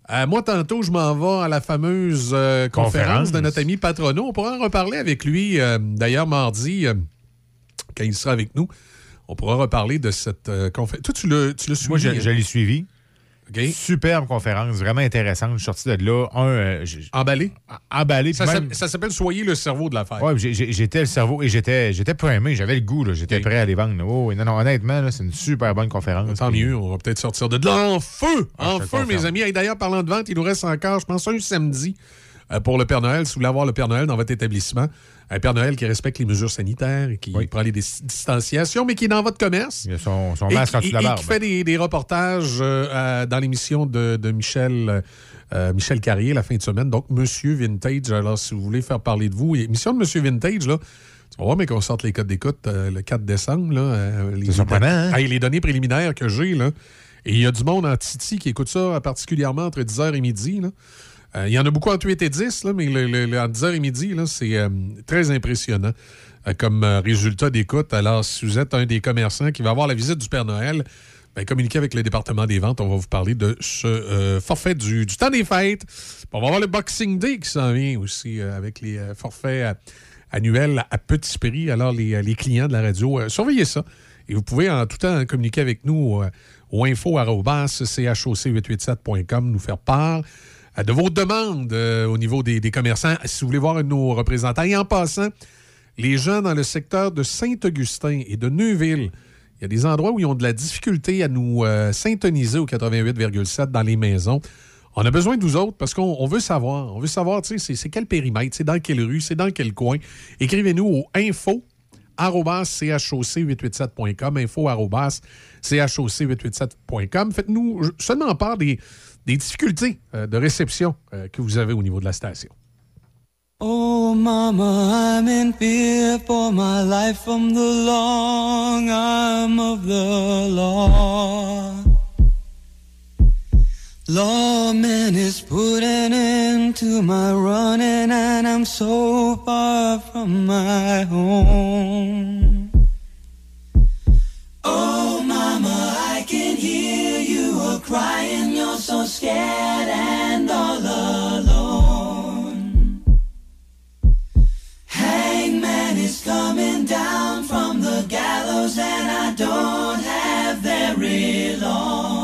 Euh, moi, tantôt, je m'en vais à la fameuse conférence, Conférence. de notre ami Patrono. On pourra en reparler avec lui, d'ailleurs, mardi, quand il sera avec nous. On pourra reparler de cette conférence. Toi, tu l'as suivi? Moi, je, hein? je l'ai suivi. Superbe conférence, vraiment intéressante. Je suis sorti de là, un, euh, Emballé? emballé. Ça, même- s'appelle Soyez le cerveau de l'affaire. J'ai- j'étais le cerveau et j'étais j'étais primé, j'avais le goût, j'étais prêt à les vendre. Oh, oui, non, non, honnêtement, c'est une super bonne conférence. Tant Puis- mieux, on va peut-être sortir de là en feu! Ah, en feu, mes amis. Et d'ailleurs, parlant de vente, il nous reste encore, je pense, un samedi euh, pour le Père Noël. Si vous voulez avoir le Père Noël dans votre établissement, un Père Noël qui respecte les mesures sanitaires et qui prend les dis- distanciations, mais qui est dans votre commerce. Il a son, son Et masque en dessous de la et barbe. qui fait des, des reportages euh, dans l'émission de, de Michel euh, Michel Carrier la fin de semaine. Donc, Monsieur Vintage, alors si vous voulez faire parler de vous, émission de Monsieur Vintage, là, tu vas voir, mais qu'on sorte les codes d'écoute euh, le 4 décembre. Là, euh, les, hein? Hey, les données préliminaires que j'ai, là. Et il y a du monde en Titi qui écoute ça particulièrement entre 10h et midi. là. Euh, il y en a beaucoup entre 8 et 10, là, mais le, le- le- entre 10h et midi, c'est euh, très impressionnant euh, comme résultat d'écoute. Alors, si vous êtes un des commerçants qui va avoir la visite du Père Noël, ben, communiquez avec le département des ventes. On va vous parler de ce forfait du, temps des fêtes. On va avoir le Boxing Day qui s'en vient aussi avec les forfaits annuels à petit prix. Alors, les, clients de la radio, surveillez ça. Et vous pouvez en tout temps communiquer avec nous au info-choc887.com, nous faire part de vos demandes euh, au niveau des, commerçants. Si vous voulez voir de nos représentants. Et en passant, les gens dans le secteur de Saint-Augustin et de Neuville, il y a des endroits où ils ont de la difficulté à nous euh, syntoniser au 88,7 dans les maisons. On a besoin de vous autres parce qu'on on veut savoir. On veut savoir, tu sais, c'est- c'est quel périmètre, c'est dans quelle rue, c'est dans quel coin. Écrivez-nous au info choc887.com, info choc887.com. Faites-nous seulement part des, des difficultés euh, de réception euh, que vous avez au niveau de la station. Oh, mama, I'm in fear for my life from the long arm of the law. Lawman is putting into my running, and I'm so far from my home. Oh, mama, crying. You're so scared and all alone. Hangman is coming down from the gallows, and I don't have very long.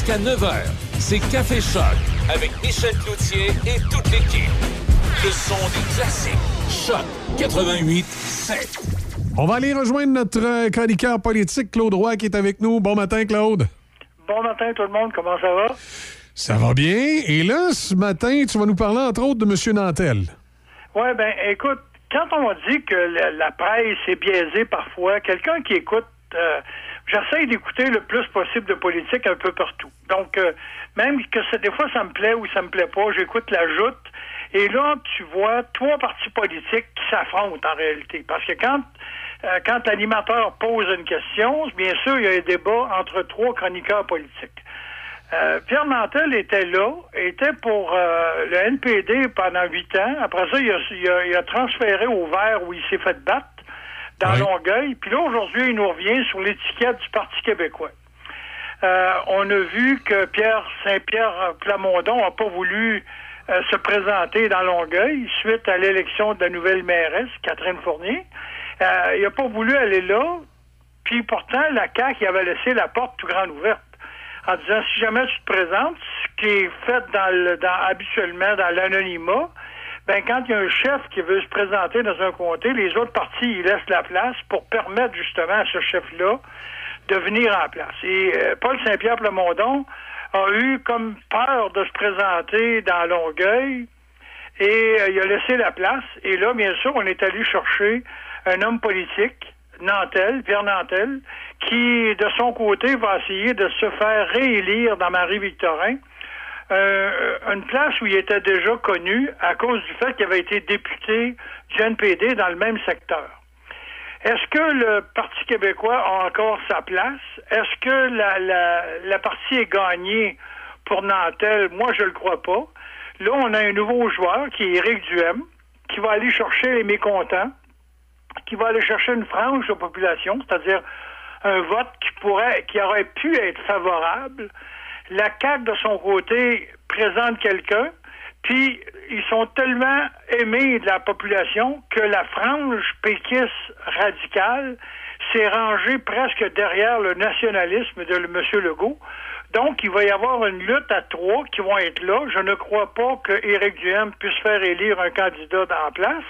Jusqu'à 9h, c'est Café Choc avec Michel Cloutier et toute l'équipe. Le son des classiques. Choc 88 7. On va aller rejoindre notre euh, chroniqueur politique, Claude Roy, qui est avec nous. Bon matin, Claude. Bon matin tout le monde, comment ça va? Ça va bien. Et là, ce matin, tu vas nous parler, entre autres, de M. Nantel. Ouais, ben écoute, quand on dit que la, la presse est biaisée parfois, quelqu'un qui écoute, euh, j'essaie d'écouter le plus possible de politique un peu partout. Donc, euh, même que ça- des fois ça me plaît ou ça me plaît pas, j'écoute la joute. Et là, tu vois trois partis politiques qui s'affrontent en réalité. Parce que quand euh, quand l'animateur pose une question, bien sûr, il y a un débat entre trois chroniqueurs politiques. Euh, Pierre Nantel était là, était pour euh, le NPD pendant huit ans. Après ça, il a, il a- il a transféré au vert où il s'est fait battre dans Longueuil. Puis là, aujourd'hui, il nous revient sur l'étiquette du Parti québécois. Euh, on a vu que Pierre Saint-Pierre Plamondon n'a pas voulu euh, se présenter dans Longueuil suite à l'élection de la nouvelle mairesse, Catherine Fournier. Euh, il n'a pas voulu aller là. Puis pourtant, la CAQ il avait laissé la porte tout grande ouverte en disant si jamais tu te présentes, ce qui est fait dans le, dans, habituellement dans l'anonymat, ben quand il y a un chef qui veut se présenter dans un comté, les autres partis ils laissent la place pour permettre justement à ce chef-là de venir en place. Et euh, Paul Saint-Pierre Plamondon a eu comme peur de se présenter dans Longueuil et euh, il a laissé la place. Et là, bien sûr, on est allé chercher un homme politique, Nantel, Pierre Nantel, qui, de son côté, va essayer de se faire réélire dans Marie-Victorin. Euh, une place où il était déjà connu à cause du fait qu'il avait été député du NPD dans le même secteur. Est-ce que le Parti québécois a encore sa place? Est-ce que la, la, la partie est gagnée pour Nantel? Moi, je le crois pas. Là, on a un nouveau joueur qui est Éric Duhem, qui va aller chercher les mécontents, qui va aller chercher une frange de la population, c'est-à-dire un vote qui pourrait, qui aurait pu être favorable. La CAQ, de son côté, présente quelqu'un, puis ils sont tellement aimés de la population que la frange péquiste radicale s'est rangée presque derrière le nationalisme de M. Legault. Donc, il va y avoir une lutte à trois qui vont être là. Je ne crois pas que Éric Duhem puisse faire élire un candidat en place,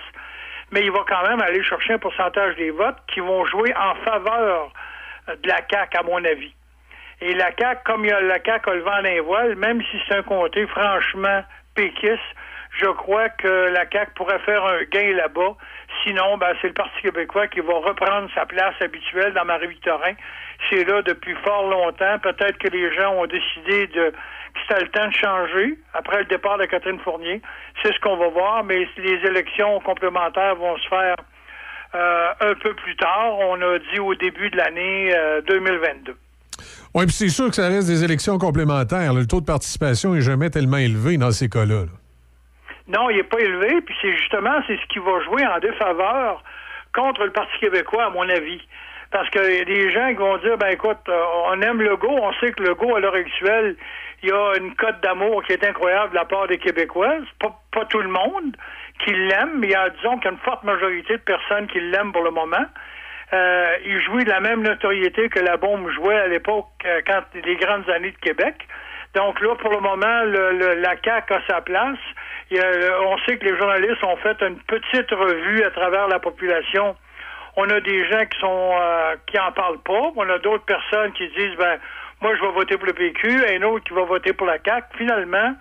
mais il va quand même aller chercher un pourcentage des votes qui vont jouer en faveur de la CAQ, à mon avis. Et la CAQ, comme il y a la CAQ a le vent d'un voile, même si c'est un comté franchement péquiste, je crois que la CAQ pourrait faire un gain là-bas. Sinon, ben, c'est le Parti québécois qui va reprendre sa place habituelle dans Marie-Victorin. C'est là depuis fort longtemps. Peut-être que les gens ont décidé de que c'était le temps de changer après le départ de Catherine Fournier. C'est ce qu'on va voir, mais les élections complémentaires vont se faire euh, un peu plus tard. On a dit au début de l'année euh, 2022. Oui, puis c'est sûr que ça reste des élections complémentaires. Le taux de participation est jamais tellement élevé dans ces cas-là. là. Non, il n'est pas élevé, puis c'est justement c'est ce qui va jouer en défaveur contre le Parti québécois, à mon avis. Parce qu'il y a des gens qui vont dire, ben écoute, euh, on aime Legault, on sait que Legault, à l'heure actuelle, il y a une cote d'amour qui est incroyable de la part des Québécois. Pas, pas tout le monde qui l'aime, mais il y a, disons qu'il une forte majorité de personnes qui l'aiment pour le moment. Euh, il jouit de la même notoriété que la bombe jouait à l'époque, euh, quand les grandes années de Québec. Donc là, pour le moment, le, le- la CAQ a sa place. A- on sait que les journalistes ont fait une petite revue à travers la population. On a des gens qui sont euh, qui en parlent pas. On a d'autres personnes qui disent ben moi je vais voter pour le PQ, un autre qui va voter pour la CAQ. Finalement,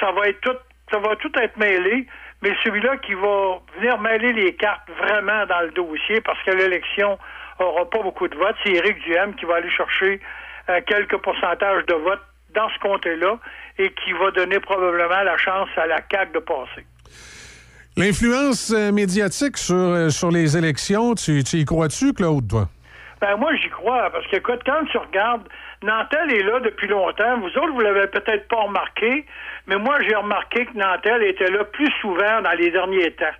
ça va être tout ça va tout être mêlé, mais celui-là qui va venir mêler les cartes vraiment dans le dossier parce que l'élection aura pas beaucoup de votes, c'est Éric Duhem qui va aller chercher euh, quelques pourcentages de votes dans ce comté-là et qui va donner probablement la chance à la CAQ de passer. L'influence euh, médiatique sur, euh, sur les élections, tu, tu y crois-tu, Claude, toi? Ben moi j'y crois parce que écoute, quand tu regardes, Nantel est là depuis longtemps. Vous autres, vous l'avez peut-être pas remarqué, mais moi j'ai remarqué que Nantel était là plus souvent dans les derniers temps.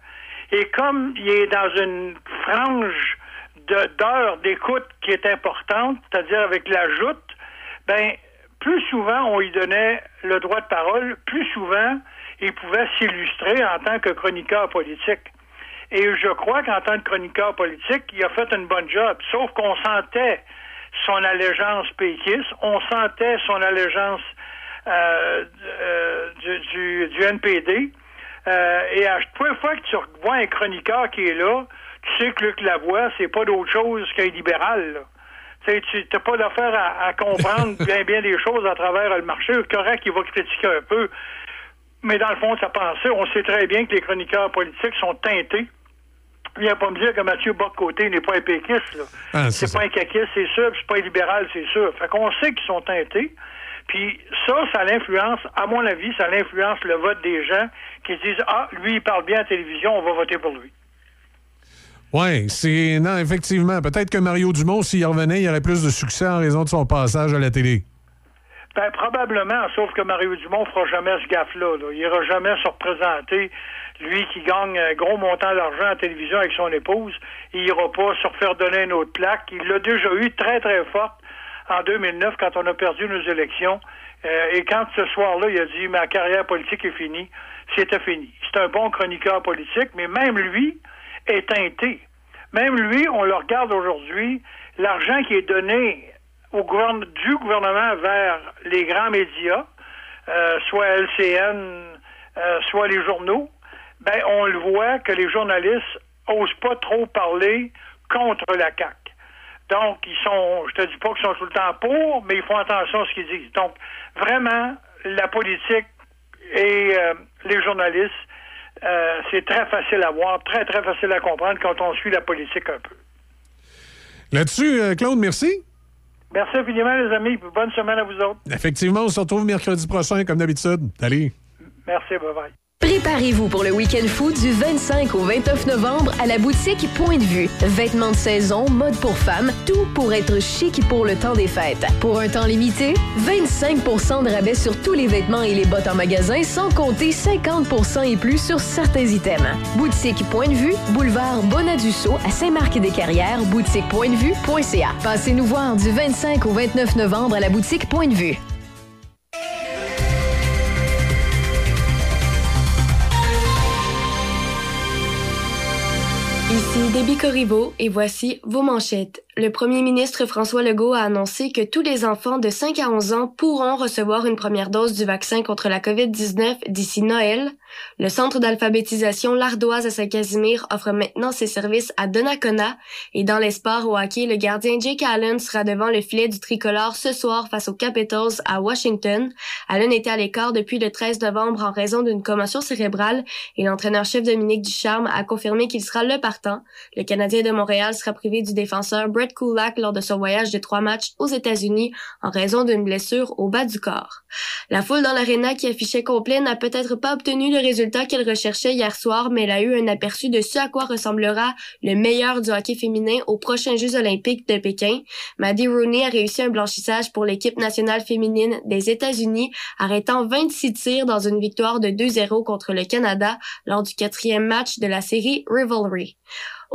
Et comme il est dans une frange d'heures d'écoute qui est importante, c'est-à-dire avec la joute, ben plus souvent on lui donnait le droit de parole, plus souvent il pouvait s'illustrer en tant que chroniqueur politique. Et je crois qu'en tant que chroniqueur politique, il a fait une bonne job. Sauf qu'on sentait son allégeance péquiste, on sentait son allégeance euh, euh, du, du, du NPD. Euh, et à chaque fois que tu vois un chroniqueur qui est là, tu sais que Luc Lavoie, c'est pas d'autre chose qu'un libéral. là. Tu n'as pas d'affaire à, à comprendre bien bien des choses à travers le marché. Correct, il va critiquer un peu. Mais dans le fond de sa pensée, on sait très bien que les chroniqueurs politiques sont teintés. Viens pas me dire que Mathieu Bock-Côté n'est pas un péquiste. Ah, c'est pas un caquiste, c'est sûr, c'est pas un libéral, c'est sûr. Fait qu'on sait qu'ils sont teintés. Puis ça, ça l'influence, à mon avis, ça l'influence le vote des gens qui se disent Ah, lui, il parle bien à la télévision, on va voter pour lui. Oui, c'est. Non, effectivement. Peut-être que Mario Dumont, s'il revenait, il aurait plus de succès en raison de son passage à la télé. Ben, probablement, sauf que Mario Dumont fera jamais ce gaffe-là. là. Il ira jamais se représenter. Lui qui gagne un gros montant d'argent la télévision avec son épouse, il ira pas se refaire donner une autre plaque. Il l'a déjà eu très, très forte en 2009 quand on a perdu nos élections. Euh, et quand ce soir-là, il a dit ma carrière politique est finie, c'était fini. C'est un bon chroniqueur politique, mais même lui est teinté. Même lui, on le regarde aujourd'hui, l'argent qui est donné au gouverne- du gouvernement vers les grands médias, euh, soit LCN, euh, soit les journaux, ben on le voit que les journalistes osent pas trop parler contre la CAQ. Donc, ils sont, je te dis pas qu'ils sont tout le temps pour, mais ils font attention à ce qu'ils disent. Donc, vraiment, la politique et euh, les journalistes, euh, c'est très facile à voir, très, très facile à comprendre quand on suit la politique un peu. Là-dessus, euh, Claude, merci. Merci infiniment, les amis, puis bonne semaine à vous autres. Effectivement, on se retrouve mercredi prochain, comme d'habitude. Allez. Merci, bye-bye. Préparez-vous pour le week-end food du 25 au 29 novembre à la boutique Point de Vue. Vêtements de saison, mode pour femmes, tout pour être chic pour le temps des fêtes. Pour un temps limité, 25% de rabais sur tous les vêtements et les bottes en magasin, sans compter 50% et plus sur certains items. Boutique Point de Vue, boulevard Bonadusseau à Saint-Marc-des-Carrières, boutiquepointdevue.ca. Passez nous voir du 25 au 29 novembre à la boutique Point de Vue. Ici Déby Corriveau et voici vos manchettes. Le premier ministre François Legault a annoncé que tous les enfants de 5 à 11 ans pourront recevoir une première dose du vaccin contre la COVID-19 d'ici Noël. Le centre d'alphabétisation L'Ardoise à Saint-Casimir offre maintenant ses services à Donnacona et dans les sports au hockey, le gardien Jake Allen sera devant le filet du tricolore ce soir face aux Capitals à Washington. Allen était à l'écart depuis le 13 novembre en raison d'une commotion cérébrale et l'entraîneur-chef Dominique Ducharme a confirmé qu'il sera le partant. Le Canadien de Montréal sera privé du défenseur Brett Kulak lors de son voyage de trois matchs aux États-Unis en raison d'une blessure au bas du corps. La foule dans l'aréna qui affichait complet n'a peut-être pas obtenu le résultat qu'elle recherchait hier soir, mais elle a eu un aperçu de ce à quoi ressemblera le meilleur du hockey féminin aux prochains Jeux olympiques de Pékin. Maddie Rooney a réussi un blanchissage pour l'équipe nationale féminine des États-Unis, arrêtant 26 tirs dans une victoire de 2-0 contre le Canada lors du quatrième match de la série Rivalry.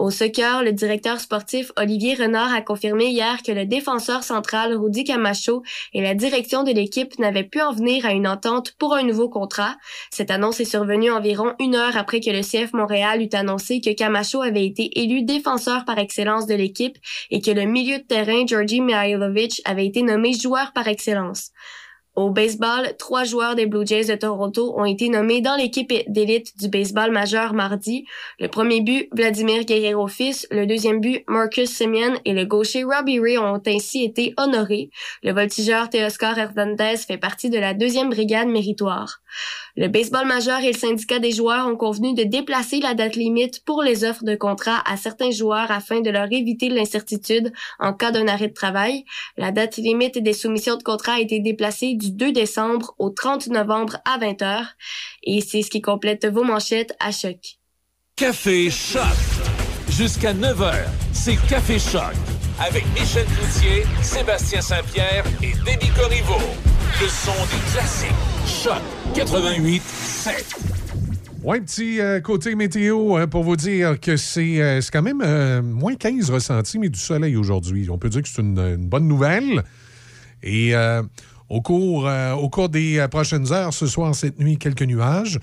Au soccer, le directeur sportif Olivier Renard a confirmé hier que le défenseur central Rudy Camacho et la direction de l'équipe n'avaient pu en venir à une entente pour un nouveau contrat. Cette annonce est survenue environ une heure après que le CF Montréal eut annoncé que Camacho avait été élu défenseur par excellence de l'équipe et que le milieu de terrain Georgi Mihailovic avait été nommé joueur par excellence. Au baseball, trois joueurs des Blue Jays de Toronto ont été nommés dans l'équipe d'élite du baseball majeur mardi. Le premier but, Vladimir Guerrero fils, le deuxième but, Marcus Simeon et le gaucher Robbie Ray ont ainsi été honorés. Le voltigeur Teoscar Hernandez fait partie de la deuxième brigade méritoire. Le baseball majeur et le syndicat des joueurs ont convenu de déplacer la date limite pour les offres de contrat à certains joueurs afin de leur éviter l'incertitude en cas d'un arrêt de travail. La date limite des soumissions de contrat a été déplacée du 2 décembre au 30 novembre à 20h. Et c'est ce qui complète vos manchettes à choc. Café Choc. Jusqu'à 9h, c'est Café Choc. Avec Michel Cloutier, Sébastien Saint-Pierre et Déby Corriveau. Le son des classiques. Choc 88 7. Ouais, petit euh, côté météo hein, pour vous dire que c'est euh, c'est quand même euh, moins 15 ressentis, mais du soleil aujourd'hui. On peut dire que c'est une, une bonne nouvelle. Et euh, au, cours, euh, au cours des euh, prochaines heures, ce soir, cette nuit, quelques nuages.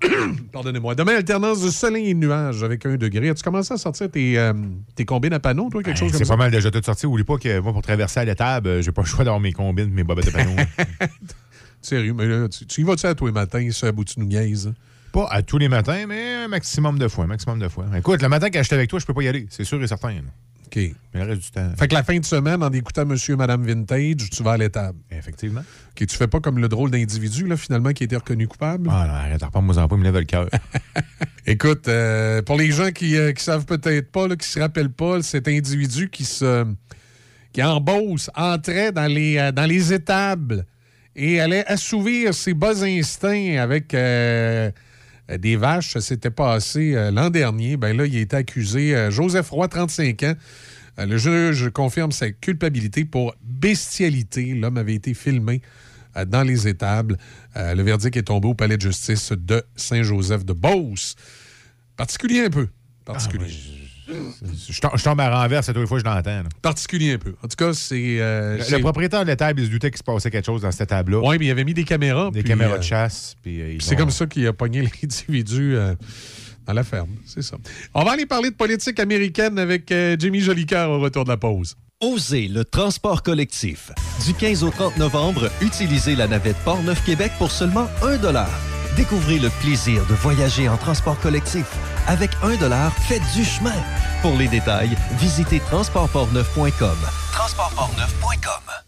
Pardonnez-moi. Demain, alternance de soleil et de nuages avec un degré. As-tu commencé à sortir tes, euh, tes combines à panneaux, toi, quelque chose comme C'est ça? pas mal déjà tout sorti. Oublie pas que moi, pour traverser à l'étable, j'ai pas le choix d'avoir mes combines, mes bobettes de panneaux. Sérieux, mais là, tu, tu y vas-tu à tous les matins, ça, à bout de niaise? pas à tous les matins, mais un maximum de fois. Un maximum de fois. Écoute, le matin quand j'étais avec toi, je peux pas y aller. C'est sûr et certain. là. OK. Mais le reste du temps. Fait que la fin de semaine, en écoutant Monsieur et Madame Vintage, tu vas à l'étable. Effectivement. OK, tu fais pas comme le drôle d'individu, là, finalement, qui a été reconnu coupable? Ah non, arrête, reprends-moi en pas, il me lève le cœur. Écoute, euh, pour les gens qui, euh, qui savent peut-être pas, là, qui se rappellent pas, cet individu qui se qui en Beauce entrait dans les, euh, dans les étables et allait assouvir ses bas instincts avec euh, des vaches. Ça s'était passé euh, l'an dernier. Ben là, il a été accusé. euh, Joseph Roy, 35 ans. Euh, le juge confirme sa culpabilité pour bestialité. L'homme avait été filmé euh, dans les étables. Euh, le verdict est tombé au palais de justice de Saint-Joseph de Beauce. Particulier un peu. Particulier. Je tom- je tombe à toutes les fois que je l'entends. Particulier un peu. En tout cas, c'est. euh, Le, propriétaire de l'étable, il se doutait qu'il se passait quelque chose dans cette table-là. Oui, mais il avait mis des caméras. Des puis, caméras euh, de chasse. Puis, euh, puis c'est comme ça qu'il a pogné l'individu euh, dans la ferme. C'est ça. On va aller parler de politique américaine avec euh, Jimmy Jolicoeur au retour de la pause. Osez le transport collectif. Du 15 au 30 novembre, utilisez la navette Port-Neuf-Québec pour seulement 1 Découvrez le plaisir de voyager en transport collectif. Avec 1 faites du chemin. Pour les détails, visitez transportportneuf.com. Transportportneuf.com.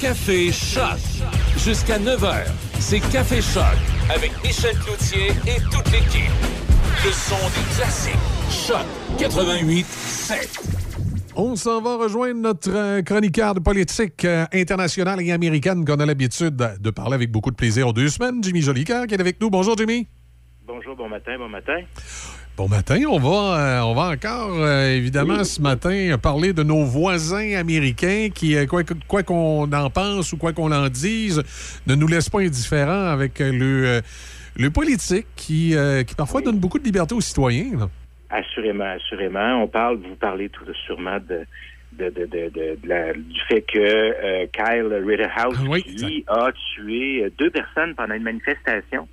Café Choc. Jusqu'à 9h, c'est Café Choc avec Michel Cloutier et toute l'équipe. Le son des classiques. Choc 88 7. On s'en va rejoindre notre euh, chroniqueur de politique euh, internationale et américaine qu'on a l'habitude de, de parler avec beaucoup de plaisir aux deux semaines, Jimmy Jolicoeur, qui est avec nous. Bonjour, Jimmy. Bonjour, bon matin, bon matin. Bon matin. On va, euh, on va encore, euh, évidemment, ce matin, parler de nos voisins américains qui, euh, quoi qu'on en pense ou quoi qu'on en dise, ne nous laissent pas indifférents avec le, le politique qui, qui parfois donne beaucoup de liberté aux citoyens. là. Assurément, assurément. On parle, vous parlez tout sûrement de, de, de, de, de- de la- du fait que euh, Kyle Rittenhouse, qui a tué deux personnes pendant une manifestation,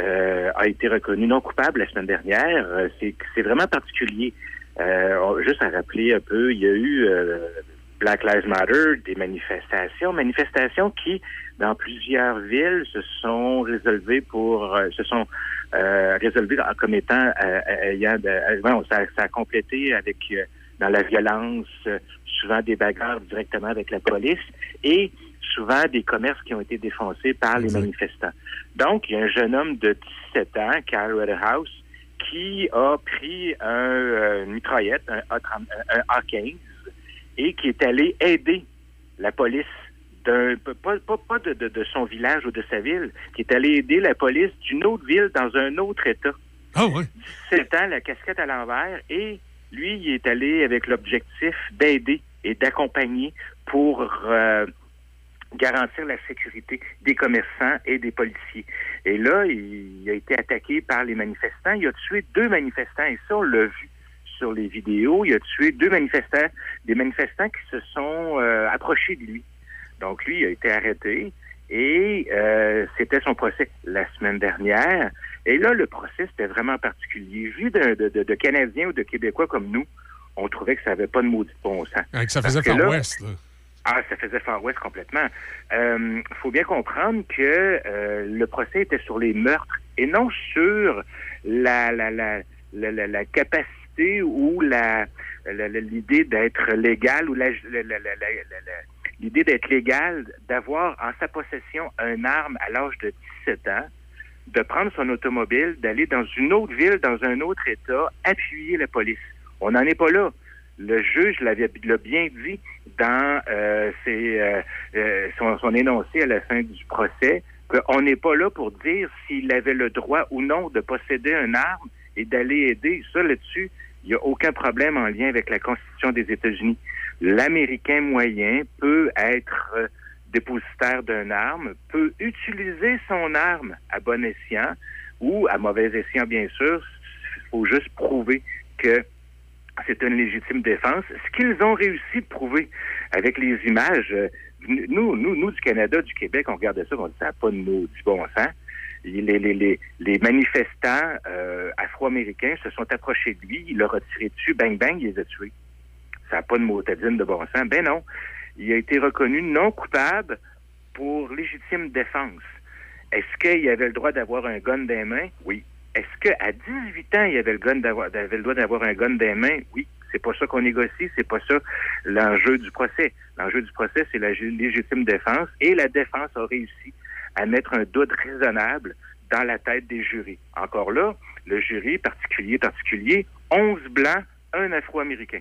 euh, a été reconnu non coupable la semaine dernière. Euh, c'est, vraiment particulier. Euh, juste à rappeler un peu, il y a eu euh, Black Lives Matter, des manifestations, manifestations qui, dans plusieurs villes, se sont résolvées pour, euh, se sont euh, résolvées comme étant ayant, bon, ça, ça a complété avec dans la violence, souvent des bagarres directement avec la police et souvent des commerces qui ont été défoncés par les manifestants. Donc, il y a un jeune homme de 17 ans, Kyle Rittenhouse, qui a pris un, euh, une mitraillette, un, A30 un A15, et qui est allé aider la police d'un pas, pas, pas de, de- de son village ou de sa ville, qui est allé aider la police d'une autre ville dans un autre État. Ah oui? 17 ans, la casquette à l'envers, et lui, il est allé avec l'objectif d'aider et d'accompagner pour euh, garantir la sécurité des commerçants et des policiers. Et là, il a été attaqué par les manifestants. Il a tué deux manifestants, et ça, on l'a vu sur les vidéos. Il a tué deux manifestants, des manifestants qui se sont euh, approchés de lui. Donc, lui, il a été arrêté et euh, c'était son procès la semaine dernière. Et là, le procès, c'était vraiment particulier. Vu de, de, de- de Canadiens ou de Québécois comme nous, on trouvait que ça n'avait pas de maudit bon sens. Que ça Parce faisait que là- West. là. Ah, ça faisait Far West complètement. Il faut bien comprendre que euh, le procès était sur les meurtres et non sur la, la, la, la, la- capacité ou la l'idée d'être légal ou l'idée d'être légal, d'avoir en sa possession un arme à l'âge de 17 ans, de prendre son automobile, d'aller dans une autre ville, dans un autre État, appuyer la police. On n'en est pas là. Le juge l'avait l'a bien dit dans euh, ses, euh, euh, son, son énoncé à la fin du procès qu'on n'est pas là pour dire s'il avait le droit ou non de posséder une arme et d'aller aider. Ça, là-dessus, il n'y a aucun problème en lien avec la Constitution des États-Unis. L'Américain moyen peut être euh, dépositaire d'une arme, peut utiliser son arme à bon escient ou à mauvais escient, bien sûr. Il faut juste prouver que c'est une légitime défense. Ce qu'ils ont réussi de prouver avec les images, euh, nous, nous, nous du Canada, du Québec, on regardait ça, on dit ça n'a pas de mots du bon sens. Les, les, les, les manifestants euh, afro-américains se sont approchés de lui, il leur a tiré dessus, bang bang, il les a tués. Ça n'a pas de motadine de bon sens. Ben non. Il a été reconnu non coupable pour légitime défense. Est-ce qu'il avait le droit d'avoir un gun les mains? Oui. Est-ce qu'à 18 ans, il avait le, gun d'avoir, avait le droit d'avoir un gun les mains? Oui. C'est pas ça qu'on négocie, c'est pas ça l'enjeu du procès. L'enjeu du procès, c'est la légitime défense et la défense a réussi à mettre un doute raisonnable dans la tête des jurys. Encore là, le jury particulier, particulier, 11 blancs, un afro-américain.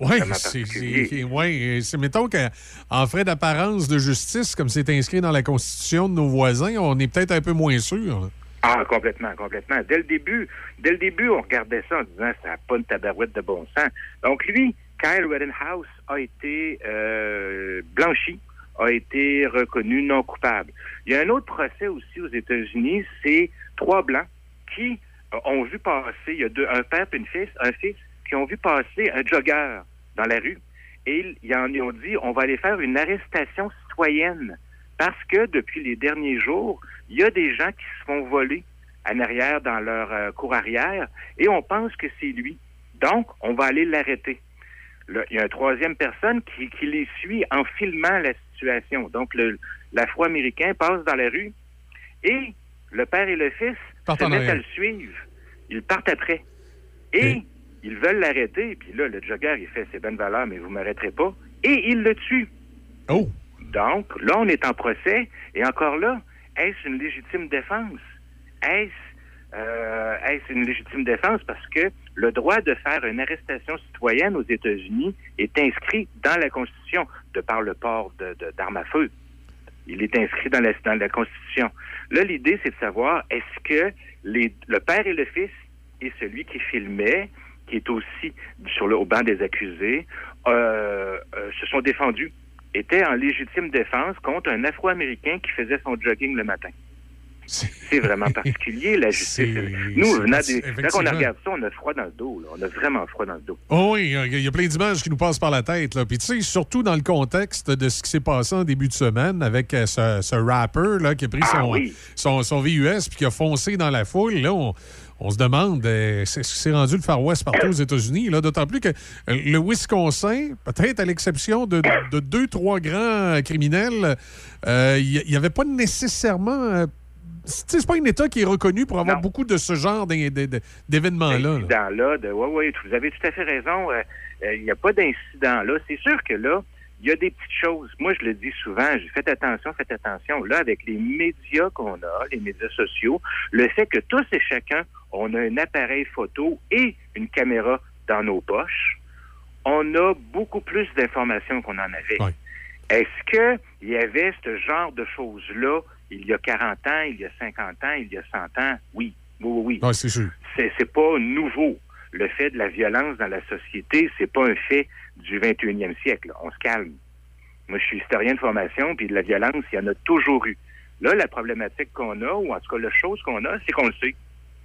Oui, c'est, ouais, c'est- mettons qu'en frais d'apparence de justice, comme c'est inscrit dans la Constitution de nos voisins, on est peut-être un peu moins sûr. là. Ah, complètement, complètement. Dès le début, dès le début, on regardait ça en disant ça n'a pas une tabarouette de bon sens. Donc lui, Kyle Rittenhouse a été euh, blanchi, a été reconnu non coupable. Il y a un autre procès aussi aux États-Unis, c'est trois blancs qui euh, ont vu passer, il y a deux, un père et une fils, un fils, qui ont vu passer un jogger dans la rue. Et ils- ils en ont dit, on va aller faire une arrestation citoyenne. Parce que depuis les derniers jours, il y a des gens qui se font voler en arrière dans leur euh, cour arrière et on pense que c'est lui. Donc, on va aller l'arrêter. Il y a une troisième personne qui, qui les suit en filmant la situation. Donc, l'Afro-Américain passe dans la rue et le père et le fils se en mettent à le suivre. Ils partent après. Et ils veulent l'arrêter. Puis là, le jogger, il fait, c'est bonne valeur, mais vous m'arrêterez pas. Et il le tue. Oh! Donc, là, on est en procès. Et encore là, est-ce une légitime défense? Est-ce euh, est-ce une légitime défense? Parce que le droit de faire une arrestation citoyenne aux États-Unis est inscrit dans la Constitution, de par le port d'armes à feu. Il est inscrit dans la, dans la Constitution. Là, l'idée, c'est de savoir est-ce que les, le père et le fils et celui qui filmait, qui est aussi sur le, au banc des accusés, euh, euh, se sont défendus, étaient en légitime défense contre un Afro-Américain qui faisait son jogging le matin. C'est vraiment particulier, la justice. Nous, venant des- quand on regarde ça, on a froid dans le dos. là. On a vraiment froid dans le dos. Oh oui, il y a plein d'images qui nous passent par la tête. Là. Puis tu sais, surtout dans le contexte de ce qui s'est passé en début de semaine avec euh, ce, ce rapper là, qui a pris Ah son, oui. son, son VUS puis qui a foncé dans la foule. Là, on, on se demande, euh, c'est ce qui s'est rendu le Far West partout aux États-Unis. D'autant plus que euh, le Wisconsin, peut-être à l'exception de, de deux, trois grands euh, criminels, euh, il n'y avait pas nécessairement... euh, c'est pas un État qui est reconnu pour avoir beaucoup de ce genre d'é- d'é- d'é- d'événements-là. là. Ouais, ouais, vous avez tout à fait raison. euh, euh, Il n'y a pas d'incident là. C'est sûr que là, il y a des petites choses. Moi, je le dis souvent, je faites attention, faites attention. Là, avec les médias qu'on a, les médias sociaux, le fait que tous et chacun, on a un appareil photo et une caméra dans nos poches, on a beaucoup plus d'informations qu'on en avait. Est-ce que il y avait ce genre de choses-là il y a 40 ans, il y a 50 ans, il y a 100 ans? Oui, oui, oui. oui. C'est sûr. C'est pas nouveau. Le fait de la violence dans la société, c'est pas un fait du 21e siècle. là. On se calme. Moi, je suis historien de formation, puis de la violence, il y en a toujours eu. Là, la problématique qu'on a, ou en tout cas la chose qu'on a, c'est qu'on le sait.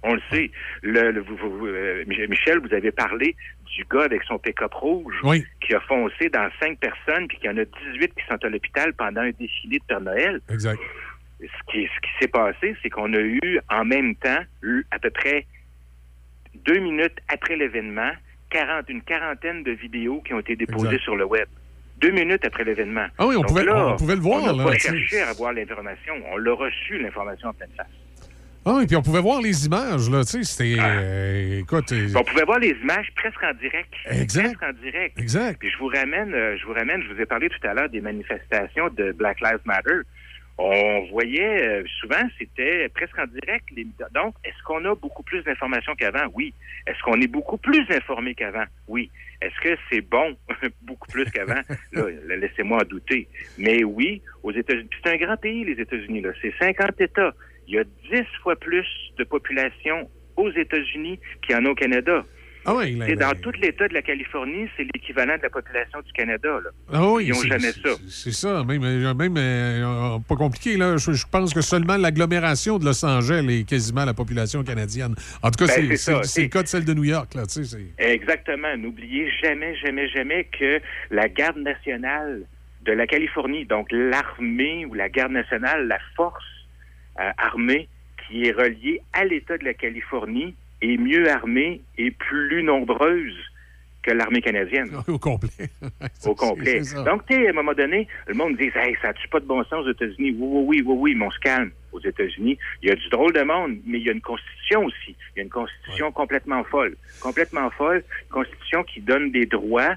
On le sait. Le, le- vous- vous- euh, Michel, vous avez parlé du gars avec son pick-up rouge Oui. qui a foncé dans cinq personnes, puis qu'il y en a 18 qui sont à l'hôpital pendant un défilé de Père Noël. Exact. Ce qui, ce qui s'est passé, c'est qu'on a eu en même temps, eu à peu près deux minutes après l'événement, 40, une quarantaine de vidéos qui ont été déposées Exact. sur le web. Deux minutes après l'événement. Ah oui, on Donc pouvait- là, on pouvait le voir, On n'a pas cherché à avoir l'information. On l'a reçu, l'information en pleine face. Ah, et puis on pouvait voir les images, là, tu sais, c'était... euh, écoute... euh, On pouvait voir les images presque en direct. Exact. Presque en direct. Exact. Puis je vous ramène, euh, je vous ramène, je vous ai parlé tout à l'heure des manifestations de Black Lives Matter. On voyait euh, souvent, c'était presque en direct. les- donc, est-ce qu'on a beaucoup plus d'informations qu'avant? Oui. Est-ce qu'on est beaucoup plus informé qu'avant? Oui. Est-ce que c'est bon? Beaucoup plus qu'avant? Là, laissez-moi en douter. Mais oui, aux États-Unis. puis C'est un grand pays, les États-Unis. Là, c'est 50 États. Il y a 10 fois plus de population aux États-Unis qu'il y en a au Canada. Ah oui, là, C'est là, dans tout l'État de la Californie, c'est l'équivalent de la population du Canada. Là. Ah oui, Ils n'ont jamais ça. C'est ça, même, euh, même euh, pas compliqué. Là. Je, je pense que seulement l'agglomération de Los Angeles est quasiment la population canadienne. En tout cas, Ben, c'est le cas de celle de New York. Là, tu sais, c'est- Exactement. N'oubliez jamais, jamais, jamais que la garde nationale de la Californie, donc l'armée ou la garde nationale, la force euh, armée qui est reliée à l'État de la Californie, est mieux armée et plus nombreuse que l'armée canadienne. Au complet. Au complet. Donc, tu sais, à un moment donné, le monde dit Hey, ça tue pas de bon sens aux États-Unis? Oui, oui, oui, oui, oui, mais on se calme. Aux États-Unis, il y a du drôle de monde, mais il y a une constitution aussi. Il y a une constitution complètement folle. Complètement folle. Une constitution qui donne des droits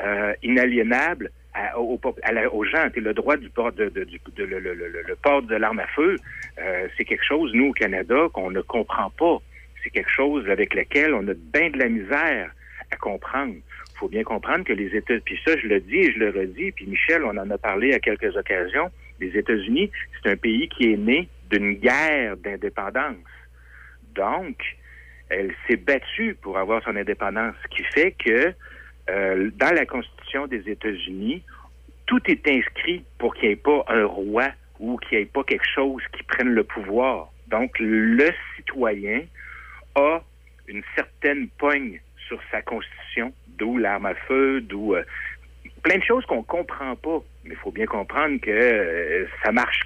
euh, inaliénables à- au- au- à la- aux gens. Le droit du port de, de- du- de- le, le- le- le port de l'arme à feu, euh, c'est quelque chose, nous, au Canada, qu'on ne comprend pas. C'est quelque chose avec lequel on a bien de la misère à comprendre. Il faut bien comprendre que les États, puis ça, je le dis et je le redis, puis Michel, on en a parlé à quelques occasions, les États-Unis, c'est un pays qui est né d'une guerre d'indépendance. Donc, elle s'est battue pour avoir son indépendance, ce qui fait que euh, dans la Constitution des États-Unis, tout est inscrit pour qu'il n'y ait pas un roi ou qu'il n'y ait pas quelque chose qui prenne le pouvoir. Donc, le citoyen une certaine pogne sur sa Constitution, d'où l'arme à feu, d'où euh, plein de choses qu'on comprend pas. Mais il faut bien comprendre que euh, ça marche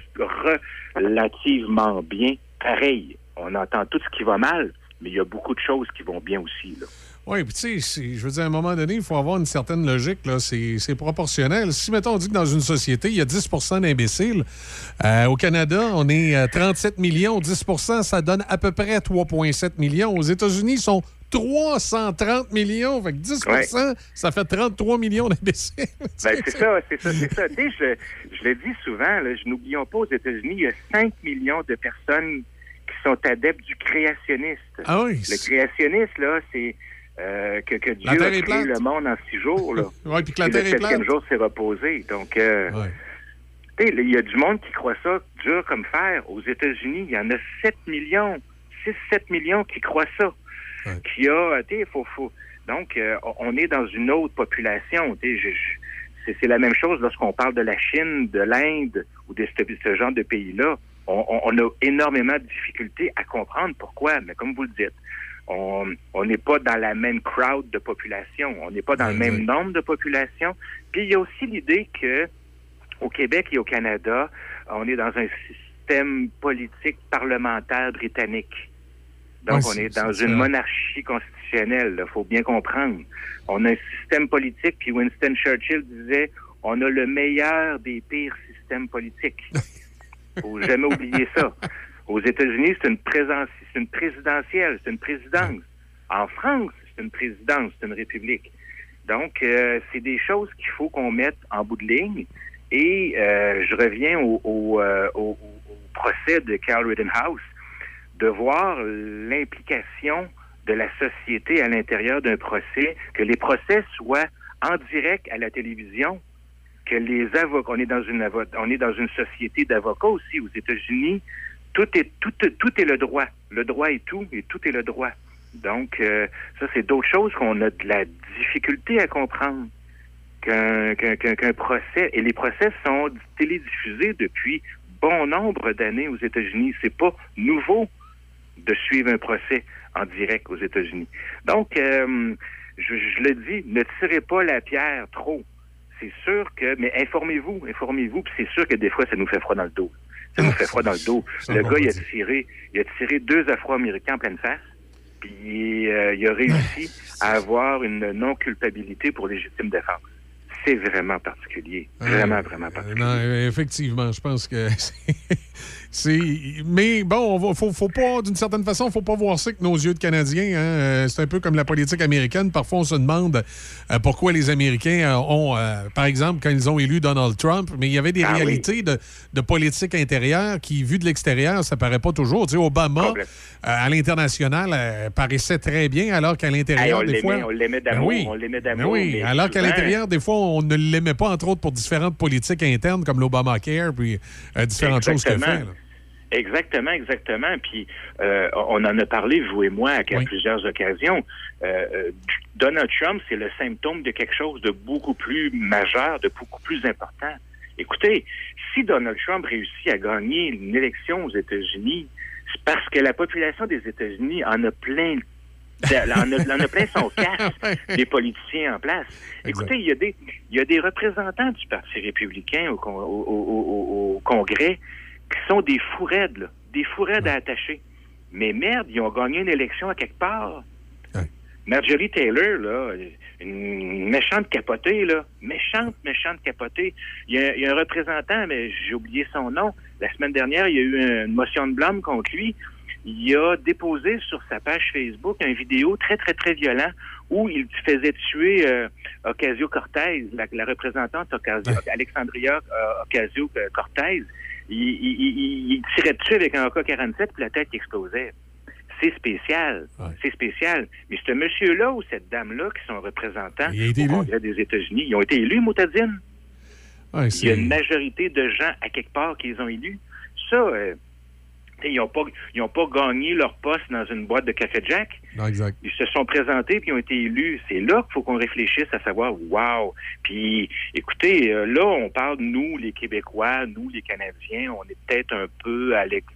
relativement bien. Pareil, on entend tout ce qui va mal, mais il y a beaucoup de choses qui vont bien aussi. Là. Oui, puis tu sais, je veux dire, à un moment donné, il faut avoir une certaine logique. là. C'est proportionnel. Si, mettons, on dit que dans une société, il y a 10% d'imbéciles, euh, au Canada, on est euh, 37 millions. 10% ça donne à peu près 3,7 millions. Aux États-Unis, ils sont 330 millions. Fait que 10 Ouais. ça fait 33 millions d'imbéciles. Ben, c'est ça, c'est ça, c'est ça. Tu sais, je, je le dis souvent, là, je n'oublions pas, aux États-Unis, il y a 5 millions de personnes qui sont adeptes du créationnisme. Ah oui? Le créationniste, là, c'est euh, que, que Dieu a créé plate. le monde en six jours. Là. Puis que la Et Terre le septième jour s'est reposé. Donc, euh, tu sais, il y a du monde qui croit ça dur comme fer. Aux États-Unis, il y en a 7 millions, 6-7 millions qui croient ça. Qui a, tu sais, faut, faut. Donc, euh, on est dans une autre population. Tu c'est, c'est la même chose lorsqu'on parle de la Chine, de l'Inde ou de ce, ce genre de pays-là. On, on- on a énormément de difficultés à comprendre pourquoi. Mais comme vous le dites, on n'est pas dans la même crowd de population. On n'est pas dans le même nombre de population. Puis il y a aussi l'idée que au Québec et au Canada, on est dans un système politique parlementaire britannique. Donc, on est dans une ça. monarchie constitutionnelle, il faut bien comprendre. On a un système politique, puis Winston Churchill disait on a le meilleur des pires systèmes politiques. faut jamais oublier ça. Aux États-Unis, c'est une présence, c'est une présidentielle, c'est une présidence. En France, c'est une présidence, c'est une république. Donc, euh, c'est des choses qu'il faut qu'on mette en bout de ligne. Et euh, je reviens euh, au- procès de Carl Rittenhouse, de voir l'implication de la société à l'intérieur d'un procès, que les procès soient en direct à la télévision, que les avocats, on est dans une société d'avocats aussi aux États-Unis, tout est tout, tout est le droit, le droit est tout et tout est le droit. Donc euh, ça c'est d'autres choses qu'on a de la difficulté à comprendre qu'un procès et les procès sont télédiffusés depuis bon nombre d'années aux États-Unis. C'est pas nouveau de suivre un procès en direct aux États-Unis. Donc, euh, je, je le dis, ne tirez pas la pierre trop. C'est sûr que, mais informez-vous, informez-vous, puis c'est sûr que des fois, ça nous fait froid dans le dos. Ça nous fait froid dans le dos. Ça, Le gars, il a tiré, il a tiré deux Afro-Américains en pleine face, puis euh, il a réussi à avoir une non-culpabilité pour légitime défense. C'est vraiment particulier. Vraiment, vraiment particulier. Non, effectivement, je pense que. Mais bon, faut, faut pas, d'une certaine façon, faut pas voir ça avec nos yeux de Canadiens. hein. Euh, C'est un peu comme la politique américaine. Parfois, on se demande euh, pourquoi les Américains euh, ont, euh, par exemple, quand ils ont élu Donald Trump, mais il y avait des Ah oui. réalités de, de politique intérieure qui, vues de l'extérieur, ça paraît pas toujours. Tu sais, Obama, euh, à l'international, euh, paraissait très bien, alors qu'à l'intérieur, des fois. on l'aimait Ben d'amour, oui. on l'aimait Ben d'amour. oui, alors qu'à l'intérieur, des fois, on ne l'aimait pas, entre autres, pour différentes politiques internes comme l'Obamacare, puis différentes choses qu'elle Exactement. Exactement, exactement. Puis euh, on en a parlé, vous et moi, à plusieurs occasions. Euh, euh, Donald Trump, c'est le symptôme de quelque chose de beaucoup plus majeur, de beaucoup plus important. Écoutez, si Donald Trump réussit à gagner une élection aux États-Unis, c'est parce que la population des États-Unis en a plein en a, en a plein son casque des politiciens en place. Écoutez, il y, a des, il y a des représentants du Parti républicain au, con- au- au- au- au Congrès qui sont des fous raides, là, des fous raides à attacher. Mais merde, ils ont gagné une élection à quelque part. Marjorie Taylor, là, une méchante capotée, là, méchante, méchante capotée. Il y a, il y a un représentant, mais j'ai oublié son nom. La semaine dernière, il y a eu une motion de blâme contre lui. Il a déposé sur sa page Facebook une vidéo très, très, très violent où il faisait tuer euh, Ocasio-Cortez, la, la représentante Ocasio, Alexandria euh, Ocasio-Cortez. Il, il, il- il tirait dessus avec un AK-47 puis la tête qui explosait. C'est spécial. C'est spécial. Mais ce monsieur-là ou cette dame-là qui sont représentants au Congrès des États-Unis, ils ont été élus, Moutadine. Ouais, Il y a une majorité de gens à quelque part qui les ont élus. Ça, euh, ils n'ont pas, ils ont pas gagné leur poste dans une boîte de café Jack. Non, exact. Ils se sont présentés puis ils ont été élus. C'est là qu'il faut qu'on réfléchisse à savoir, wow. Puis, écoutez, euh, là, on parle nous, les Québécois, nous, les Canadiens, on est peut-être un peu à l'écart.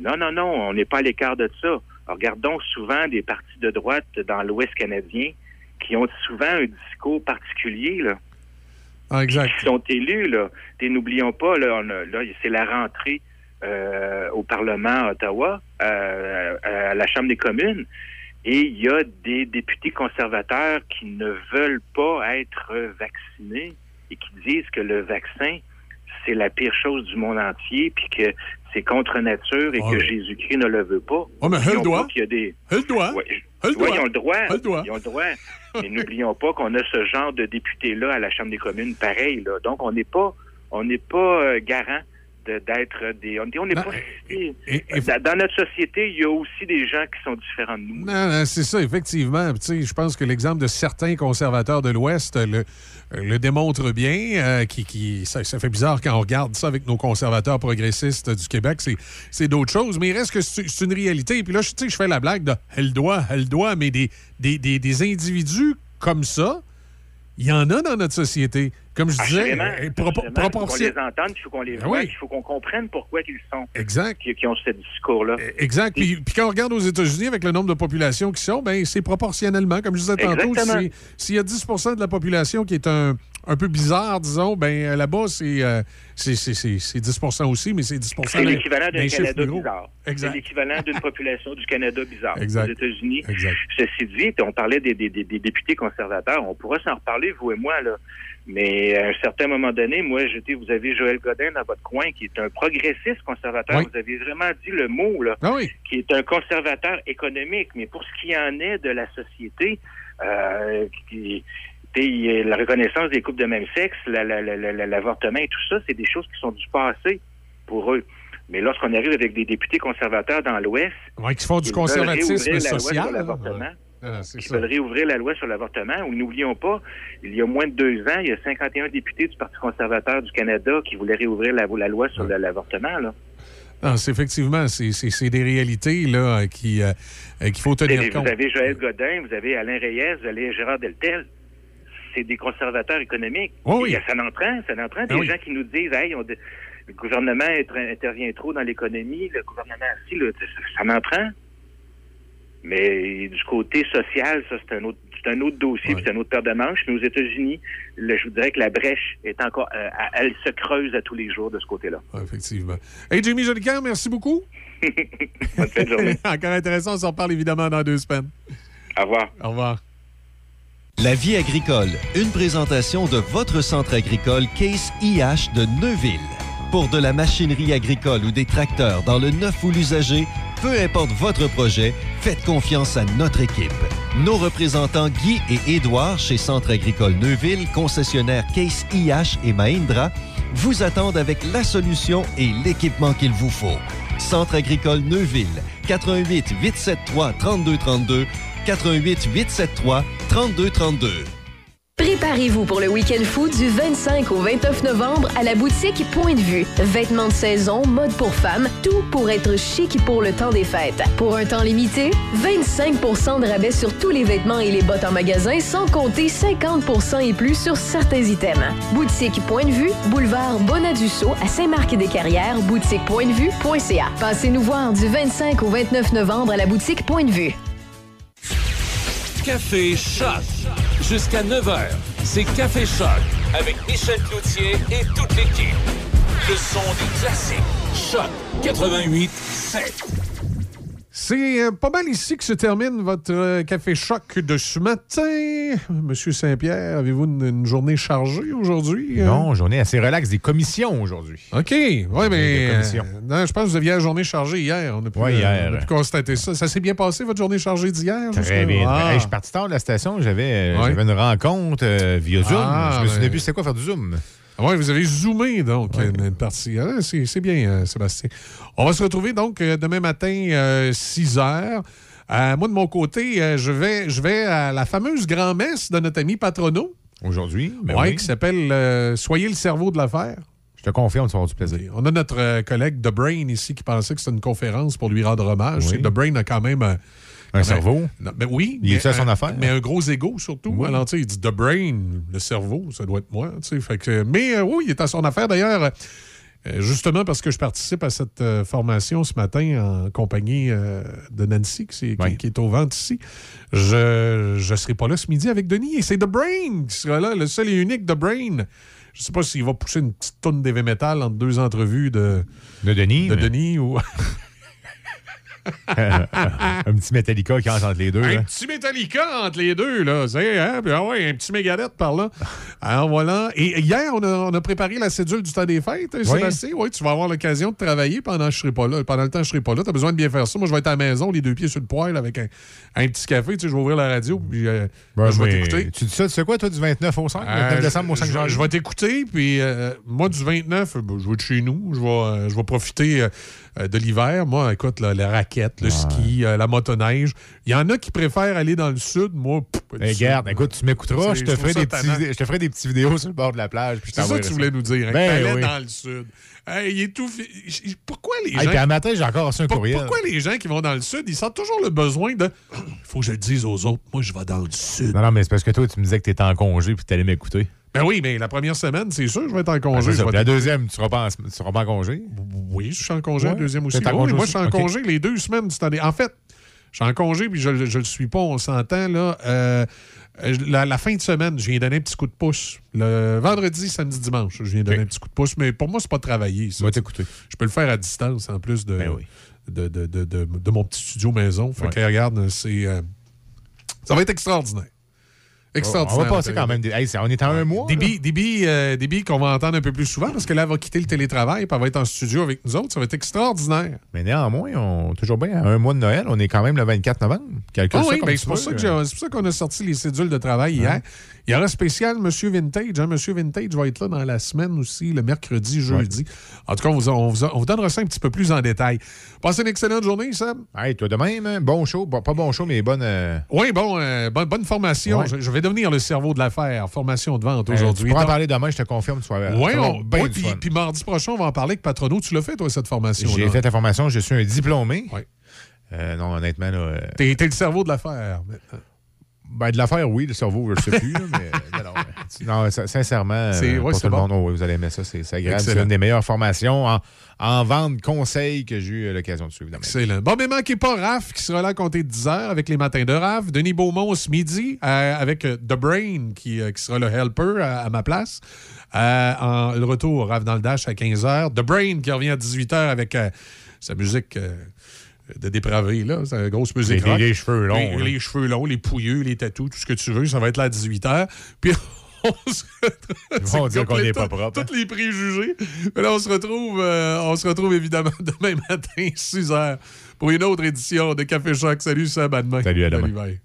Non, non, non, on n'est pas à l'écart de ça. Regardons souvent des partis de droite dans l'Ouest canadien qui ont souvent un discours particulier, là Ah, exact. qui sont élus. Là. T'sais, N'oublions pas, là, là, c'est la rentrée euh, au Parlement à Ottawa, euh, à la Chambre des communes, et il y a des députés conservateurs qui ne veulent pas être vaccinés et qui disent que le vaccin, c'est la pire chose du monde entier, puis que c'est contre nature et Ah que. Jésus-Christ ne le veut pas. Oh, mais elle N'oublions le doit. pas qu'il y a des... Elle le doit. Ouais, Elle le ouais, doit. ils ont le droit. Elle le doit. Ils ont le droit. Mais n'oublions pas qu'on a ce genre de députés-là à la Chambre des communes, pareil. Là. Donc, on n'est pas, on n'est pas euh, garant d'être des. On n'est pas. dans, dans notre société, il y a aussi des gens qui sont différents de nous. Non, non, c'est ça, effectivement. Je pense que l'exemple de certains conservateurs de l'Ouest le, le démontre bien. euh, qui, qui- ça, ça fait bizarre quand on regarde ça avec nos conservateurs progressistes du Québec. C'est, d'autres choses. Mais il reste que c'est, une réalité. Puis là, je fais la blague de elle doit, elle doit, mais des, des, des, des individus comme ça, il y en a dans notre société. Comme je disais, euh, propo- assurément, Il faut qu'on les entende, il faut qu'on les Ben oui. il faut qu'on comprenne pourquoi ils sont. Exact. Qui, qui ont ce discours-là. Exact. Puis, puis quand on regarde aux États-Unis, avec le nombre de populations qui sont, ben c'est proportionnellement. Comme je disais tantôt, Exactement. s'il y a 10% de la population qui est un, un peu bizarre, disons, ben euh, là-bas, c'est euh, c'est- c'est- c'est- c'est 10 aussi, mais c'est 10 C'est l'équivalent d'un Canada bizarre. Exact. C'est l'équivalent d'une population du Canada bizarre. Exact. Aux États-Unis. Ceci dit, on parlait des, des- des- des députés conservateurs. On pourra s'en reparler, vous et moi, là. Mais à un certain moment donné, moi, j'étais, vous avez Joël Godin dans votre coin, qui est un progressiste conservateur. Oui. Vous avez vraiment dit le mot, là. Ah oui. Qui est un conservateur économique. Mais pour ce qui en est de la société, euh, qui, la reconnaissance des couples de même sexe, la- la- la- la- l'avortement et tout ça, c'est des choses qui sont du passé pour eux. Mais lorsqu'on arrive avec des députés conservateurs dans l'Ouest, Ouais, qui font du conservatisme social. l'avortement, Ah, qui veulent réouvrir la loi sur l'avortement, où n'oublions pas, il y a moins de deux ans, il y a 51 députés du Parti conservateur du Canada qui voulaient réouvrir la, la loi sur l'avortement. Là. Non, c'est effectivement, c'est- des réalités là, qui, euh, euh, qu'il faut Vous tenir avez, compte. vous avez Joël Godin, vous avez Alain Reyes, vous avez Gérard Deltel. C'est des conservateurs économiques. Oh oui. Et ça en prend, ça en prend des Ah oui. gens qui nous disent, hey, on le gouvernement inter- intervient trop dans l'économie, le gouvernement là, ça en prend. Mais du côté social, ça, c'est un autre, c'est un autre dossier, puis c'est un autre paire de manches. Mais aux États-Unis, je vous dirais que la brèche est encore, euh, elle se creuse à tous les jours de ce côté-là. Ouais, effectivement. Hey, Jimmy Jolicoeur, merci beaucoup. Bonne fin de journée. Encore intéressant, on s'en reparle évidemment dans deux semaines. Au revoir. Au revoir. La vie agricole, une présentation de votre centre agricole Case IH de Neuville. Pour de la machinerie agricole ou des tracteurs dans le neuf ou l'usager, peu importe votre projet, faites confiance à notre équipe. Nos représentants Guy et Édouard chez Centre agricole Neuville, concessionnaire Case IH et Mahindra, vous attendent avec la solution et l'équipement qu'il vous faut. Centre agricole Neuville, 88 873 3232, 88 873 3232. Préparez-vous pour le week-end fou du 25 au 29 novembre à la boutique Point de Vue. Vêtements de saison, mode pour femmes, tout pour être chic pour le temps des fêtes. Pour un temps limité, 25% de rabais sur tous les vêtements et les bottes en magasin, sans compter 50% et plus sur certains items. Boutique Point de Vue, boulevard Bonadusseau à Saint-Marc-des-Carrières, boutiquepointdevue.ca. Passez nous voir du 25 au 29 novembre à la boutique Point de Vue. Café Choc. Jusqu'à 9h, c'est Café Choc avec Michel Cloutier et toute l'équipe. Le son des classiques. Choc 88 7. C'est euh, pas mal ici que se termine votre euh, café choc de ce matin. Monsieur Saint-Pierre, avez-vous une, une journée chargée aujourd'hui? euh? Non, journée assez relaxe. Des commissions aujourd'hui. OK. Oui, mais. Des euh, commissions. non, je pense que vous aviez la journée chargée hier. On a pu, Ouais, hier. on a pu constater ça. Ça s'est bien passé, votre journée chargée d'hier? Très bien. Ah. Hey, je suis parti tard de la station. J'avais euh, Ouais. une rencontre euh, via Zoom. Ah, je me souvenais plus c'était quoi faire du Zoom. Oui, vous avez zoomé, donc, une, une partie. Ah, c'est bien, euh, Sébastien. On va se retrouver, donc, euh, demain matin, euh, 6 heures. Euh, moi, de mon côté, je, vais, je vais à la fameuse grand-messe de notre ami Patrono. Aujourd'hui? ben Ouais, oui. qui s'appelle Soyez le cerveau de l'affaire. Je te confirme, tu vas avoir du plaisir. On a notre collègue The Brain ici qui pensait que c'était une conférence pour lui rendre hommage. Oui. C'est The Brain a quand même. Un ben, cerveau? non, ben oui. Il mais à son un- affaire? Mais un gros ego surtout. Oui. Alors, il dit The Brain, le cerveau, ça doit être moi. Fait que, mais euh, oui, il est à son affaire. D'ailleurs, euh, justement parce que je participe à cette euh, formation ce matin en compagnie de Nancy, qui, c'est- qui- qui est au ventre ici, je ne serai pas là ce midi avec Denis. Et c'est The Brain qui sera là, le seul et unique The Brain. Je sais pas s'il va pousser une petite tonne d'heavy metal entre deux entrevues de, de Denis. De mais- Denis ou. un petit Metallica qui entre entre les deux. Un là. petit Metallica entre les deux, là. C'est, hein? Puis, ah ouais, un petit Megadeth par là. Alors voilà. Et hier, on a, on a préparé la cédule du temps des fêtes, hein, Oui. Sébastien. Oui, tu vas avoir l'occasion de travailler pendant que je serai pas là. Pendant le temps que je serai pas là. Tu as besoin de bien faire ça. Moi, je vais être à la maison, les deux pieds sur le poêle, avec un, un petit café. Tu sais, je vais ouvrir la radio, puis euh, Ben, je vais t'écouter. Tu dis ça, tu sais quoi, toi, du 29 au 5, Euh, 29 décembre au 5 je, je, janvier? je vais t'écouter, puis euh, moi, du 29, euh, ben, je vais être chez nous. Je vais, euh, je vais profiter euh, de l'hiver. Moi, écoute, la, la raquette, le ski, euh, la motoneige. Il y en a qui préfèrent aller dans le sud. Moi, pff, pas du Hey, sud. regarde, écoute, tu m'écouteras, je te, ferai des petits, je te ferai des petites vidéos sur le bord de la plage. C'est ça que tu voulais nous dire. Hein, Ben oui. dans le sud. Hey, il est tout. Pourquoi les Hey, gens. puis un matin, j'ai encore reçu un Pour- courriel. Pourquoi les gens qui vont dans le sud, ils sentent toujours le besoin de. faut que je le dise aux autres. Moi, je vais dans le sud. Non, non, mais c'est parce que toi, tu me disais que tu étais en congé puis tu allais m'écouter. Ben oui, mais la première semaine, c'est sûr, je vais être en congé. ça. Puis La deuxième, tu seras pas en, tu seras pas en congé? Oui, je suis en congé Ouais. la deuxième aussi. Oui, moi, je suis en congé les deux semaines du temps des- En fait, je suis en congé puis je ne le suis pas, on s'entend. là. Euh, la, la fin de semaine, je viens donner un petit coup de pouce. Le vendredi, samedi, dimanche, je viens donner un petit coup de pouce. Mais pour moi, c'est pas travailler. Ça. Je peux le faire à distance en plus de, Ben oui. de, de, de- de- de mon petit studio maison. Fait Ouais. que regarde, c'est. euh, ça va être extraordinaire. Extraordinaire. On va passer quand même. Des... Hey, on est en un mois. Déby, euh, qu'on va entendre un peu plus souvent parce que là, elle va quitter le télétravail puis elle va être en studio avec nous autres. Ça va être extraordinaire. Mais néanmoins, on toujours bien à un mois de Noël. On est quand même le 24 novembre. Calcule Ah ça oui, comme ben, c'est pour, j'ai- c'est pour ça qu'on a sorti les cédules de travail hier. Il y aura spécial Monsieur Vintage. Hein? Monsieur Vintage va être là dans la semaine aussi, le mercredi, jeudi. En tout cas, on vous, on vous- on vous donnera ça un petit peu plus en détail. Passez une excellente journée, Sam. Hey, toi de même, hein? bon show. Bon, pas bon show, mais bonne. euh, Oui, bon, euh, bonne, bonne formation. Ouais. Je, je vais devenir le cerveau de l'affaire. Formation de vente euh, aujourd'hui. Tu pourras en parler demain, je te confirme. Tu vas Oui, va on, ouais, puis, mardi prochain, on va en parler avec Patrono. Tu l'as fait, toi, cette formation J'ai fait la formation, je suis un diplômé. Oui. Euh, non, honnêtement, là. T'es t'es le cerveau de l'affaire. maintenant. Ben, de l'affaire, oui, le cerveau, je ne sais plus, là, mais non, non, sincèrement, C'est- euh, ouais, pour c'est tout le bon. monde, oh, vous allez aimer ça, c'est c'est agréable. C'est une des meilleures formations en, en vente conseil que j'ai eu l'occasion de suivre. Excellent. Bon, mais manquez pas Raph qui sera là à compter de 10 heures avec les matins de Raph. Denis Beaumont ce midi euh, avec euh, The Brain qui, euh, qui sera le helper à, à ma place. Euh, en, le retour, Raph dans le Dash à 15 heures. The Brain qui revient à 18 heures avec sa musique. De dépravé, là. C'est une grosse musique. Les- rock. les cheveux longs, Les, cheveux longs, les pouilleux, les tatous, tout ce que tu veux. Ça va être là à 18 h. Puis on se vont dire qu'on n'est pas propre. hein. Tous les préjugés. Mais là, on se retrouve, euh, on se retrouve évidemment demain matin, 6 h, pour une autre édition de Café Choc. Salut, Sam, à demain. Salut, à demain. bye.